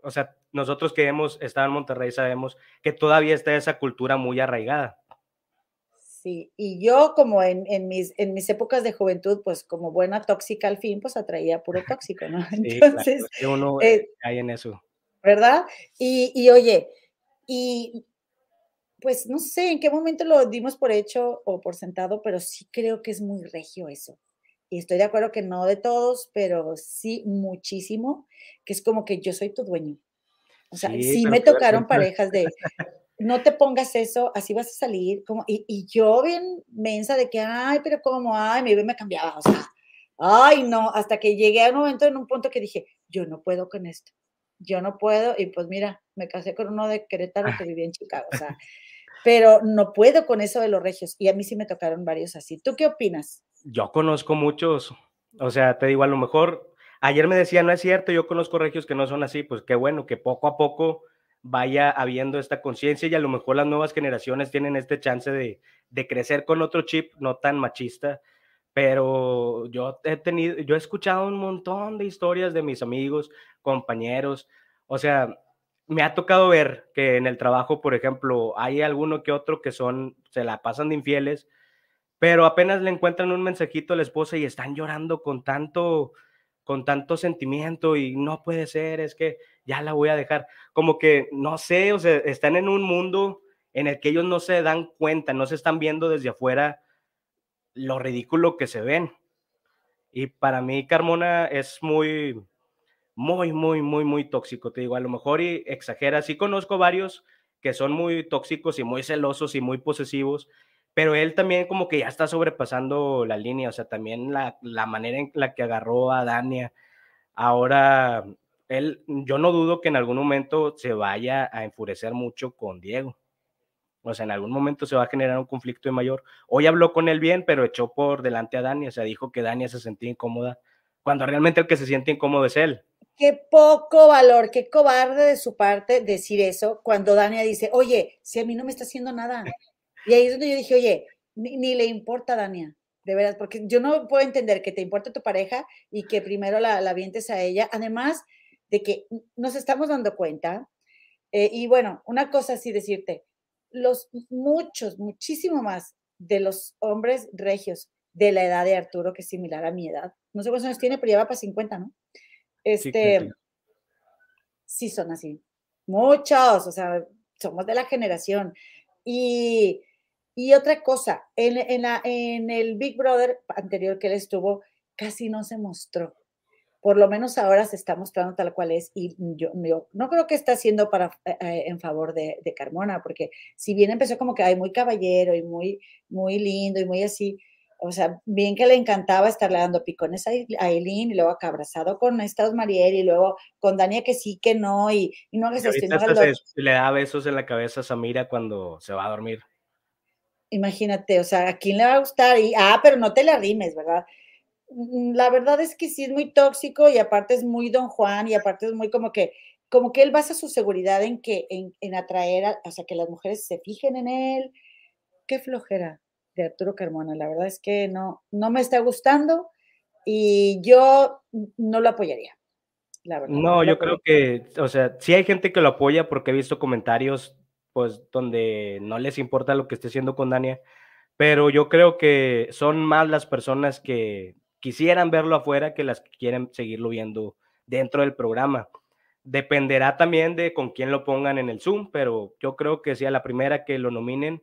O sea, nosotros que hemos estado en Monterrey sabemos que todavía está esa cultura muy arraigada. Sí, y yo como en, mis, en mis épocas de juventud, pues como buena tóxica al fin, pues atraía puro tóxico, ¿no? Entonces, uno eh, hay en eso. ¿Verdad? Y, y oye, y pues no sé en qué momento lo dimos por hecho o por sentado, pero sí creo que es muy regio eso. Y estoy de acuerdo que no de todos, pero sí muchísimo, que es como que yo soy tu dueño. O sea, sí, me tocaron parejas de, no te pongas eso, así vas a salir. Como, y, yo bien mensa de que, ay, pero como, ay, mi bebé me cambiaba. O sea, ay, no, hasta que llegué a un momento en un punto que dije, yo no puedo con esto. Yo no puedo. Y pues mira, me casé con uno de Querétaro que vivía en Chicago. O sea, pero no puedo con eso de los regios. Y a mí sí me tocaron varios así. ¿Tú qué opinas? Yo conozco muchos. O sea, te digo, a lo mejor Ayer me decía, no es cierto, yo conozco regios que no son así, pues qué bueno que poco a poco vaya habiendo esta conciencia y a lo mejor las nuevas generaciones tienen este chance de, de, crecer con otro chip no tan machista, pero yo he tenido, yo he escuchado un montón de historias de mis amigos, compañeros, o sea, me ha tocado ver que en el trabajo, por ejemplo, hay alguno que otro que son, se la pasan de infieles, pero apenas le encuentran un mensajito a la esposa y están llorando con tanto, con tanto sentimiento y no puede ser, es que ya la voy a dejar. Como que, no sé, o sea, están en un mundo en el que ellos no se dan cuenta, no se están viendo desde afuera lo ridículo que se ven. Y para mí Carmona es muy, muy, muy, muy, muy tóxico, te digo, a lo mejor y exagera. Sí conozco varios que son muy tóxicos y muy celosos y muy posesivos, pero él también como que ya está sobrepasando la línea, o sea, también la, la manera en la que agarró a Dania. Ahora, él, yo no dudo que en algún momento se vaya a enfurecer mucho con Diego. O sea, en algún momento se va a generar un conflicto de mayor. Hoy habló con él bien, pero echó por delante a Dania, o sea, dijo que Dania se sentía incómoda, cuando realmente el que se siente incómodo es él. Qué poco valor, qué cobarde de su parte decir eso cuando Dania dice, oye, si a mí no me está haciendo nada. Y ahí es donde yo dije, oye, ni, le importa, Dania, de verdad, porque yo no puedo entender que te importe tu pareja y que primero la, la vientes a ella, además de que nos estamos dando cuenta. Eh, y bueno, una cosa así decirte, los muchos, muchísimo más de los hombres regios de la edad de Arturo, que es similar a mi edad, no sé cuántos años tiene, pero ya va para 50, ¿no? Este, sí, son así. Muchos, o sea, somos de la generación. Y y otra cosa, en, en, la, en el Big Brother anterior que él estuvo, casi no se mostró. Por lo menos ahora se está mostrando tal cual es y yo, no creo que está haciendo para, eh, eh, en favor de, de, Carmona, porque si bien empezó como que hay muy caballero y muy, muy lindo y muy así, o sea, bien que le encantaba estarle dando picones a Aileen y luego acá abrazado con esta Mariel y luego con Dania que sí, que no y, y no que le da besos en la cabeza a Samira cuando se va a dormir. Imagínate, o sea, ¿a quién le va a gustar? Y, ah, pero no te la rimes, ¿verdad? Mm, la verdad es que sí es muy tóxico y aparte es muy don Juan y aparte es muy como que, como que él basa su seguridad en que, en, atraer, a, o sea, que las mujeres se fijen en él. Qué flojera de Arturo Carmona, la verdad es que no, no me está gustando y yo no lo apoyaría. La verdad, no, yo creo que, o sea, sí hay gente que lo apoya porque he visto comentarios, pues, donde no les importa lo que esté haciendo con Dania, pero yo creo que son más las personas que quisieran verlo afuera que las que quieren seguirlo viendo dentro del programa. Dependerá también de con quién lo pongan en el Zoom, pero yo creo que si a la primera que lo nominen,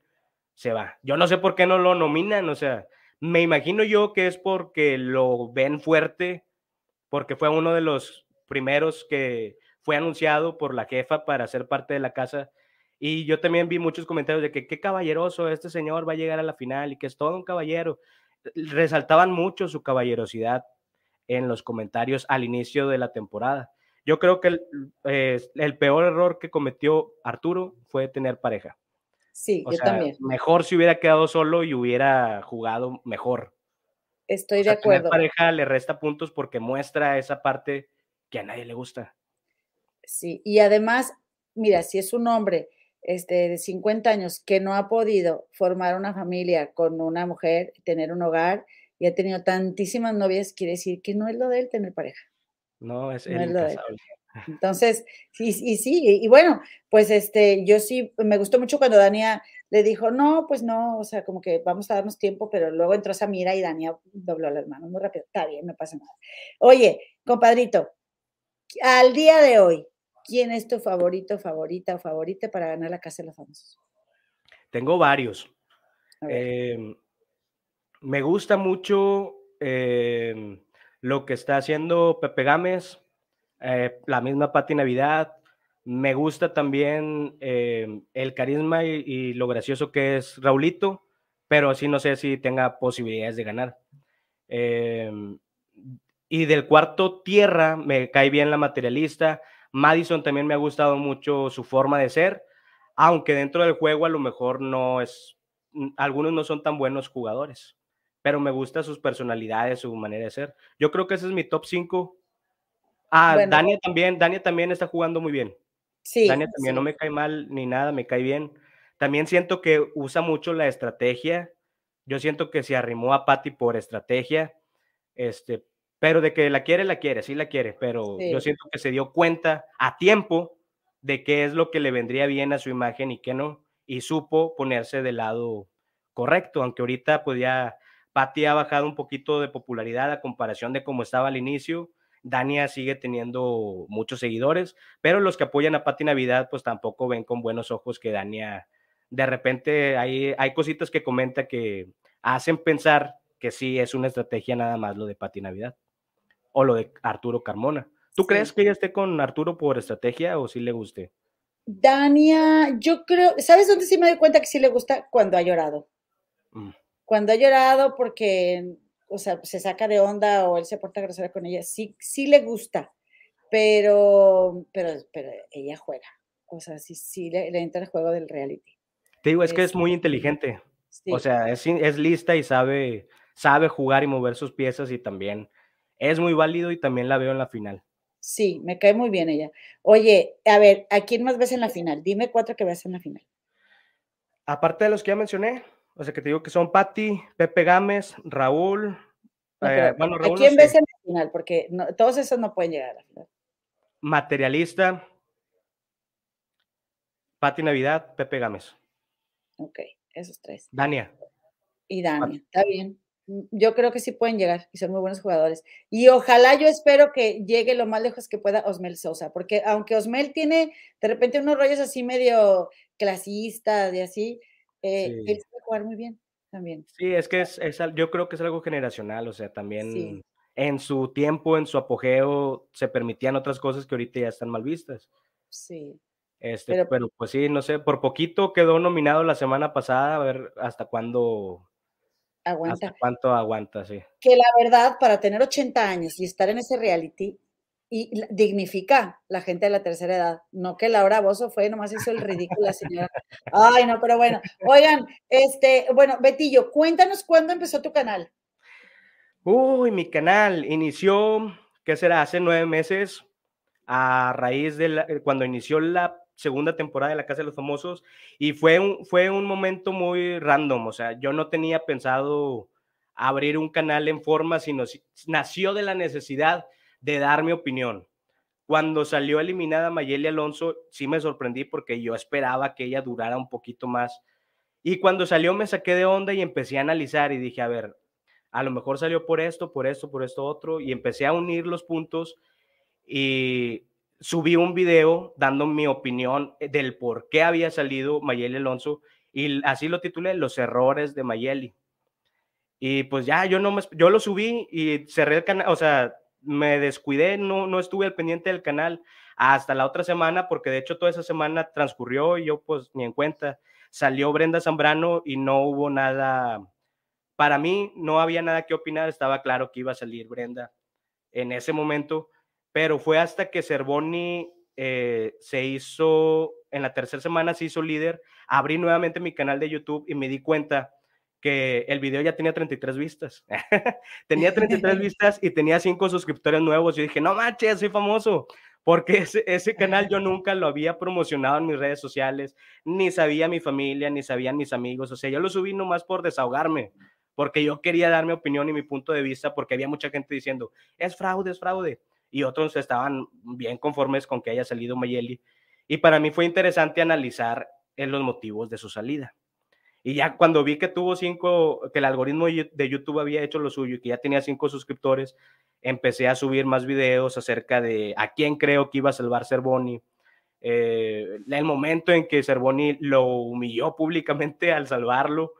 se va. Yo no sé por qué no lo nominan, o sea, me imagino yo que es porque lo ven fuerte, porque fue uno de los primeros que fue anunciado por la jefa para ser parte de la casa. Y yo también vi muchos comentarios de que qué caballeroso este señor va a llegar a la final y que es todo un caballero. Resaltaban mucho su caballerosidad en los comentarios al inicio de la temporada. Yo creo que el, eh, el peor error que cometió Arturo fue tener pareja. Sí, yo también. Mejor si hubiera quedado solo y hubiera jugado mejor. Estoy de acuerdo. Tener pareja le resta puntos porque muestra esa parte que a nadie le gusta. Sí, y además, mira, si es un hombre este, de 50 años que no ha podido formar una familia con una mujer, tener un hogar y ha tenido tantísimas novias, quiere decir que no es lo de él tener pareja. No, es, no es lo de él. Entonces, sí, y sí, y, bueno, pues este, yo sí, me gustó mucho cuando Dania le dijo, no, pues no, o sea, como que vamos a darnos tiempo, pero luego entró Samira y Dania dobló las manos muy rápido. Está bien, no pasa nada. Oye, compadrito, al día de hoy, ¿quién es tu favorito, favorita o favorita para ganar la Casa de los Famosos? Tengo varios. Em, me gusta mucho em, lo que está haciendo Pepe Gámez eh, la misma Pati Navidad. Me gusta también eh, el carisma y, lo gracioso que es Raulito, pero así no sé si tenga posibilidades de ganar. Em, y del cuarto Tierra, me cae bien la materialista. Madison también me ha gustado mucho su forma de ser, aunque dentro del juego a lo mejor no es, algunos no son tan buenos jugadores, pero me gusta sus personalidades, su manera de ser. Yo creo que ese es mi top 5 Ah, Dania también, Dania también está jugando muy bien. Sí. Dania también no me cae mal ni nada, me cae bien. También siento que usa mucho la estrategia. Yo siento que se arrimó a Patty por estrategia. Este, pero de que la quiere, la quiere, sí la quiere, pero yo siento que se dio cuenta a tiempo de qué es lo que le vendría bien a su imagen y qué no, y supo ponerse del lado correcto, aunque ahorita pues ya Patty ha bajado un poquito de popularidad a comparación de cómo estaba al inicio, Dania sigue teniendo muchos seguidores, pero los que apoyan a Pati Navidad, pues tampoco ven con buenos ojos que Dania, de repente hay, hay cositas que comenta que hacen pensar que sí es una estrategia nada más lo de Pati Navidad o lo de Arturo Carmona. ¿Tú crees que ella esté con Arturo por estrategia o sí le guste? Dania, yo creo, ¿sabes dónde sí me doy cuenta que sí le gusta? Cuando ha llorado. Mm. Cuando ha llorado porque o sea, se saca de onda o él se porta grosera con ella, sí, sí le gusta, pero, pero, pero ella juega. O sea, sí, sí le, entra el juego del reality. Te digo, es, que es muy inteligente. O sea, es, es lista y sabe, sabe jugar y mover sus piezas y también es muy válido y también la veo en la final. Sí, me cae muy bien ella. Oye, a ver, ¿a quién más ves en la final? Dime cuatro que ves en la final. Aparte de los que ya mencioné, o sea, que te digo que son Patti, Pepe Gámez, Raúl. Eh, bueno, Raúl ¿A quién ves en la final? Porque todos esos no pueden llegar a la final. Materialista, Patti Navidad, Pepe Gámez. Ok, esos tres. Dania. Y Dania, está bien. Yo creo que sí pueden llegar y son muy buenos jugadores. Y ojalá yo espero que llegue lo más lejos que pueda Osmel Sosa, porque aunque Osmel tiene de repente unos rollos así medio clasistas y así, eh, él sabe jugar muy bien también. Sí, es que es, yo creo que es algo generacional, o sea, también en su tiempo, en su apogeo, se permitían otras cosas que ahorita ya están mal vistas. Sí. Este, pero, pues sí, no sé, por poquito quedó nominado la semana pasada, a ver hasta cuándo. Aguanta. Hasta cuánto aguanta, sí. Que la verdad, para tener 80 años y estar en ese reality, y dignifica la gente de la tercera edad. No que Laura Bozo fue, nomás hizo el ridículo la señora. Ay, no, pero bueno. Oigan, este, bueno, Betillo, cuéntanos cuándo empezó tu canal. Uy, mi canal inició, ¿qué será? Hace nueve meses. a raíz de eh, cuando inició la segunda temporada de La Casa de los Famosos y fue un, fue un momento muy random, o sea, yo no tenía pensado abrir un canal en forma, sino nació de la necesidad de dar mi opinión. Cuando salió eliminada Mayeli Alonso, sí me sorprendí porque yo esperaba que ella durara un poquito más. Y cuando salió me saqué de onda y empecé a analizar y dije, a ver, a lo mejor salió por esto, por esto, por esto otro, y empecé a unir los puntos y subí un video dando mi opinión del por qué había salido Mayeli Alonso y así lo titulé, Los errores de Mayeli. Y pues ya, yo no me, yo lo subí y cerré el canal, o sea, me descuidé, no, no estuve al pendiente del canal hasta la otra semana, porque de hecho toda esa semana transcurrió y yo pues ni en cuenta. Salió Brenda Zambrano y no hubo nada, para mí no había nada que opinar, estaba claro que iba a salir Brenda en ese momento, pero fue hasta que Cervoni eh, se hizo, en la tercera semana se hizo líder, abrí nuevamente mi canal de YouTube y me di cuenta que el video ya tenía 33 vistas. tenía 33 vistas y tenía 5 suscriptores nuevos. Yo dije, no manches, soy famoso. Porque ese, ese, canal yo nunca lo había promocionado en mis redes sociales, ni sabía mi familia, ni sabían mis amigos. O sea, yo lo subí nomás por desahogarme, porque yo quería dar mi opinión y mi punto de vista, porque había mucha gente diciendo, es fraude, es fraude. Y otros estaban bien conformes con que haya salido Mayeli. Y para mí fue interesante analizar en los motivos de su salida. Y ya cuando vi que tuvo cinco, que el algoritmo de YouTube había hecho lo suyo y que ya tenía cinco suscriptores, empecé a subir más videos acerca de a quién creo que iba a salvar Cervoni. Eh, el momento en que Cervoni lo humilló públicamente al salvarlo.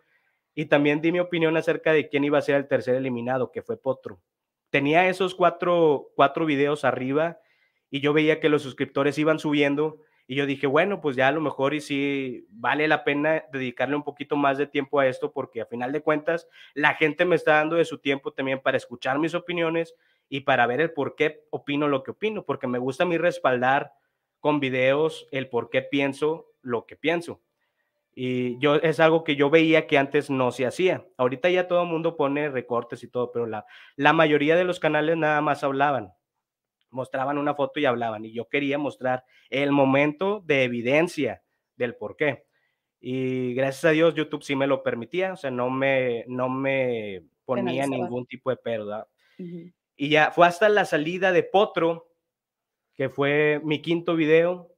Y también di mi opinión acerca de quién iba a ser el tercer eliminado, que fue Potro. Tenía esos cuatro, cuatro videos arriba y yo veía que los suscriptores iban subiendo y yo dije, bueno, pues ya a lo mejor y sí vale la pena dedicarle un poquito más de tiempo a esto porque a final de cuentas la gente me está dando de su tiempo también para escuchar mis opiniones y para ver el por qué opino lo que opino, porque me gusta a mí respaldar con videos el por qué pienso lo que pienso. Y yo es algo que yo veía que antes no se hacía. Ahorita ya todo el mundo pone recortes y todo, pero la, la mayoría de los canales nada más hablaban mostraban una foto y hablaban. Y yo quería mostrar el momento de evidencia del por qué. Y gracias a Dios YouTube sí me lo permitía, o sea, no me, no me ponía ningún tipo de pérdida. Y ya fue hasta la salida de Potro, que fue mi quinto video,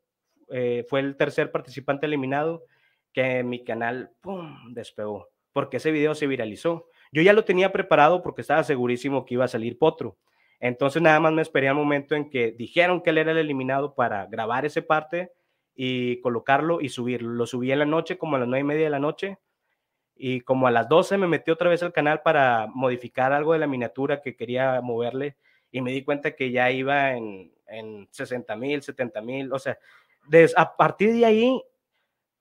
eh, fue el tercer participante eliminado, que mi canal ¡pum! despegó, porque ese video se viralizó. Yo ya lo tenía preparado porque estaba segurísimo que iba a salir Potro. Entonces nada más me esperé al momento en que dijeron que él era el eliminado para grabar ese parte y colocarlo y subirlo. Lo subí en la noche, como a las nueve y media de la noche, y como a las 12 me metí otra vez al canal para modificar algo de la miniatura que quería moverle y me di cuenta que ya iba en, en 60 mil, 70 mil, o sea, a partir de ahí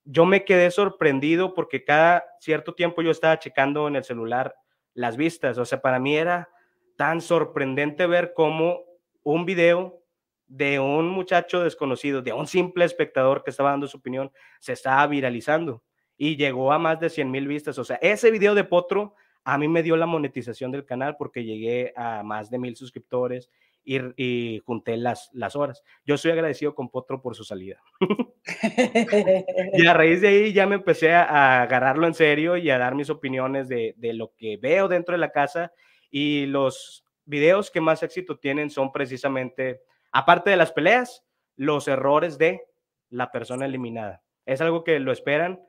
yo me quedé sorprendido porque cada cierto tiempo yo estaba checando en el celular las vistas, o sea, para mí era tan sorprendente ver cómo un video de un muchacho desconocido, de un simple espectador que estaba dando su opinión, se estaba viralizando y llegó a más de 100 mil vistas. O sea, ese video de Potro a mí me dio la monetización del canal porque llegué a más de mil suscriptores y, junté las, las horas. Yo soy agradecido con Potro por su salida. y a raíz de ahí ya me empecé a, agarrarlo en serio y a dar mis opiniones de, de lo que veo dentro de la casa y los videos que más éxito tienen son precisamente, aparte de las peleas, los errores de la persona eliminada. Es algo que lo esperan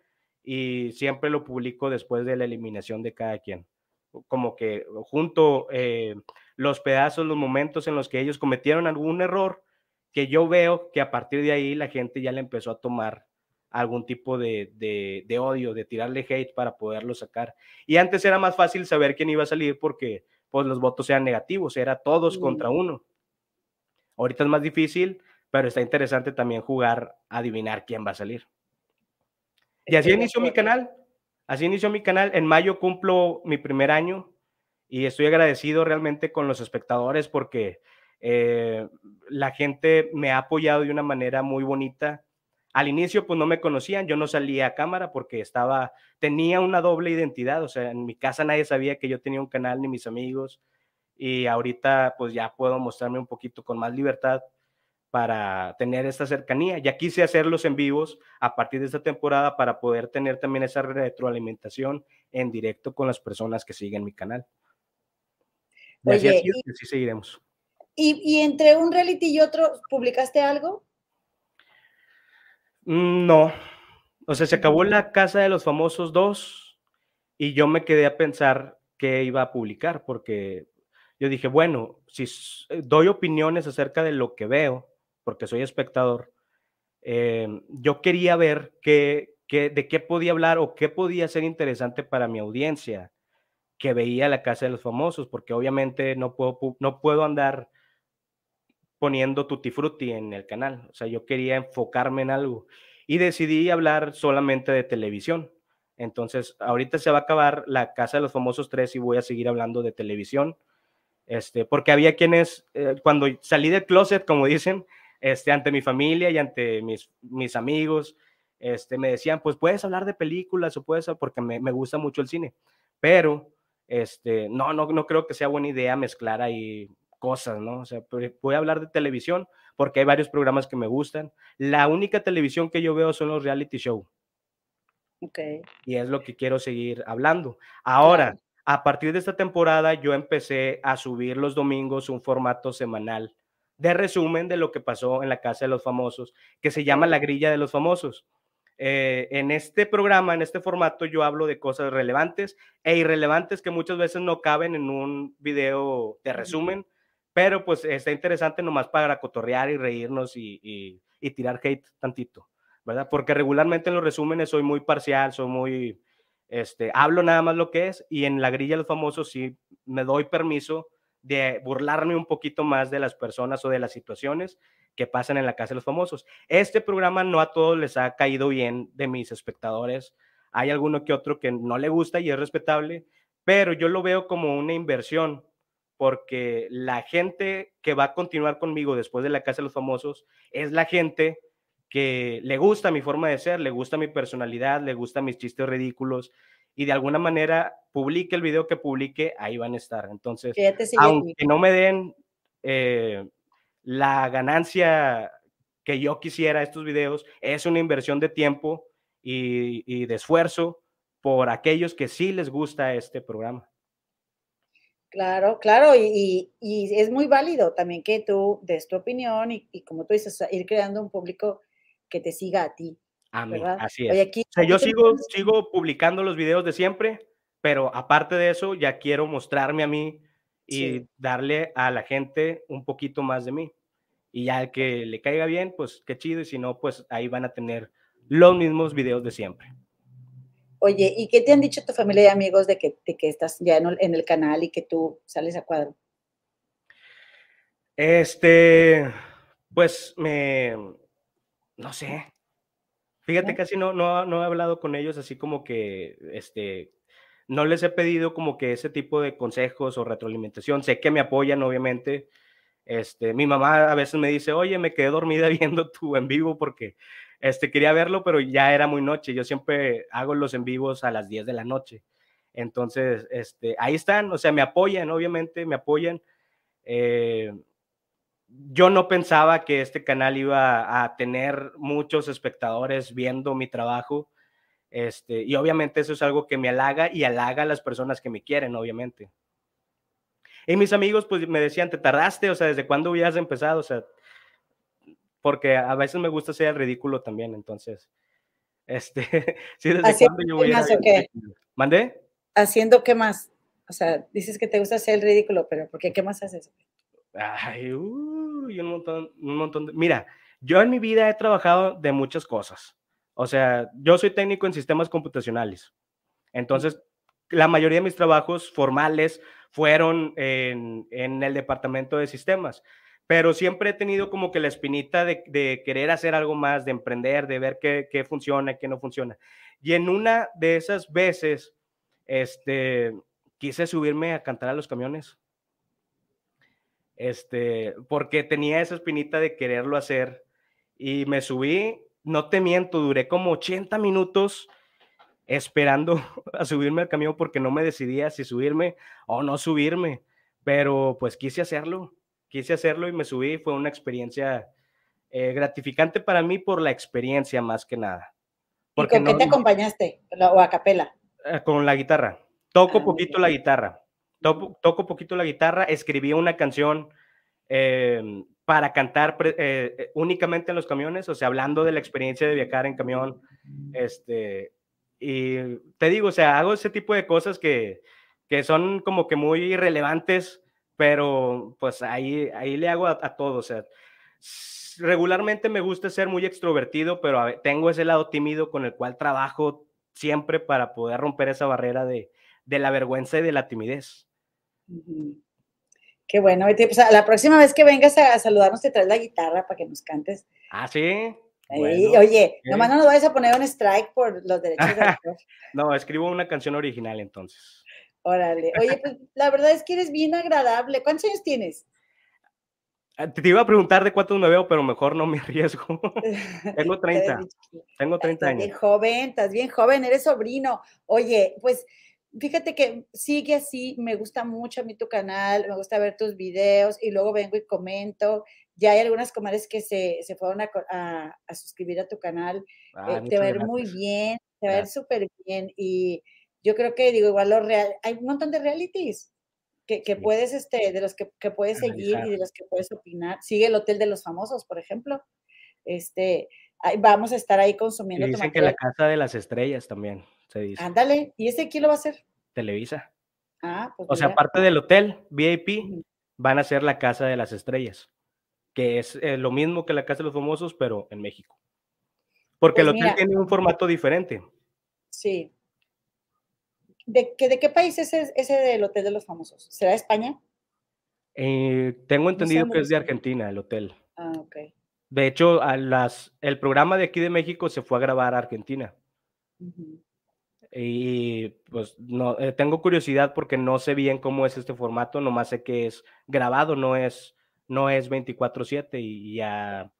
y siempre lo publico después de la eliminación de cada quien. Como que junto eh, los pedazos, los momentos en los que ellos cometieron algún error, que yo veo que a partir de ahí la gente ya le empezó a tomar algún tipo de, de, odio, de tirarle hate para poderlo sacar. Y antes era más fácil saber quién iba a salir porque pues los votos eran negativos, era todos contra uno. Ahorita es más difícil, pero está interesante también jugar a adivinar quién va a salir. Y así inició mi canal. Así inició mi canal. En mayo cumplo mi primer año y estoy agradecido realmente con los espectadores porque eh, la gente me ha apoyado de una manera muy bonita al inicio, pues no me conocían, yo no salía a cámara porque estaba, tenía una doble identidad, o sea, en mi casa nadie sabía que yo tenía un canal ni mis amigos y ahorita pues ya puedo mostrarme un poquito con más libertad para tener esta cercanía. Ya quise hacerlos en vivos a partir de esta temporada para poder tener también esa retroalimentación en directo con las personas que siguen mi canal. Y así, así, así seguiremos. ¿Y, ¿Y, entre un reality y otro, publicaste algo? Mm, no. O sea, se acabó la Casa de los Famosos 2 y yo me quedé a pensar qué iba a publicar porque yo dije, bueno, si doy opiniones acerca de lo que veo, porque soy espectador, eh, yo quería ver qué, qué, de qué podía hablar o qué podía ser interesante para mi audiencia que veía la Casa de los Famosos, porque obviamente no puedo, no puedo andar poniendo tutti frutti en el canal. O sea, yo quería enfocarme en algo y decidí hablar solamente de televisión. Entonces, ahorita se va a acabar la Casa de los Famosos 3 y voy a seguir hablando de televisión. Este, porque había quienes, eh, cuando salí del closet, como dicen, este, ante mi familia y ante mis, mis amigos, este, me decían, pues puedes hablar de películas o puedes, porque me, me gusta mucho el cine, pero este, no, no, no creo que sea buena idea mezclar ahí cosas, ¿no? O sea, voy a hablar de televisión porque hay varios programas que me gustan. La única televisión que yo veo son los reality show. Ok. Y es lo que quiero seguir hablando. Ahora, a partir de esta temporada, yo empecé a subir los domingos un formato semanal de resumen de lo que pasó en la Casa de los Famosos, que se llama La Grilla de los Famosos. Eh, en este programa, en este formato, yo hablo de cosas relevantes e irrelevantes que muchas veces no caben en un video de resumen, pero pues está interesante nomás para cotorrear y reírnos y, y tirar hate tantito, ¿verdad? Porque regularmente en los resúmenes soy muy parcial, soy muy, este, hablo nada más lo que es y en la grilla de los famosos sí me doy permiso de burlarme un poquito más de las personas o de las situaciones que pasan en la casa de los famosos. Este programa no a todos les ha caído bien de mis espectadores. Hay alguno que otro que no le gusta y es respetable, pero yo lo veo como una inversión porque la gente que va a continuar conmigo después de la casa de los famosos es la gente que le gusta mi forma de ser, le gusta mi personalidad, le gusta mis chistes ridículos, y de alguna manera publique el video que publique, ahí van a estar. Entonces, aunque no me den eh, la ganancia que yo quisiera estos videos, es una inversión de tiempo y, de esfuerzo por aquellos que sí les gusta este programa. Claro, claro, y, es muy válido también que tú des tu opinión y, y como tú dices, ir creando un público que te siga a ti. A mí, así es. o sea, yo sigo, sigo publicando los videos de siempre, pero aparte de eso, ya quiero mostrarme a mí y darle a la gente un poquito más de mí. Y ya el que le caiga bien, pues qué chido, y si no, pues ahí van a tener los mismos videos de siempre. Oye, ¿y qué te han dicho tu familia y amigos de que, de que estás ya en, en el canal y que tú sales a cuadro? Este, pues me, no sé, Fíjate, casi no, no, no he hablado con ellos así como que, este, no les he pedido como que ese tipo de consejos o retroalimentación. Sé que me apoyan, obviamente. Este, mi mamá a veces me dice, oye, me quedé dormida viendo tu en vivo porque este, quería verlo, pero ya era muy noche. Yo siempre hago los en vivos a las 10 de la noche. Entonces, este, ahí están, o sea, me apoyan, obviamente, me apoyan. Eh, yo no pensaba que este canal iba a tener muchos espectadores viendo mi trabajo. Este, y obviamente eso es algo que me halaga y halaga a las personas que me quieren, obviamente. Y mis amigos pues me decían, ¿te tardaste? O sea, ¿desde cuándo habías empezado? O sea, porque a veces me gusta ser el ridículo también, entonces, este, sí, ¿desde cuándo yo voy a qué? ¿Mandé? ¿Haciendo qué más? O sea, dices que te gusta ser el ridículo, pero ¿por qué? ¿Qué más haces? Ay, uy, un montón, un montón de... Mira, yo en mi vida he trabajado de muchas cosas. O sea, yo soy técnico en sistemas computacionales. Entonces, la mayoría de mis trabajos formales fueron en, en el departamento de sistemas, pero siempre he tenido como que la espinita de, de querer hacer algo más, de emprender, de ver qué, qué funciona, qué no funciona. Y en una de esas veces, este, quise subirme a cantar a los camiones este, porque tenía esa espinita de quererlo hacer y me subí, no te miento, duré como 80 minutos esperando a subirme al camión porque no me decidía si subirme o no subirme, pero pues quise hacerlo, quise hacerlo y me subí, fue una experiencia eh, gratificante para mí por la experiencia más que nada. Porque ¿Y con qué te acompañaste? ¿O a capela? Eh, con la guitarra. Toco ah, poquito la guitarra. Toco, toco, poquito la guitarra. Escribí una canción em, para cantar eh, únicamente en los camiones, o sea, hablando de la experiencia de viajar en camión. Este, y te digo, o sea, hago ese tipo de cosas que, que son como que muy relevantes, pero pues ahí, ahí le hago a, a todo, o sea, regularmente me gusta ser muy extrovertido, pero tengo ese lado tímido con el cual trabajo siempre para poder romper esa barrera de, la vergüenza y de la timidez. Qué bueno, pues, la próxima vez que vengas a, saludarnos te traes la guitarra para que nos cantes. Ah, sí. oye, nomás no nos vayas a poner un strike por los derechos de autor. no, escribo una canción original entonces. Órale. Oye, pues la verdad es que eres bien agradable. ¿Cuántos años tienes? Ah, te iba a preguntar de cuántos me veo, pero mejor no me arriesgo. Tengo 30. Tengo 30 años. Bien joven, estás bien joven, eres sobrino. Oye, pues fíjate que sigue así, me gusta mucho a mí tu canal, me gusta ver tus videos y luego vengo y comento. Ya hay algunas comadres que se, se fueron a, a, suscribir a tu canal. Ah, eh, te va a ver muy bien, te va a ver súper bien. Y yo creo que, digo, igual lo real, hay un montón de realities que, puedes, este, de los que, puedes seguir y de los que puedes opinar. Sigue el Hotel de los Famosos, por ejemplo. Este, vamos a estar ahí consumiendo. Y dicen que la Casa de las Estrellas también, se dice. Ándale, ¿y ese quién lo va a hacer? Televisa. Ah, pues o sea, aparte del hotel VIP, van a ser la Casa de las Estrellas, que es eh, lo mismo que la Casa de los Famosos, pero en México. Porque el pues hotel tiene un formato diferente. Sí, ¿De, qué, ¿De qué país es ese, del Hotel de los Famosos? ¿Será de España? Eh, tengo entendido que es de Argentina el hotel. Ah, ok. De hecho, a las, el programa de aquí de México se fue a grabar a Argentina. Y pues no, eh, tengo curiosidad porque no sé bien cómo es este formato, nomás sé que es grabado, no es, no es 24/7 y ya,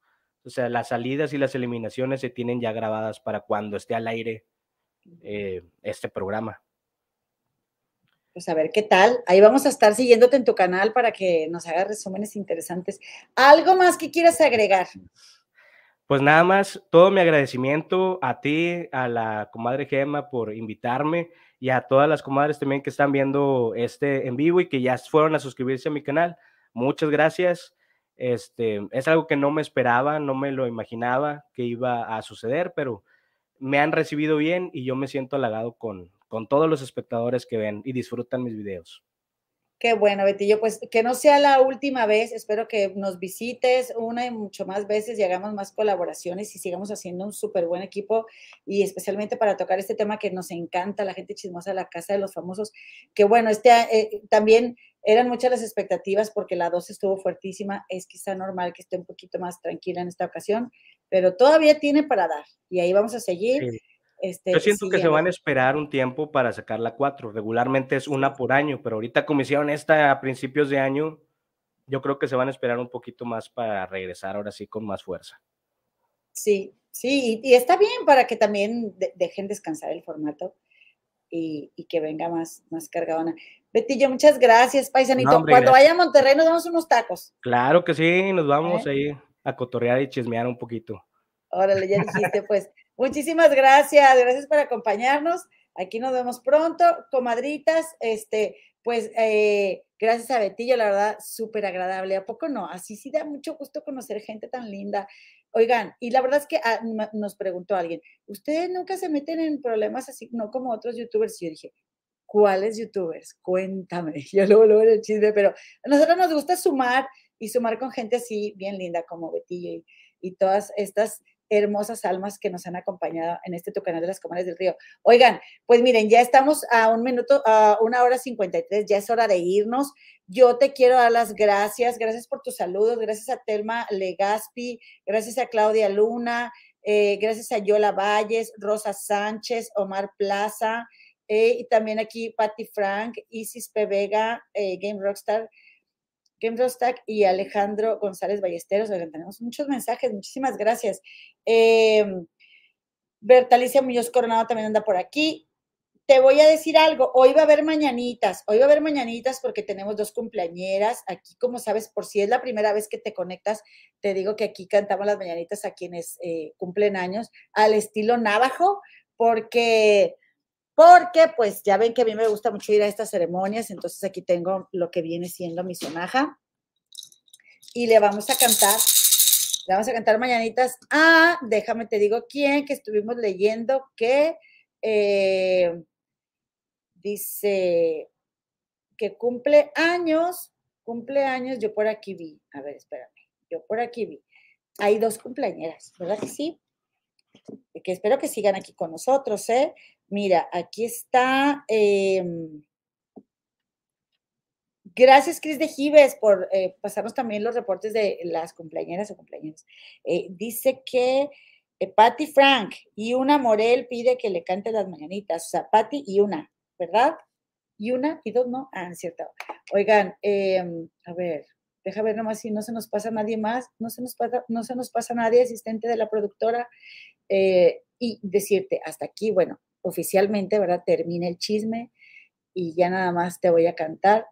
o sea, las salidas y las eliminaciones se tienen ya grabadas para cuando esté al aire eh, este programa pues a ver qué tal. Ahí vamos a estar siguiéndote en tu canal para que nos hagas resúmenes interesantes. ¿Algo más que quieras agregar? Pues nada más, todo mi agradecimiento a ti, a la comadre Gema por invitarme y a todas las comadres también que están viendo este en vivo y que ya fueron a suscribirse a mi canal. Muchas gracias. Este, es algo que no me esperaba, no me lo imaginaba que iba a suceder, pero me han recibido bien y yo me siento halagado con, con todos los espectadores que ven y disfrutan mis videos. Qué bueno, Betillo. Pues que no sea la última vez. Espero que nos visites una y mucho más veces y hagamos más colaboraciones y sigamos haciendo un súper buen equipo y especialmente para tocar este tema que nos encanta, la gente chismosa de la casa de los famosos. Que bueno, este eh, también eran muchas las expectativas porque la 2 estuvo fuertísima. Es quizá normal que esté un poquito más tranquila en esta ocasión, pero todavía tiene para dar y ahí vamos a seguir. Este, Yo siento que se van a esperar un tiempo para sacar la 4. Regularmente es una por año, pero ahorita como hicieron esta a principios de año, yo creo que se van a esperar un poquito más para regresar ahora sí con más fuerza. Sí, sí, y, está bien para que también dejen descansar el formato y, que venga más, más cargadona. Betillo, muchas gracias, paisanito. Cuando vaya a Monterrey nos damos unos tacos. Claro que sí, nos vamos ¿Eh? ahí a cotorrear y chismear un poquito. Órale, ya dijiste, pues. Muchísimas gracias, gracias por acompañarnos. Aquí nos vemos pronto, comadritas. Este, pues eh, gracias a Betillo, la verdad, súper agradable. ¿A poco no? Así sí da mucho gusto conocer gente tan linda. Oigan, y la verdad es que ah, nos preguntó alguien, ¿ustedes nunca se meten en problemas así, no como otros youtubers? Y yo dije, ¿cuáles youtubers? Cuéntame. Yo luego, luego el chisme, pero a nosotros nos gusta sumar y sumar con gente así bien linda como Betillo y, y todas estas hermosas almas que nos han acompañado en este tu canal de las Comares del Río. Oigan, pues miren, ya estamos a un minuto, a una hora 53, ya es hora de irnos. Yo te quiero dar las gracias, gracias por tus saludos, gracias a Telma Legaspi, gracias a Claudia Luna, eh, gracias a Yola Valles, Rosa Sánchez, Omar Plaza, eh, y también aquí Patty Frank, Isis P. Vega, eh, Game Rockstar, Game Rostak y Alejandro González Ballesteros. tenemos muchos mensajes, muchísimas gracias. Eh, Bertalicia Muñoz Coronado también anda por aquí. te voy a decir algo, hoy va a haber mañanitas, hoy va a haber mañanitas porque tenemos dos cumpleañeras. Aquí, como sabes, por si es la primera vez que te conectas, te digo que aquí cantamos las mañanitas a quienes eh, cumplen años al estilo navajo, porque, porque pues ya ven que a mí me gusta mucho ir a estas ceremonias, entonces aquí tengo lo que viene siendo mi sonaja y le vamos a cantar, le vamos a cantar mañanitas a, déjame te digo quién, que estuvimos leyendo que... Eh, Dice que cumple años, cumple años, yo por aquí vi, a ver, espérame, yo por aquí vi. Hay dos cumpleañeras, ¿verdad que sí? Que espero que sigan aquí con nosotros, ¿eh? Mira, aquí está. Em, gracias, Cris de Gives, por eh, pasarnos también los reportes de las cumpleañeras o cumpleaños. Eh, dice que eh, Patty Frank y una Morel pide que le cante las mañanitas. O sea, Patty y una. ¿verdad? Y una y dos, no. Ah, cierto. Oigan, em, a ver, deja ver nomás si no se nos pasa nadie más, no se nos pasa, no se nos pasa nadie, asistente de la productora. Eh, y decirte, hasta aquí, bueno, oficialmente, ¿verdad? Termina el chisme y ya nada más te voy a cantar.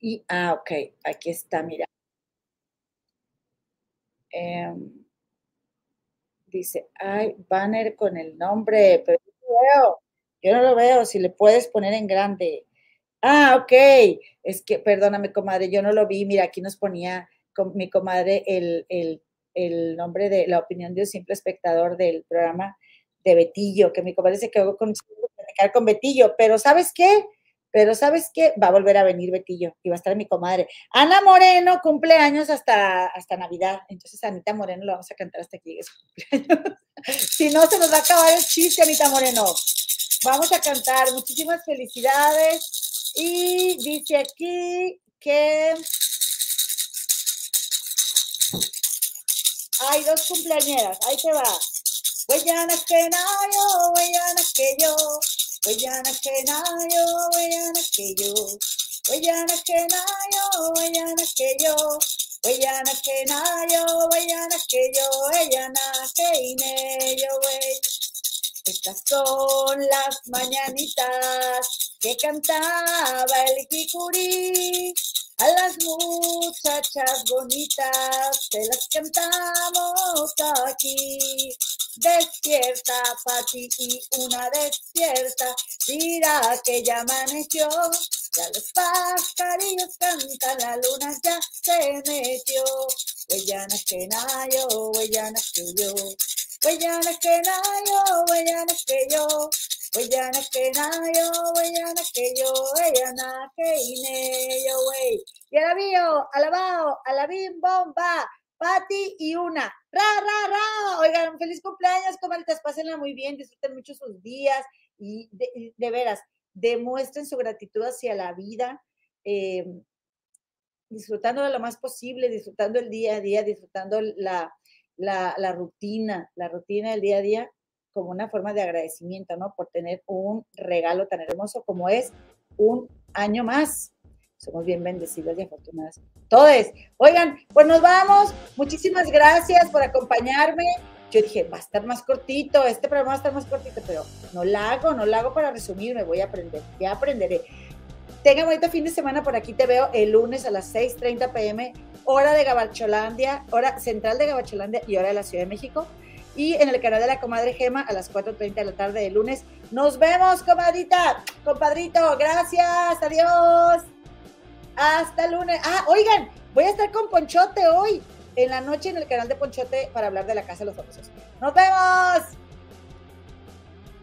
Y, ah, ok, aquí está, mira. Em, dice, hay banner con el nombre, pero veo. Yo no lo veo, si le puedes poner en grande. Ah, ok. Es que, perdóname, comadre, yo no lo vi. Mira, aquí nos ponía con mi comadre el, el, nombre de la opinión de un simple espectador del programa de Betillo, que mi comadre se quedó con, con Betillo. Pero ¿sabes qué? Pero ¿sabes qué? Va a volver a venir Betillo y va a estar mi comadre. Ana Moreno cumple años hasta, hasta Navidad. Entonces, Anita Moreno lo vamos a cantar hasta aquí. si no, se nos va a acabar el chiste, Anita Moreno. Vamos a cantar. Muchísimas felicidades. Y dice aquí que hay dos cumpleañeras. Ahí te va. Huellana que nayo, huellana que yo. Huellana que nayo, huellana que yo. Huellana que nayo, huellana que yo. Huellana que nayo, huellana que yo. Huellana que ine yo. Estas son las mañanitas que cantaba el Kikuri. A las muchachas bonitas se las cantamos aquí. Despierta, Pati, y una despierta, dirá que ya amaneció. Ya los pajarillos cantan, la luna ya se metió. Huellana que nayo, huellana que yo. Huellana que nayo, huellana que yo. Huellana que nayo, huellana que yo. Huellana que ine yo, wey. Y alabío, alabao, alabim, bomba. Pati y una. Ra, ra, ra. Oigan, feliz cumpleaños, comadritas. Pásenla muy bien, disfruten mucho sus días y de, veras, demuestren su gratitud hacia la vida, eh, disfrutando lo más posible, disfrutando el día a día, disfrutando la, la, la, rutina, la rutina del día a día como una forma de agradecimiento, ¿no? Por tener un regalo tan hermoso como es un año más somos bien bendecidas y afortunadas. Todos. Oigan, pues nos vamos. Muchísimas gracias por acompañarme. Yo dije, va a estar más cortito, este programa va a estar más cortito, pero no lo hago, no lo hago para resumir, me voy a aprender, ya aprenderé. Tenga bonito fin de semana, por aquí te veo el lunes a las 6.30 pm, hora de Gabacholandia, hora central de Gabacholandia y hora de la Ciudad de México. Y en el canal de la comadre Gema a las 4.30 de la tarde de lunes. Nos vemos, comadrita, compadrito. Gracias, adiós. Hasta lunes. Ah, oigan, voy a estar con Ponchote hoy en la noche en el canal de Ponchote para hablar de la Casa de los Famosos. ¡Nos vemos!